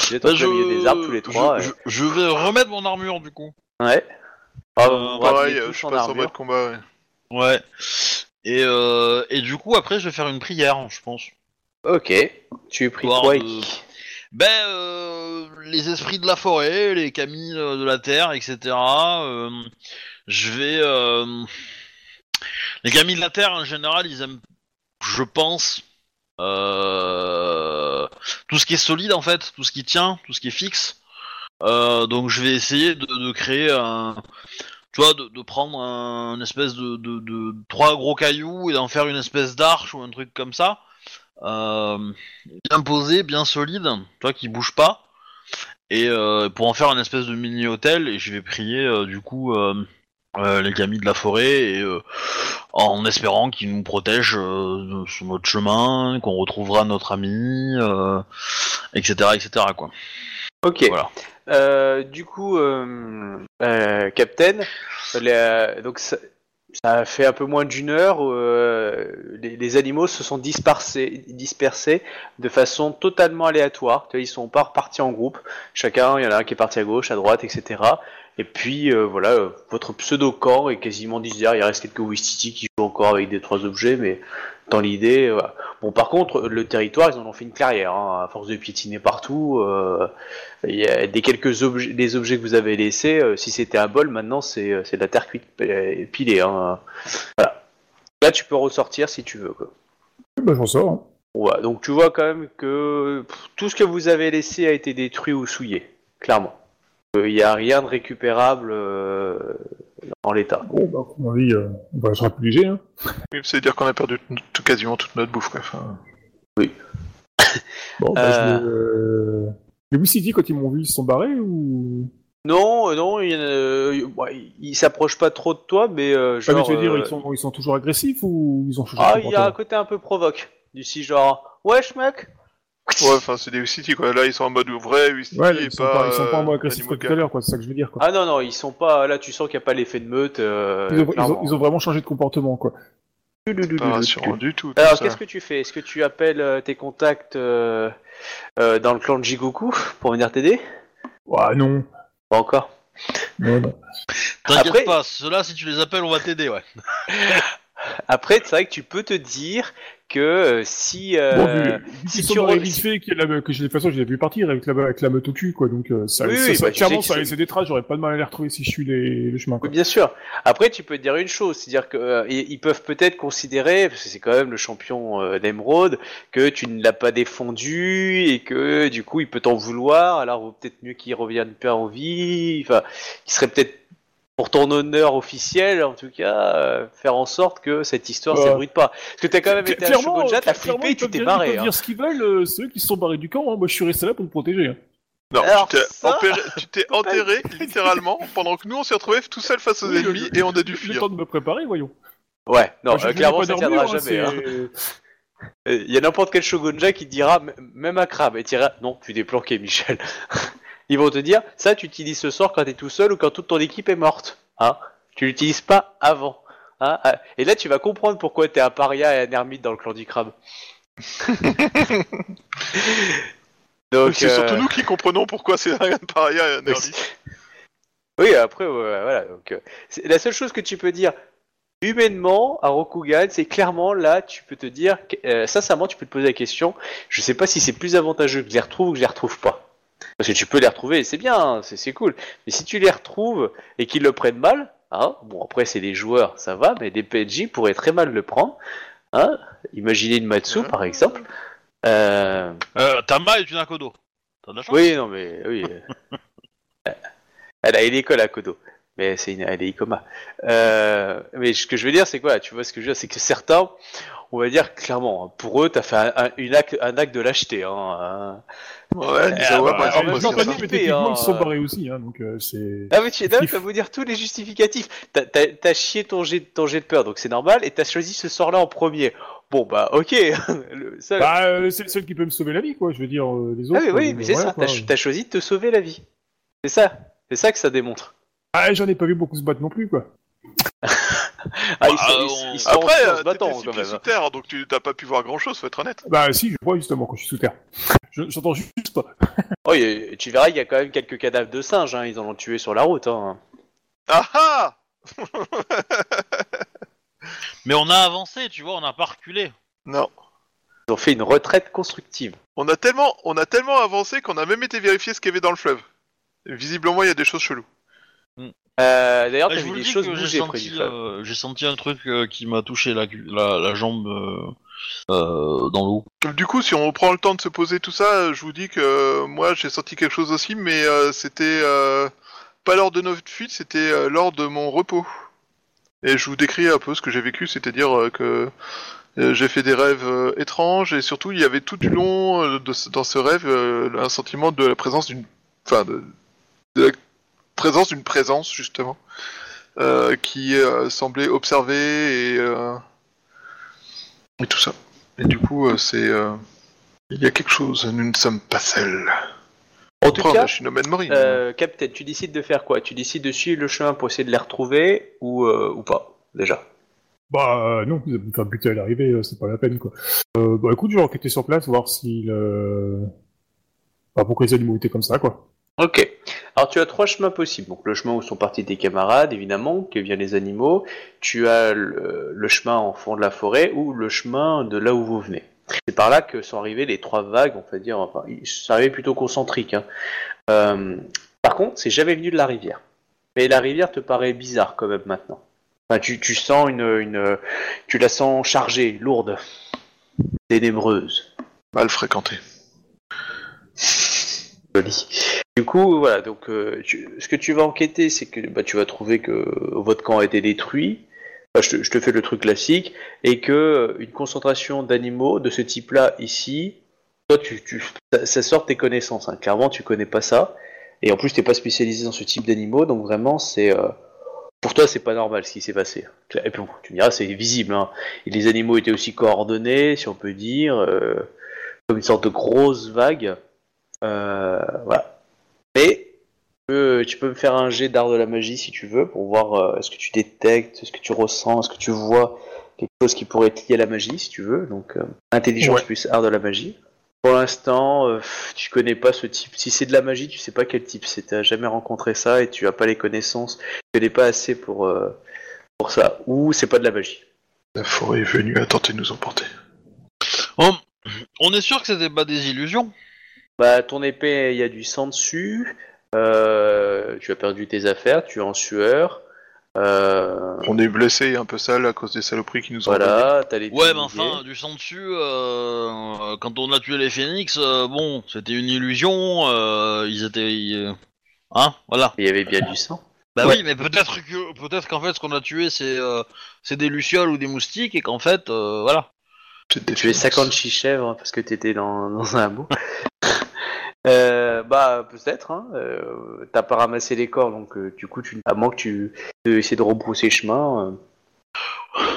vous êtes Bah, plein milieu des arbres tous les trois. je, et- je- je vais remettre mon armure du coup. Ouais. Ah, Euh, vous Pareil, je passe en armure. mode combat. Ouais. Ouais. Et, euh, et du coup après je vais faire une prière, je pense. Ok. Tu es pris Voir quoi et de- qui Ben euh, les esprits de la forêt, les camis euh, de la terre, etc. euh, je vais euh, les camis de la terre en général ils aiment, je pense, euh, tout ce qui est solide en fait, tout ce qui tient, tout ce qui est fixe. Donc je vais essayer de, créer un, tu vois, de, prendre un une espèce de trois gros cailloux et d'en faire une espèce d'arche ou un truc comme ça. Euh, bien posé, bien solide, toi qui bouge pas, et euh, pour en faire un espèce de mini hôtel, et je vais prier euh, du coup les camis de la forêt, et en espérant qu'ils nous protègent sur notre chemin, qu'on retrouvera notre ami, etc., etc. quoi. Ok. Voilà. Euh, du coup, euh, euh, Captain, les- donc ça, fait un peu moins d'une heure. euh, les, animaux se sont dispersés, dispersés de façon totalement aléatoire. Ils sont pas repartis en groupe. Chacun, il y en a un qui est parti à gauche, à droite, etc. Et puis euh, voilà, votre pseudo-camp est quasiment désert. Il reste quelques Wistiti qui jouent encore avec des trois objets, mais dans l'idée, euh. Bon, par contre, le territoire, ils en ont fait une carrière. hein, à force de piétiner partout, euh, il y a des quelques objets, des objets que vous avez laissés. euh, si c'était un bol, maintenant c'est de la terre cuite pilée. Hein. Voilà. Là, tu peux ressortir si tu veux. Quoi. Bah, j'en sors. hein. Ouais, donc tu vois quand même que pff, tout ce que vous avez laissé a été détruit ou souillé, clairement. Euh, Il n'y a rien de récupérable euh, en l'état. Bon, bah, à mon avis, euh, on va se rappeler. Hein. Oui, ça veut dire qu'on a perdu tout- quasiment toute notre bouffe. Quoi. Enfin, [COUGHS] Bon, bah, Euh. je euh... Les Wistiti, quand ils m'ont vu, ils se sont barrés ou? Non, euh, non, il, y en a- euh, ouais, il s'approche pas trop de toi, mais euh, Ah, mais genre. tu veux dire, euh, ils sont, ils sont toujours agressifs ou ils ont changé Ah, de il y a un côté un peu provoque. D'ici, genre, wesh mec ouais, enfin, c'est des City quoi. Là, ils sont en mode vrai Ouais, ils sont pas. ils sont pas en euh, mode agressif animaux comme tout à l'heure, quoi. C'est ça que je veux dire, quoi. Ah non, non, ils sont pas. Là, tu sens qu'il n'y a pas l'effet de meute. euh, ils, ont, ils ont- clairement. ils ont vraiment changé de comportement, quoi. Pas rassurant du tout. tout Alors, qu'est-ce que tu fais? Est-ce que tu appelles euh, tes contacts euh, euh, dans le clan de Jigoku pour venir t'aider? Ouais, non. Pas encore. Non, non. T'inquiète Après- pas, ceux-là, si tu les appelles, on va t'aider, ouais. [LAUGHS] Après, c'est vrai que tu peux te dire que euh, si. euh, Bon, vu si tu re- fait, a la- que je, de toute façon, je l'ai vu partir avec la, avec la meute au cul, quoi. Donc, euh, ça, Oui, ça, oui, ça- bah, tu clairement, ça que laissé des traces, j'aurais pas de mal à les retrouver si je suis les, le chemin, quoi. Oui, bien sûr. Après, tu peux te dire une chose, c'est-à-dire que euh, ils peuvent peut-être considérer, parce que c'est quand même le champion euh, d'Emeraude, que tu ne l'as pas défendu et que du coup il peut t'en vouloir. Alors peut-être mieux qu'il revienne pas en vie. Enfin, il serait peut-être pour ton honneur officiel, en tout cas, euh, faire en sorte que cette histoire Ouais. s'ébruite pas. Parce que t'as quand même été à Shogunja, t'as flippé, tu t'es barré. Ils peuvent hein. dire ce qu'ils veulent, euh, c'est eux qui se sont barrés du camp, hein. moi je suis resté là pour me protéger. hein. Non, Alors, tu t'es ça- [LAUGHS] enterré littéralement pendant que nous on s'est retrouvés tout seuls face aux Oui, le- ennemis le- et on a dû Le fuir. temps de me préparer, voyons. Ouais, non, Moi, euh, clairement ça d'armure, tiendra hein, jamais. hein. Euh, Il y a n'importe quel shogunja qui te dira, même à crabe, et dira non, tu t'es planqué, Michel. [LAUGHS] Ils vont te dire, ça, tu utilises ce sort quand t'es tout seul ou quand toute ton équipe est morte. Hein? Tu l'utilises pas avant. Hein? Ah, et là, tu vas comprendre pourquoi t'es un paria et un ermite dans le clan du crabe. [LAUGHS] Donc, C'est euh, surtout nous qui comprenons pourquoi c'est un paria et un ermite. Oui, après, ouais, voilà. Donc, euh, la seule chose que tu peux dire humainement à Rokugan, c'est clairement là, tu peux te dire, euh, sincèrement, tu peux te poser la question. Je sais pas si c'est plus avantageux que je les retrouve ou que je les retrouve pas. Parce que tu peux les retrouver, c'est bien, hein, c'est c'est cool. Mais si tu les retrouves et qu'ils le prennent mal, hein, bon après c'est des joueurs, ça va, mais des PNJ pourraient très mal le prendre. Hein. Imaginez une Matsu par exemple. Euh, Euh, Tama est une Akodo. T'as de la chance oui, non, mais oui. [LAUGHS] euh, elle a l'école à Kodo, mais c'est une, elle est Ikoma. Euh, mais ce que je veux dire, c'est quoi Tu vois ce que je veux dire, c'est que certains, on va dire clairement, pour eux, t'as fait un, un, une acte, un acte de lâcheté. Hein, hein. Ouais, ouais, bah, par exemple, c'est ça. techniquement, ils se sont euh. barrés aussi, hein, donc euh, c'est... Ah mais tu vais vous dire tous les justificatifs. T'as- T'as t'as chié ton jet, ton jet de peur, donc c'est normal, et t'as choisi ce sort-là en premier. Bon bah ok. [LAUGHS] Le seul- Bah, euh, c'est le seul qui peut me sauver la vie, quoi, je veux dire, euh, les ah autres... oui, oui, euh, mais c'est voilà, ça. quoi. T'as cho- t'as choisi de te sauver la vie. C'est ça. C'est ça que ça démontre. Ah, j'en ai pas vu beaucoup se battre non plus, quoi. [LAUGHS] Ah, Bah, ils sont, on- ils- ils sont Après, en euh, se battant t'étais six quand pieds même. sous terre, donc tu t'as pas pu voir grand chose, faut être honnête. Bah, si, je vois justement quand je suis sous terre. Je- J'entends juste pas. [LAUGHS] Oh, et- tu verras, il y a quand même quelques cadavres de singes, hein, ils en ont tué sur la route. Hein. Ah ah [LAUGHS] Mais on a avancé, tu vois, on n'a pas reculé. Non. Ils ont fait une retraite constructive. On a tellement, on a tellement avancé qu'on a même été vérifier ce qu'il y avait dans le fleuve. Visiblement, il y a des choses cheloues. Euh, D'ailleurs, Ah, t'as vu des choses que j'ai bouger près senti, du fleuve. euh, j'ai senti un truc euh, qui m'a touché la, la jambe euh, dans l'eau. Du coup, si on prend le temps de se poser tout ça, je vous dis que euh, moi j'ai senti quelque chose aussi, mais euh, c'était pas lors de notre fuite, c'était lors de mon repos. Et je vous décris un peu ce que j'ai vécu, c'est-à-dire que j'ai fait des rêves étranges et surtout il y avait tout du long dans ce rêve un sentiment de la présence d'une, enfin de, la présence d'une présence justement qui semblait observer et, et tout ça. Et du coup, euh, c'est. euh, Il y a quelque chose, nous ne sommes pas seuls. En tout Preuve cas, Shinomène Mori. euh, Captain, tu décides de faire quoi? Tu décides de suivre le chemin pour essayer de les retrouver ou, euh, ou pas, déjà? Bah, euh, non, vous avez me faire buter à l'arrivée, c'est pas la peine, quoi. Euh, bah, écoute, je vais enquêter sur place, voir si le... Bah, pourquoi les animaux étaient comme ça, quoi. Ok. Alors tu as trois chemins possibles. Donc le chemin où sont partis tes camarades, évidemment, qui viennent les animaux. Tu as le, le chemin en fond de la forêt ou le chemin de là où vous venez. C'est par là que sont arrivées les trois vagues, on va dire. Enfin, arrivés plutôt concentriques. hein. Euh, par contre, c'est jamais venu de la rivière. Mais la rivière te paraît bizarre quand même maintenant. Enfin, tu, tu sens une, une, tu la sens chargée, lourde, ténébreuse. Mal fréquenté. Joli. Du coup, voilà. Donc, euh, ce que tu vas enquêter, c'est que bah, tu vas trouver que votre camp a été détruit. Enfin, je, te, fais le truc classique et que euh, une concentration d'animaux de ce type-là ici, toi, tu, tu, ça, sort tes connaissances. hein. Clairement, tu connais pas ça. Et en plus, t'es pas spécialisé dans ce type d'animaux, donc vraiment, c'est euh, pour toi, c'est pas normal ce qui s'est passé. Et puis, tu me diras, c'est visible. Hein. Et les animaux étaient aussi coordonnés, si on peut dire, comme une sorte de grosse vague. Voilà. Tu peux, tu peux me faire un jet d'art de la magie si tu veux pour voir euh, est-ce que tu détectes, est-ce que tu ressens, est-ce que tu vois quelque chose qui pourrait être lié à la magie si tu veux. Donc euh, intelligence Ouais. plus art de la magie. Pour l'instant, euh, tu connais pas ce type. Si c'est de la magie, tu sais pas quel type c'est. T'as jamais rencontré ça et tu as pas les connaissances. Tu connais pas assez pour euh, pour ça. Ou c'est pas de la magie. La forêt est venue à tenter de nous emporter. On, on est sûr que c'était pas des illusions? Bah, ton épée, il y a du sang dessus. Euh, tu as perdu tes affaires, tu es en sueur. Euh, On est blessé un peu sale à cause des saloperies qui nous ont voilà, t'as les Ouais, pieds mais enfin, du sang dessus, euh, quand on a tué les phénix, euh, bon, c'était une illusion, euh, ils étaient... ils- Hein Voilà. Il y avait bien du sang. Bah Ouais. oui, mais peut-être que peut-être qu'en fait, ce qu'on a tué, c'est euh, c'est des lucioles ou des moustiques, et qu'en fait, euh, voilà. Tu es phénix. 50 chèvres parce que t'étais dans, dans un hameau. [LAUGHS] Euh, bah peut-être. Hein. Euh, T'as pas ramassé les corps, donc euh, du coup, tu, à moins que tu de essayer de rebrousser chemin. euh.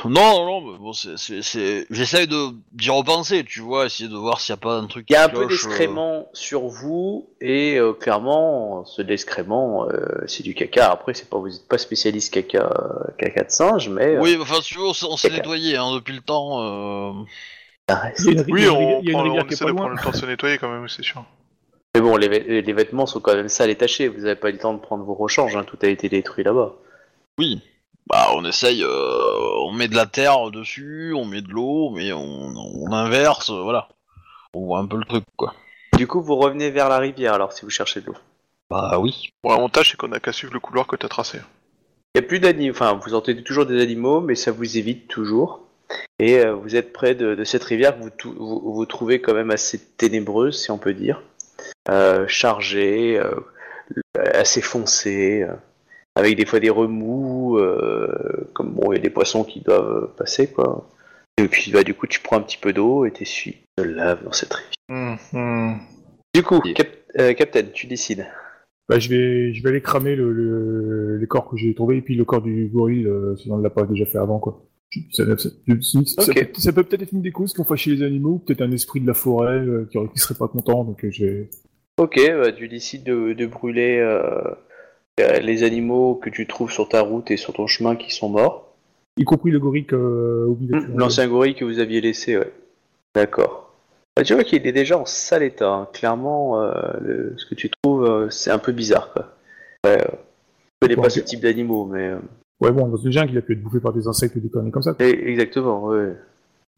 Non, non, non, mais bon, c'est... c'est- c'est- J'essaye de d'y repenser, tu vois, essayer de voir s'il y a pas un truc Il y a un peu cloche, euh. d'excréments sur vous et euh, clairement, ce d'excréments, euh, c'est du caca. Après, c'est pas vous êtes pas spécialiste caca, euh, caca de singe, mais euh, Oui, enfin, tu veux, on s'est- on s'est Caca. nettoyé hein, depuis le temps. euh. ça reste. Il y a une, Oui, on, rivière- il y a une prend- rivière on qui est essaie pas de loin. prendre le temps de se nettoyer quand même, c'est sûr. Mais bon, les, vê- les vêtements sont quand même sales et tachés. Vous avez pas eu le temps de prendre vos rechanges. Hein. Tout a été détruit là-bas. Oui. Bah, on essaye, euh, on met de la terre dessus, on met de l'eau, mais on, on inverse, euh, voilà. On voit un peu le truc, quoi. Du coup, vous revenez vers la rivière alors si vous cherchez de l'eau. Bah oui. Bon, l'avantage, c'est qu'on a qu'à suivre le couloir que t'as tracé. Il n'y a plus d'animaux, enfin vous entendez toujours des animaux, mais ça vous évite toujours. Et euh, vous êtes près de, de cette rivière que vous, tou- vous, vous trouvez quand même assez ténébreuse, si on peut dire. Euh, chargée, euh, assez foncée, euh, avec des fois des remous, euh, comme bon, il y a des poissons qui doivent passer, quoi. Et puis bah, du coup, tu prends un petit peu d'eau et t'essuies, te laves dans cette rivière. Du coup, Cap- euh, Captain, tu décides. Bah, je vais, je vais aller cramer le, le- les corps que j'ai trouvés et puis le corps du gorille, euh, si on ne l'a pas déjà fait avant, quoi. Ça, peut- ça peut peut-être être une des causes qui ont fâché les animaux, peut-être un esprit de la forêt euh, qui, qui serait pas content, donc euh, j'ai. Ok, bah, tu décides de, de brûler euh, euh, les animaux que tu trouves sur ta route et sur ton chemin qui sont morts. Y compris le gorille milieu. Hum, L'ancien gorille que vous aviez laissé, ouais. D'accord. Bah, tu vois qu'il est déjà en sale état. hein. Clairement, euh, le- ce que tu trouves, euh, c'est un peu bizarre. Quoi. Ouais, euh, je connais pas ce type d'animaux, mais... euh, Ouais, bon, dans une jungle, il a pu être bouffé par des insectes ou des conneries comme ça. eh, exactement, ouais.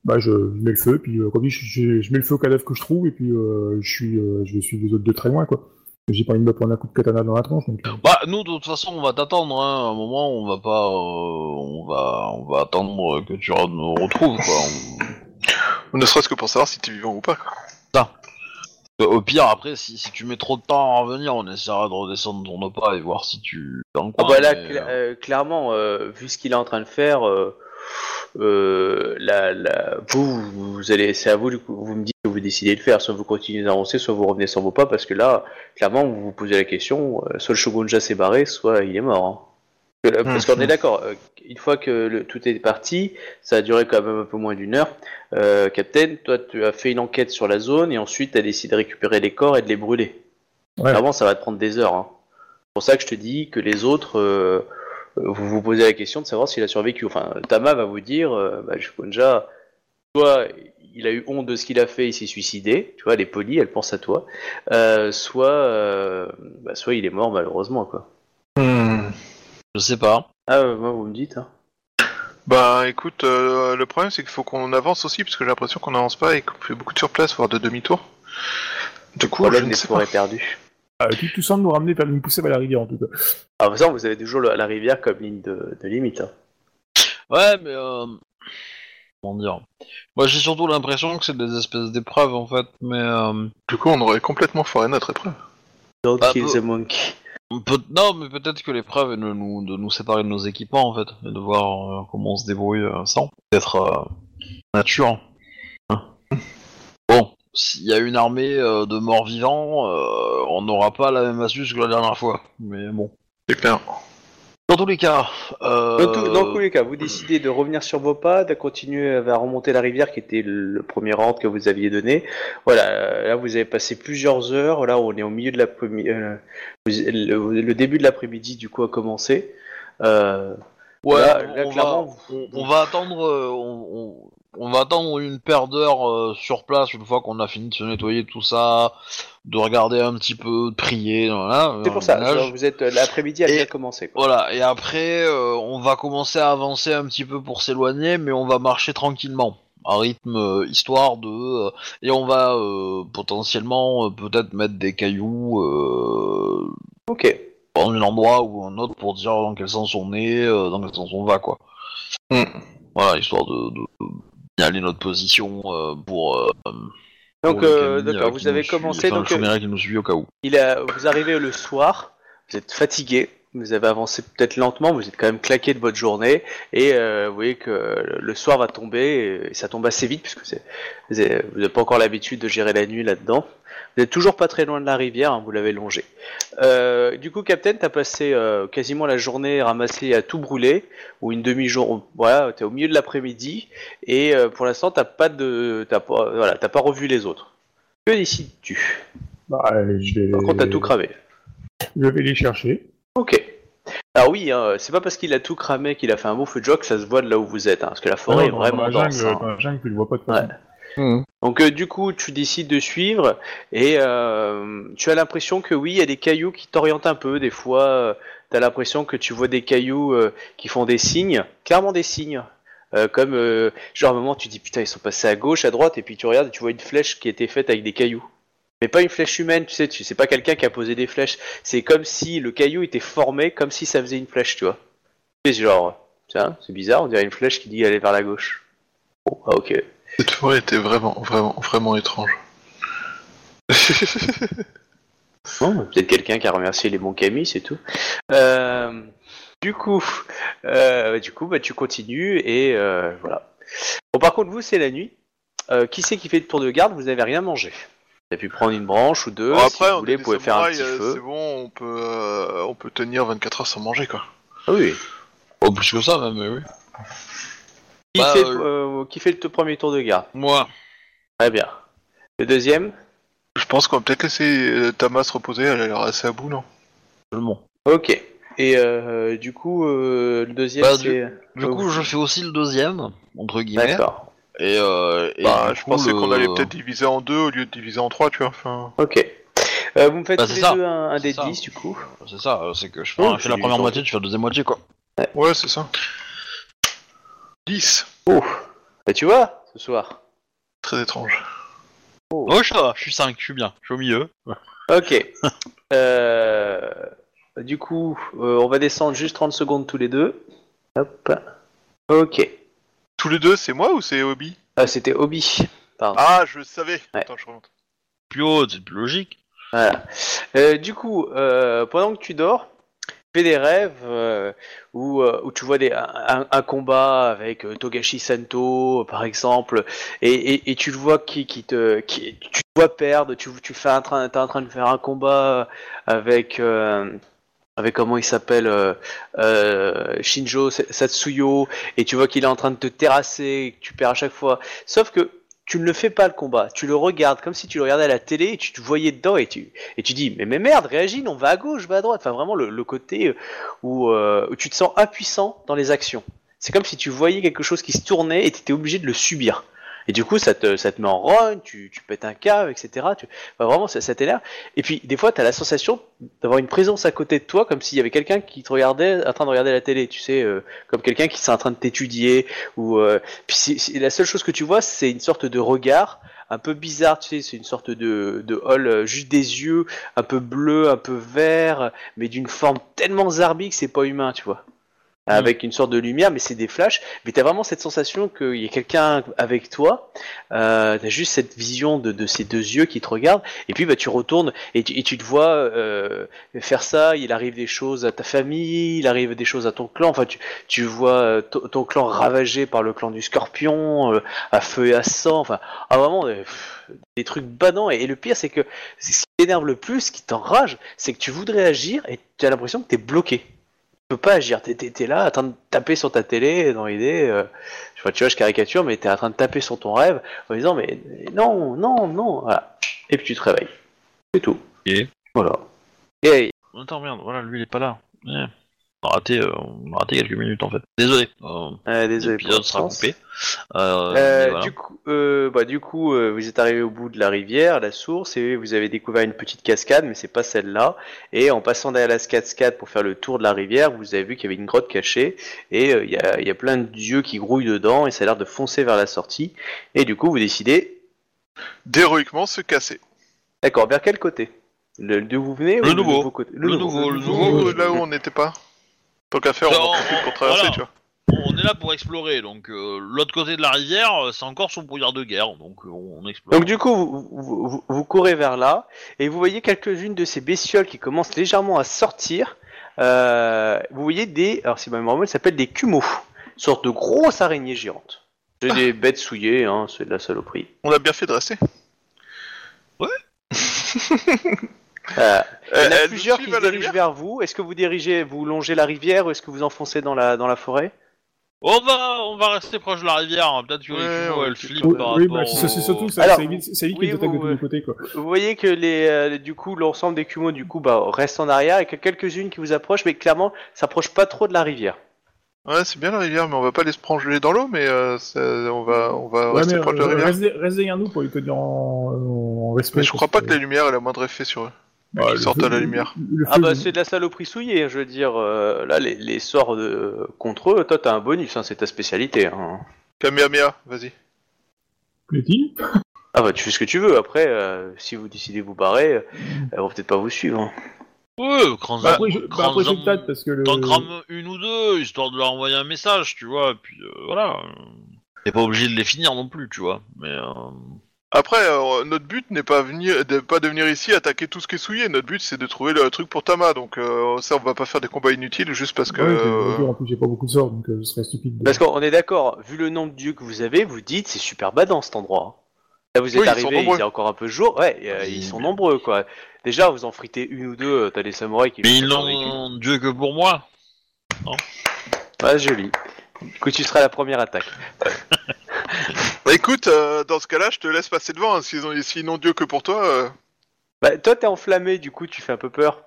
Bah, je, mets le feu, puis euh, comme dit, je, je- je mets le feu au cadavre que je trouve, et puis euh, je suis, euh, je suis les autres de très loin, quoi. J'ai pas envie de me prendre un coup de katana dans la tronche, donc. Bah, nous, de toute façon, on va t'attendre, hein. À un moment, on va pas, euh, on va, on va attendre que tu re- nous retrouves, quoi. On- [LAUGHS] Ne serait-ce que pour savoir si t'es vivant ou pas. quoi. Au pire, après, si, si tu mets trop de temps à revenir, on essaiera de redescendre ton pas et voir si tu es dans le Ah bah là, mais, euh, clairement, euh, vu ce qu'il est en train de faire, euh, la, la, vous, vous allez, c'est à vous, du coup, vous me dites que vous décidez de le faire, soit vous continuez d'avancer, soit vous revenez sur vos pas, parce que là, clairement, vous vous posez la question, euh, soit le Shogunja s'est barré, soit il est mort. hein. Euh, Parce qu'on est d'accord, euh, une fois que le- tout est parti, ça a duré quand même un peu moins d'une heure. Euh, Captain, toi, tu as fait une enquête sur la zone et ensuite tu as décidé de récupérer les corps et de les brûler. Ouais. Clairement, ça va te prendre des heures. hein. C'est pour ça que je te dis que les autres, euh, vous vous posez la question de savoir s'il a survécu. Enfin, Tama va vous dire, euh, bah, Shukonja, soit il a eu honte de ce qu'il a fait, il s'est suicidé, tu vois, elle est polie, elle pense à toi, euh, soit, euh, bah, soit il est mort malheureusement, quoi. Hmm. Je sais pas. Ah, euh, moi, vous me dites, hein. Bah écoute, euh, le problème c'est qu'il faut qu'on avance aussi parce que j'ai l'impression qu'on n'avance pas et qu'on fait beaucoup de surplace, voire de demi-tour. Du coup, je Problème ne des sais pas. forêts perdues. Ah, tout, tout semble nous ramener vers nous pousser vers la rivière en tout cas. Ah, de toute vous avez toujours la rivière comme ligne de, de limite. hein. Ouais, mais euh... comment dire Moi, j'ai surtout l'impression que c'est des espèces d'épreuves en fait, mais euh... Du coup, on aurait complètement foiré notre épreuve. Don't Bah, kill peu- the monkey. peut- non, mais peut-être que l'épreuve est de nous de nous séparer de nos équipements en fait, et de voir euh, comment on se débrouille euh, sans. Peut-être euh, nature. S'il y a une armée euh, de morts vivants, euh, on n'aura pas la même astuce que la dernière fois. Mais bon. C'est clair. Dans tous les cas, euh... Dans, tout- dans tous les cas, vous décidez de revenir sur vos pas, de continuer à remonter la rivière qui était le premier ordre que vous aviez donné. Voilà, là vous avez passé plusieurs heures. Là, on est au milieu de l'après-midi. euh, vous- le, le début de l'après-midi du coup a commencé. Euh, Ouais, Là- on, là, on clairement, va, on, on va attendre, on, on- on va attendre une paire d'heures euh, sur place une fois qu'on a fini de se nettoyer tout ça, de regarder un petit peu, de prier, voilà. c'est pour ça. genre, vous êtes l'après-midi a Et- déjà commencé. Quoi. Voilà, et après, euh, on va commencer à avancer un petit peu pour s'éloigner, mais on va marcher tranquillement, à rythme euh, histoire de, euh, et on va euh, potentiellement euh, peut-être mettre des cailloux euh, Ok. dans un endroit ou un autre pour dire dans quel sens on est, euh, dans quel sens on va, quoi. Mm. Voilà, histoire de, de, de signaler notre position euh, pour. euh, Donc, pour le euh, Camille, d'accord, euh, vous avez suit, commencé, enfin, donc, le Chimera qui nous suit au cas où. Il a, vous arrivez le soir, vous êtes fatigué, vous avez avancé peut-être lentement, vous êtes quand même claqué de votre journée, et euh, vous voyez que le soir va tomber, et ça tombe assez vite, puisque c'est, vous n'avez pas encore l'habitude de gérer la nuit là-dedans. Vous êtes toujours pas très loin de la rivière, hein, vous l'avez longée. Euh, du coup, Captain, t'as passé euh, quasiment la journée ramassée à tout brûler, ou une demi-journée, voilà, t'es au milieu de l'après-midi, et euh, pour l'instant, t'as pas de, t'as pas, voilà, t'as pas revu les autres. Que décides-tu? Bah, je. Par contre, t'as tout cramé. Je vais les chercher. Ok. Alors oui, hein, c'est pas parce qu'il a tout cramé qu'il a fait un beau feu de joie que ça se voit de là où vous êtes, hein, parce que la forêt est vraiment dans la dense. jungle, hein. dans la jungle, tu le vois pas de Ouais. Façon. Donc euh, du coup, tu décides de suivre et euh, tu as l'impression que oui, il y a des cailloux qui t'orientent un peu. Des fois, euh, t'as l'impression que tu vois des cailloux euh, qui font des signes, clairement des signes. Comme genre à un moment tu dis putain ils sont passés à gauche, à droite et puis tu regardes et tu vois une flèche qui était faite avec des cailloux. Mais pas une flèche humaine, tu sais, tu c'est pas quelqu'un qui a posé des flèches. C'est comme si le caillou était formé comme si ça faisait une flèche, tu vois. C'est genre, tiens, c'est bizarre, on dirait une flèche qui dit aller vers la gauche. Ah ok. [LAUGHS] Cette forêt était vraiment, vraiment, vraiment étrange. [LAUGHS] Bon, peut-être quelqu'un qui a remercié les bons Camille, c'est tout. Euh, du coup, euh, du coup, bah, tu continues et euh, voilà. Bon, par contre, vous, c'est la nuit. Euh, qui c'est qui fait le tour de garde? Vous n'avez rien mangé. Vous avez pu prendre une branche ou deux. Bon, si après, vous on voulez, vous pouvez faire un petit feu. c'est bon, on peut, euh, on peut tenir 24 heures sans manger, quoi. Ah oui. Oh, plus que ça, même, mais oui. Qui, Bah, fait, euh, euh, qui fait le premier tour de garde Moi. Très bien. Le deuxième Je pense qu'on va peut-être laisser euh, Tama se reposer, elle a l'air assez à bout, non? Seulement. Ok. Et euh, du coup, euh, le deuxième, Bah, c'est. Du coup, je fais aussi le deuxième, entre guillemets. D'accord. Et, euh, et Bah, je coup, pensais le- qu'on allait peut-être diviser en deux au lieu de diviser en trois, tu vois. Enfin, Ok. Euh, vous me faites Bah, tous les ça. deux un, un C'est dé ça. de 10 du coup. C'est ça, c'est que je fais, Oh, je fais la première moitié, tu fais la deuxième moitié, quoi. ouais, c'est ça. 10. Oh. Bah tu vois, ce soir. Très étrange. Oh, ça va, je suis 5, je suis bien, je suis au milieu. Ok. [LAUGHS] euh, du coup, euh, on va descendre juste 30 secondes tous les deux. Hop. Ok. Tous les deux, c'est moi ou c'est Obi? Ah, c'était Obi. Pardon. Ah, je le savais Ouais. Attends, je remonte. Plus haut, c'est plus logique. Voilà. Euh, du coup, euh, pendant que tu dors, fais des rêves euh, où, euh, où tu vois des, un, combat avec euh, Togashi Santo, par exemple, et, et, tu le vois qui, qui te, qui, tu vois perdre, tu, tu fais un train, t'es en train de faire un combat avec, avec comment il s'appelle, Shinjo Satsuyo, et tu vois qu'il est en train de te terrasser, que tu perds à chaque fois. Sauf que tu ne le fais pas le combat, tu le regardes comme si tu le regardais à la télé et tu te voyais dedans et tu, dis mais, mais merde, réagis, on va à gauche, va à droite. Enfin vraiment le, côté où, euh, où tu te sens impuissant dans les actions. C'est comme si tu voyais quelque chose qui se tournait et tu étais obligé de le subir. Et du coup, ça te, ça te met en rogne, tu, tu pètes un câble, etc. Tu, enfin, vraiment, ça, ça t'énerve. Et puis, des fois, tu as la sensation d'avoir une présence à côté de toi, comme s'il y avait quelqu'un qui te regardait, en train de regarder la télé, tu sais, euh, comme quelqu'un qui est en train de t'étudier. Ou, euh, puis, la seule chose que tu vois, c'est une sorte de regard un peu bizarre, tu sais, c'est une sorte de, de hall, euh, juste des yeux un peu bleus, un peu verts, mais d'une forme tellement zarbi que c'est pas humain, tu vois. Avec une sorte de lumière, mais c'est des flashs. Mais t'as vraiment cette sensation qu'il y a quelqu'un avec toi. Euh, t'as juste cette vision de, de ces deux yeux qui te regardent. Et puis bah tu retournes et tu, te vois euh, faire ça. Il arrive des choses à ta famille, il arrive des choses à ton clan. Enfin, tu, tu vois euh, ton- clan ravagé par le clan du Scorpion, euh, à feu et à sang. Enfin, ah, vraiment euh, des trucs badants. Et, et le pire, c'est que ce qui t'énerve le plus, ce qui t'enrage, c'est que tu voudrais agir et tu as l'impression que t'es bloqué. Tu peux pas agir. T'es, t'es- t'es là, en train de taper sur ta télé, dans l'idée. euh, je vois, tu vois, je caricature, mais t'es en train de taper sur ton rêve en disant, mais non, non, non. Voilà. Et puis tu te réveilles. C'est tout. Ok. Voilà. Et Attends, merde, voilà, lui il est pas là. Ouais. On a raté, euh, on a raté quelques minutes en fait. Désolé. Euh, euh, désolé. L'épisode sera coupé. Euh, Euh, voilà. Du coup, euh, bah, du coup euh, vous êtes arrivé au bout de la rivière, la source, et vous avez découvert une petite cascade, mais c'est pas celle-là. Et en passant derrière la cascade pour faire le tour de la rivière, vous avez vu qu'il y avait une grotte cachée, et euh, il y, a, il y a plein de dieux qui grouillent dedans, et ça a l'air de foncer vers la sortie. Et du coup, vous décidez, D'héroïquement se casser. d'accord, vers quel côté? Le, D'où vous venez Le ou nouveau. côté Le nouveau, le Nouveau, nouveau. là où on n'était pas. Tant qu'à faire, on Non, en profite pour traverser, voilà. tu vois. On est là pour explorer, donc euh, l'autre côté de la rivière, euh, c'est encore son brouillard de guerre, donc euh, on explore. Donc du coup, vous, vous- courez vers là, et vous voyez quelques-unes de ces bestioles qui commencent légèrement à sortir. Euh, vous voyez des, alors si ma mémoire bonne, ça s'appelle des cumos, une sorte de grosses araignées géantes. C'est des bêtes souillées, hein, c'est de la saloperie. On a bien fait de rester. [LAUGHS] Euh, il y en a nous plusieurs qui se dirigent vers vous. Est-ce que vous dirigez, vous longez la rivière ou est-ce que vous enfoncez dans la, dans la forêt? On va, on va rester proche de la rivière, hein. peut-être que Ouais, ouais, c'est Oui, par oui, bah, c'est c'est au- surtout ça, Alors, ça évite, ça évite oui, qu'ils attaquent de côtés, quoi. Vous voyez que les, euh, du coup, l'ensemble des cumos du coup, bah, restent en arrière et que quelques-unes qui vous approchent, mais clairement, s'approchent pas trop de la rivière. Ouais, c'est bien la rivière, mais on va pas les se plonger dans l'eau, mais euh, ça- on va, on va Ouais, rester mais proche de la euh, rivière. reste, derrière nous pour les tenir en, en respect. Mais je crois pas que la lumière ait la moindre effet sur eux. Bah, sortent à la lumière. Ah bah c'est de la saloperie souillée, je veux dire, euh, là les, les sorts de... contre eux, toi t'as un bonus, hein, c'est ta spécialité. Hein. Kamehameha, vas-y. Plaît-il? Ah bah tu fais ce que tu veux, après euh, si vous décidez de vous barrer, euh, elles vont peut-être pas vous suivre. hein. Ouais, crans Bah après, je, bah après, je tâte parce que le. T'en crames une ou deux, histoire de leur envoyer un message, tu vois, et puis euh, voilà. T'es pas obligé de les finir non plus, tu vois, mais... Euh... Après, euh, notre but n'est pas venir, de pas de venir ici attaquer tout ce qui est souillé. Notre but, c'est de trouver le truc pour Tama. Donc euh, ça, on va pas faire des combats inutiles juste parce que. Ouais, c'est- euh, En plus, j'ai pas beaucoup de sorts, donc euh, ce serait stupide. de- Parce qu'on est d'accord, vu le nombre de dieux que vous avez, vous dites c'est super badant cet endroit. Là vous êtes Oui, arrivé, il y a encore un peu de jour, ouais, euh, Oui, ils sont mais- nombreux quoi. Déjà vous en fritez une ou deux, t'as des samouraïs qui... Mais ils n'ont Dieu que pour moi. Ouais, joli. Du coup tu seras la première attaque. [LAUGHS] Bah, écoute, euh, dans ce cas-là, je te laisse passer devant. hein. S'ils ont, s'ils n'ont Dieu que pour toi. euh, Bah toi t'es enflammé, du coup tu fais un peu peur.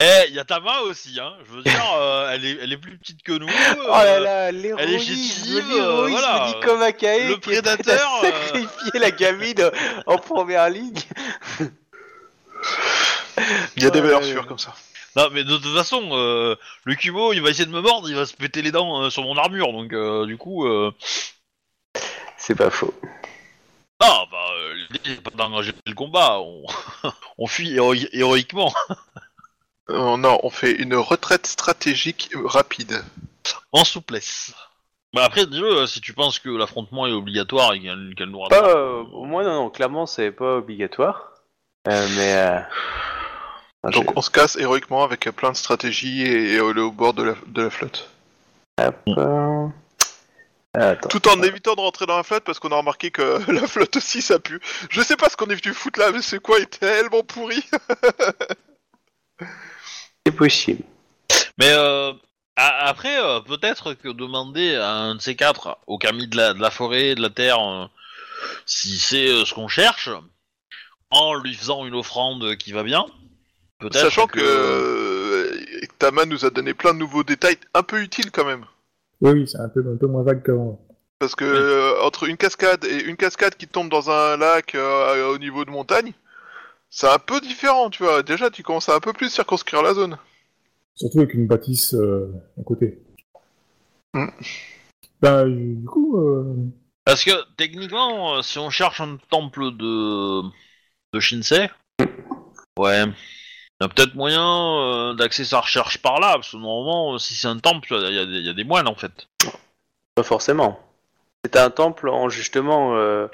Eh, y a ta main aussi, hein. Je veux dire, euh, elle, est, elle est plus petite que nous. [LAUGHS] Oh là euh, là, l'héroïsme, chétive, l'héroïsme voilà. d'Iko Makae Le qui est prêt à prédateur, euh. sacrifier la gamine en première ligne. Il y a des valeurs ouais, sûres ouais. comme ça. Non, mais de toute façon, euh, le Kumo, il va essayer de me mordre, il va se péter les dents euh, sur mon armure, donc euh, du coup... Euh... C'est pas faux. Ah, bah, euh, l'idée, c'est pas d'engager le combat, on, [LAUGHS] on fuit héroï- héroïquement. Euh, non, on fait une retraite stratégique rapide. en souplesse. Bah après, dis-le, euh, si tu penses que l'affrontement est obligatoire et qu'elle qu'elle nous Pas, rattrape. euh, au moins, non, non, clairement, c'est pas obligatoire. Euh, mais. Euh... Donc on se casse héroïquement avec euh, plein de stratégies et, et au bord de la, de la flotte. euh, Attends. Tout en évitant de rentrer dans la flotte parce qu'on a remarqué que [LAUGHS] la flotte aussi ça pue. Je sais pas ce qu'on est venu foutre là, mais c'est quoi est tellement pourri. [LAUGHS] C'est possible. Mais euh, a- après, euh, peut-être que demander à un de ces quatre, au Kami de la, de la forêt, de la terre, euh, si c'est euh, ce qu'on cherche, en lui faisant une offrande qui va bien, peut-être Sachant que, euh, Tama nous a donné plein de nouveaux détails un peu utiles quand même. Oui, oui, c'est un peu, un peu moins vague qu'avant. Parce que euh, entre une cascade et une cascade qui tombe dans un lac euh, au niveau de montagne, c'est un peu différent, tu vois. Déjà, tu commences à un peu plus circonscrire la zone. Surtout avec une bâtisse euh, à côté. Mm. Ben, du coup, euh, Parce que techniquement, euh, si on cherche un temple de de Shinsei, ouais, il y a peut-être moyen euh, d'axer sa recherche par là, parce que normalement, euh, si c'est un temple, il y, a des- il y a des moines en fait. Pas forcément. C'est un temple en justement euh,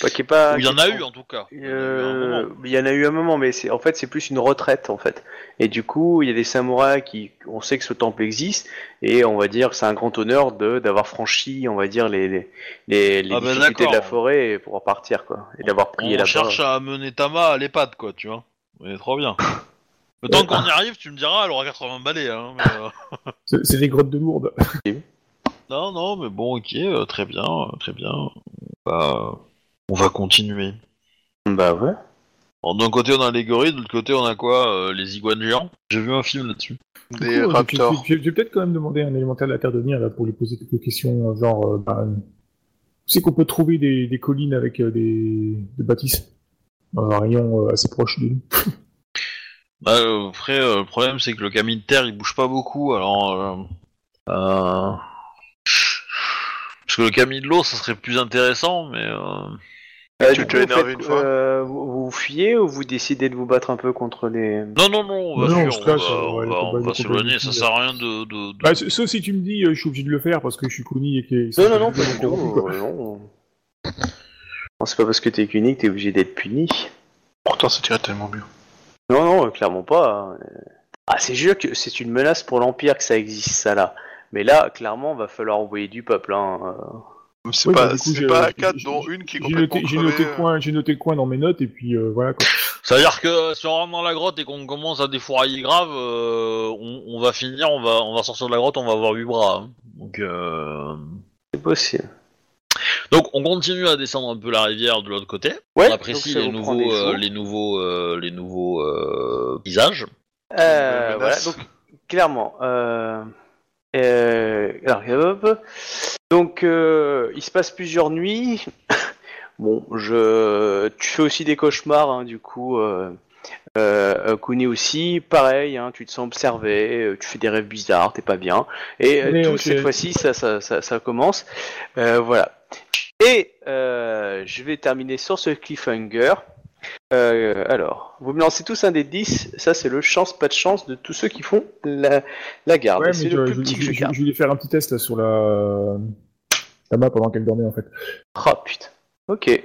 pas qui est pas. Ou il y en a est- eu en tout cas. Il y en a eu un Euh, moment. il y en a eu un moment, mais c'est en fait c'est plus une retraite en fait. Et du coup, il y a des samouraïs qui, on sait que ce temple existe, et on va dire que c'est un grand honneur de d'avoir franchi, on va dire les les les, les Ah ben difficultés de la d'accord. forêt pour repartir quoi, et d'avoir prié On là-bas. cherche à mener Tama à l'EHPAD, quoi, tu vois. Mais trop bien. [LAUGHS] Le temps qu'on y arrive, tu me diras, elle aura 80 balais, hein. mais, euh, [LAUGHS] c'est les grottes de Lourdes. [LAUGHS] Non, non, mais bon, ok, euh, très bien, euh, très bien. Bah, on va continuer. Bah ouais. Alors, d'un côté, on a les gorilles, de l'autre côté, on a quoi euh, Les iguanes géants? J'ai vu un film là-dessus. Des Du coup, euh, raptors. Je, vais peut-être quand même demander à un élémentaire de la Terre de Venir là, pour lui poser quelques questions, euh, genre, euh, où c'est qu'on peut trouver des, des collines avec euh, des, des bâtisses? Dans un rayon euh, assez proche de nous. [LAUGHS] Bah, euh, après, euh, le problème, c'est que le camis de terre, il bouge pas beaucoup, alors... euh, euh, Parce que le camis de l'eau, ça serait plus intéressant, mais... euh, Tu coup, énervé vous, une fois euh, vous, vous fuyez ou vous décidez de vous battre un peu contre les. Non, non, non, on va Non, fuir, on va, on ouais, va- on va s'éloigner, ça sert à rien de... de, de- Bah, sauf si tu me dis, euh, je suis obligé de le faire parce que je suis Kuni et que... Non non non pas du tout. non. Non, c'est pas parce que t'es unique que t'es obligé d'être puni. Pourtant, ça tirait tellement bien. Non, euh, clairement pas. hein. Ah, c'est sûr que c'est une menace pour l'Empire que ça existe, ça là. Mais là, clairement, va falloir envoyer du peuple. Hein. c'est Oui, bah, pas, du coup, pas quatre dont une qui est J'ai noté, complètement j'ai noté, le coin, j'ai noté le coin dans mes notes et puis euh, voilà quoi. Ça veut dire que si on rentre dans la grotte et qu'on commence à défourailler grave, euh, on, on va finir, on va, on va sortir de la grotte, on va avoir huit bras. hein. Donc, euh... C'est possible. donc on continue à descendre un peu la rivière de l'autre côté. Ouais, on apprécie les nouveaux, euh, les nouveaux, euh, les nouveaux paysages. Euh, voilà, donc clairement. Euh, euh, alors, donc, euh, il se passe plusieurs nuits. [LAUGHS] bon, je, tu fais aussi des cauchemars, hein, du coup. Euh, euh, Kuni aussi, pareil, hein, tu te sens observé, tu fais des rêves bizarres, t'es pas bien. Et tout ok. cette fois-ci, ça, ça, ça, ça commence. Euh, voilà. Et euh, je vais terminer sur ce cliffhanger. Euh, alors, vous me lancez tous un des 10, ça c'est le chance, pas de chance de tous ceux qui font la, la garde. Ouais, c'est le je, plus je, petit que je- je je- garde. je voulais faire un petit test là sur la, la map pendant qu'elle dormait en fait. Oh putain. Ok.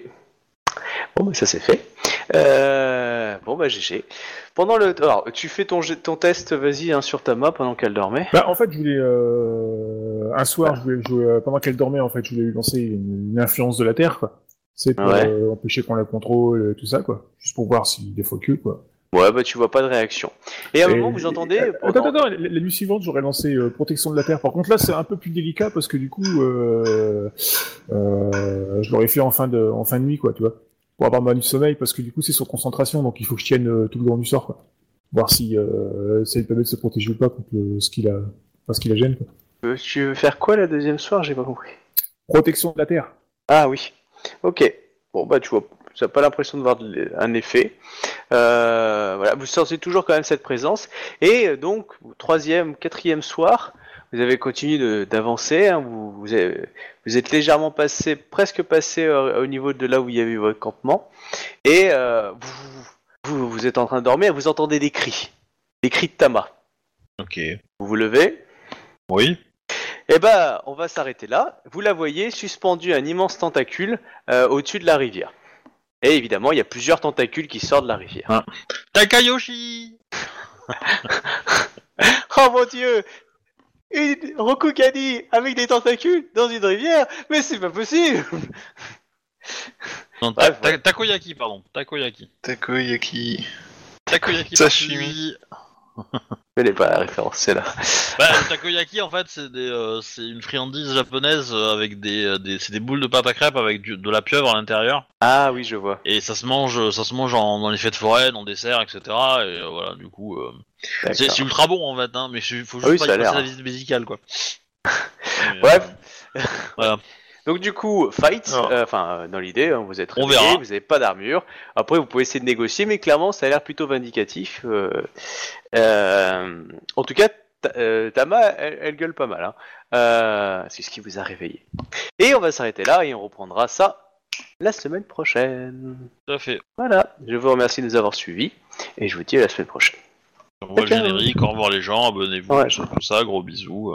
Bon, bah ça c'est fait. Euh, bon, bah GG. Pendant le. Alors, tu fais ton, ton test, vas-y, hein, sur ta main pendant qu'elle dormait. Bah en fait je voulais euh, un soir je voulais jouer pendant qu'elle dormait en fait je voulais lui lancer une, une influence de la terre quoi. C'est pour Ouais. euh, empêcher qu'on la contrôle euh, tout ça quoi. Juste pour voir s'il est focus quoi. Ouais, bah tu vois pas de réaction. Et à un Et- moment, vous entendez. Euh, pendant- Attends, attends, la, la nuit suivante, j'aurais lancé euh, protection de la Terre. Par contre, là, c'est un peu plus délicat parce que du coup, euh, euh, je l'aurais fait en fin de, en fin de nuit, quoi, tu vois, pour avoir ma nuit de sommeil, parce que du coup, c'est sur concentration, donc il faut que je tienne euh, tout le long du sort, quoi. Voir si euh, ça lui permet de se protéger ou pas contre ce qui la, enfin, ce qui la gêne. Quoi. Euh, tu veux faire quoi la deuxième soir J'ai pas compris. Protection de la Terre. Ah oui. Ok. Bon bah tu vois, tu n'as pas l'impression de voir un effet. Euh, voilà, vous sentez toujours quand même cette présence. Et euh, donc troisième, quatrième soir, vous avez continué d'avancer. hein, vous, vous, avez- vous êtes légèrement passé, presque passé euh, au niveau de là où il y avait votre campement. Et euh, vous, vous, vous êtes en train de dormir. Vous entendez des cris, des cris de Tama. Ok. Vous vous levez. Oui. Eh ben, on va s'arrêter là. Vous la voyez suspendue à un immense tentacule euh, au-dessus de la rivière. Et évidemment, il y a plusieurs tentacules qui sortent de la rivière. Takayoshi [LAUGHS] Oh mon dieu Une Rokugani avec des tentacules dans une rivière? Mais c'est pas possible Non, ta- Bref, ta- ouais. Takoyaki, pardon. Takoyaki. Takoyaki. Takoyaki Sashimi. Connais pas la référence, c'est là. Bah, le takoyaki, en fait, c'est des, euh, c'est une friandise japonaise euh, avec des, euh, des, c'est des boules de pâte à crêpes avec du- de la pieuvre à l'intérieur. Ah oui, je vois. Et ça se mange, ça se mange en- dans les fêtes foraines, en dessert, etc. Et euh, voilà, du coup, euh, c'est D'accord. c'est ultra bon en fait, hein, mais il faut juste Ah oui, pas ça a y passer la visite médicale, quoi. [LAUGHS] Mais, Bref. voilà. Donc du coup, fight, euh, enfin euh, dans l'idée, hein, vous êtes On réveillé, verra. vous n'avez pas d'armure. Après, vous pouvez essayer de négocier, mais clairement, ça a l'air plutôt vindicatif. euh, euh, en tout cas, Ta- Tama, elle, elle gueule pas mal. Hein. C'est ce qui vous a réveillé. Et on va s'arrêter là et on reprendra ça la semaine prochaine. Tout à fait. Voilà, je vous remercie de nous avoir suivis et je vous dis à la semaine prochaine. On voit le générique, au revoir les gens, abonnez-vous, Ouais. tout ça, gros bisous.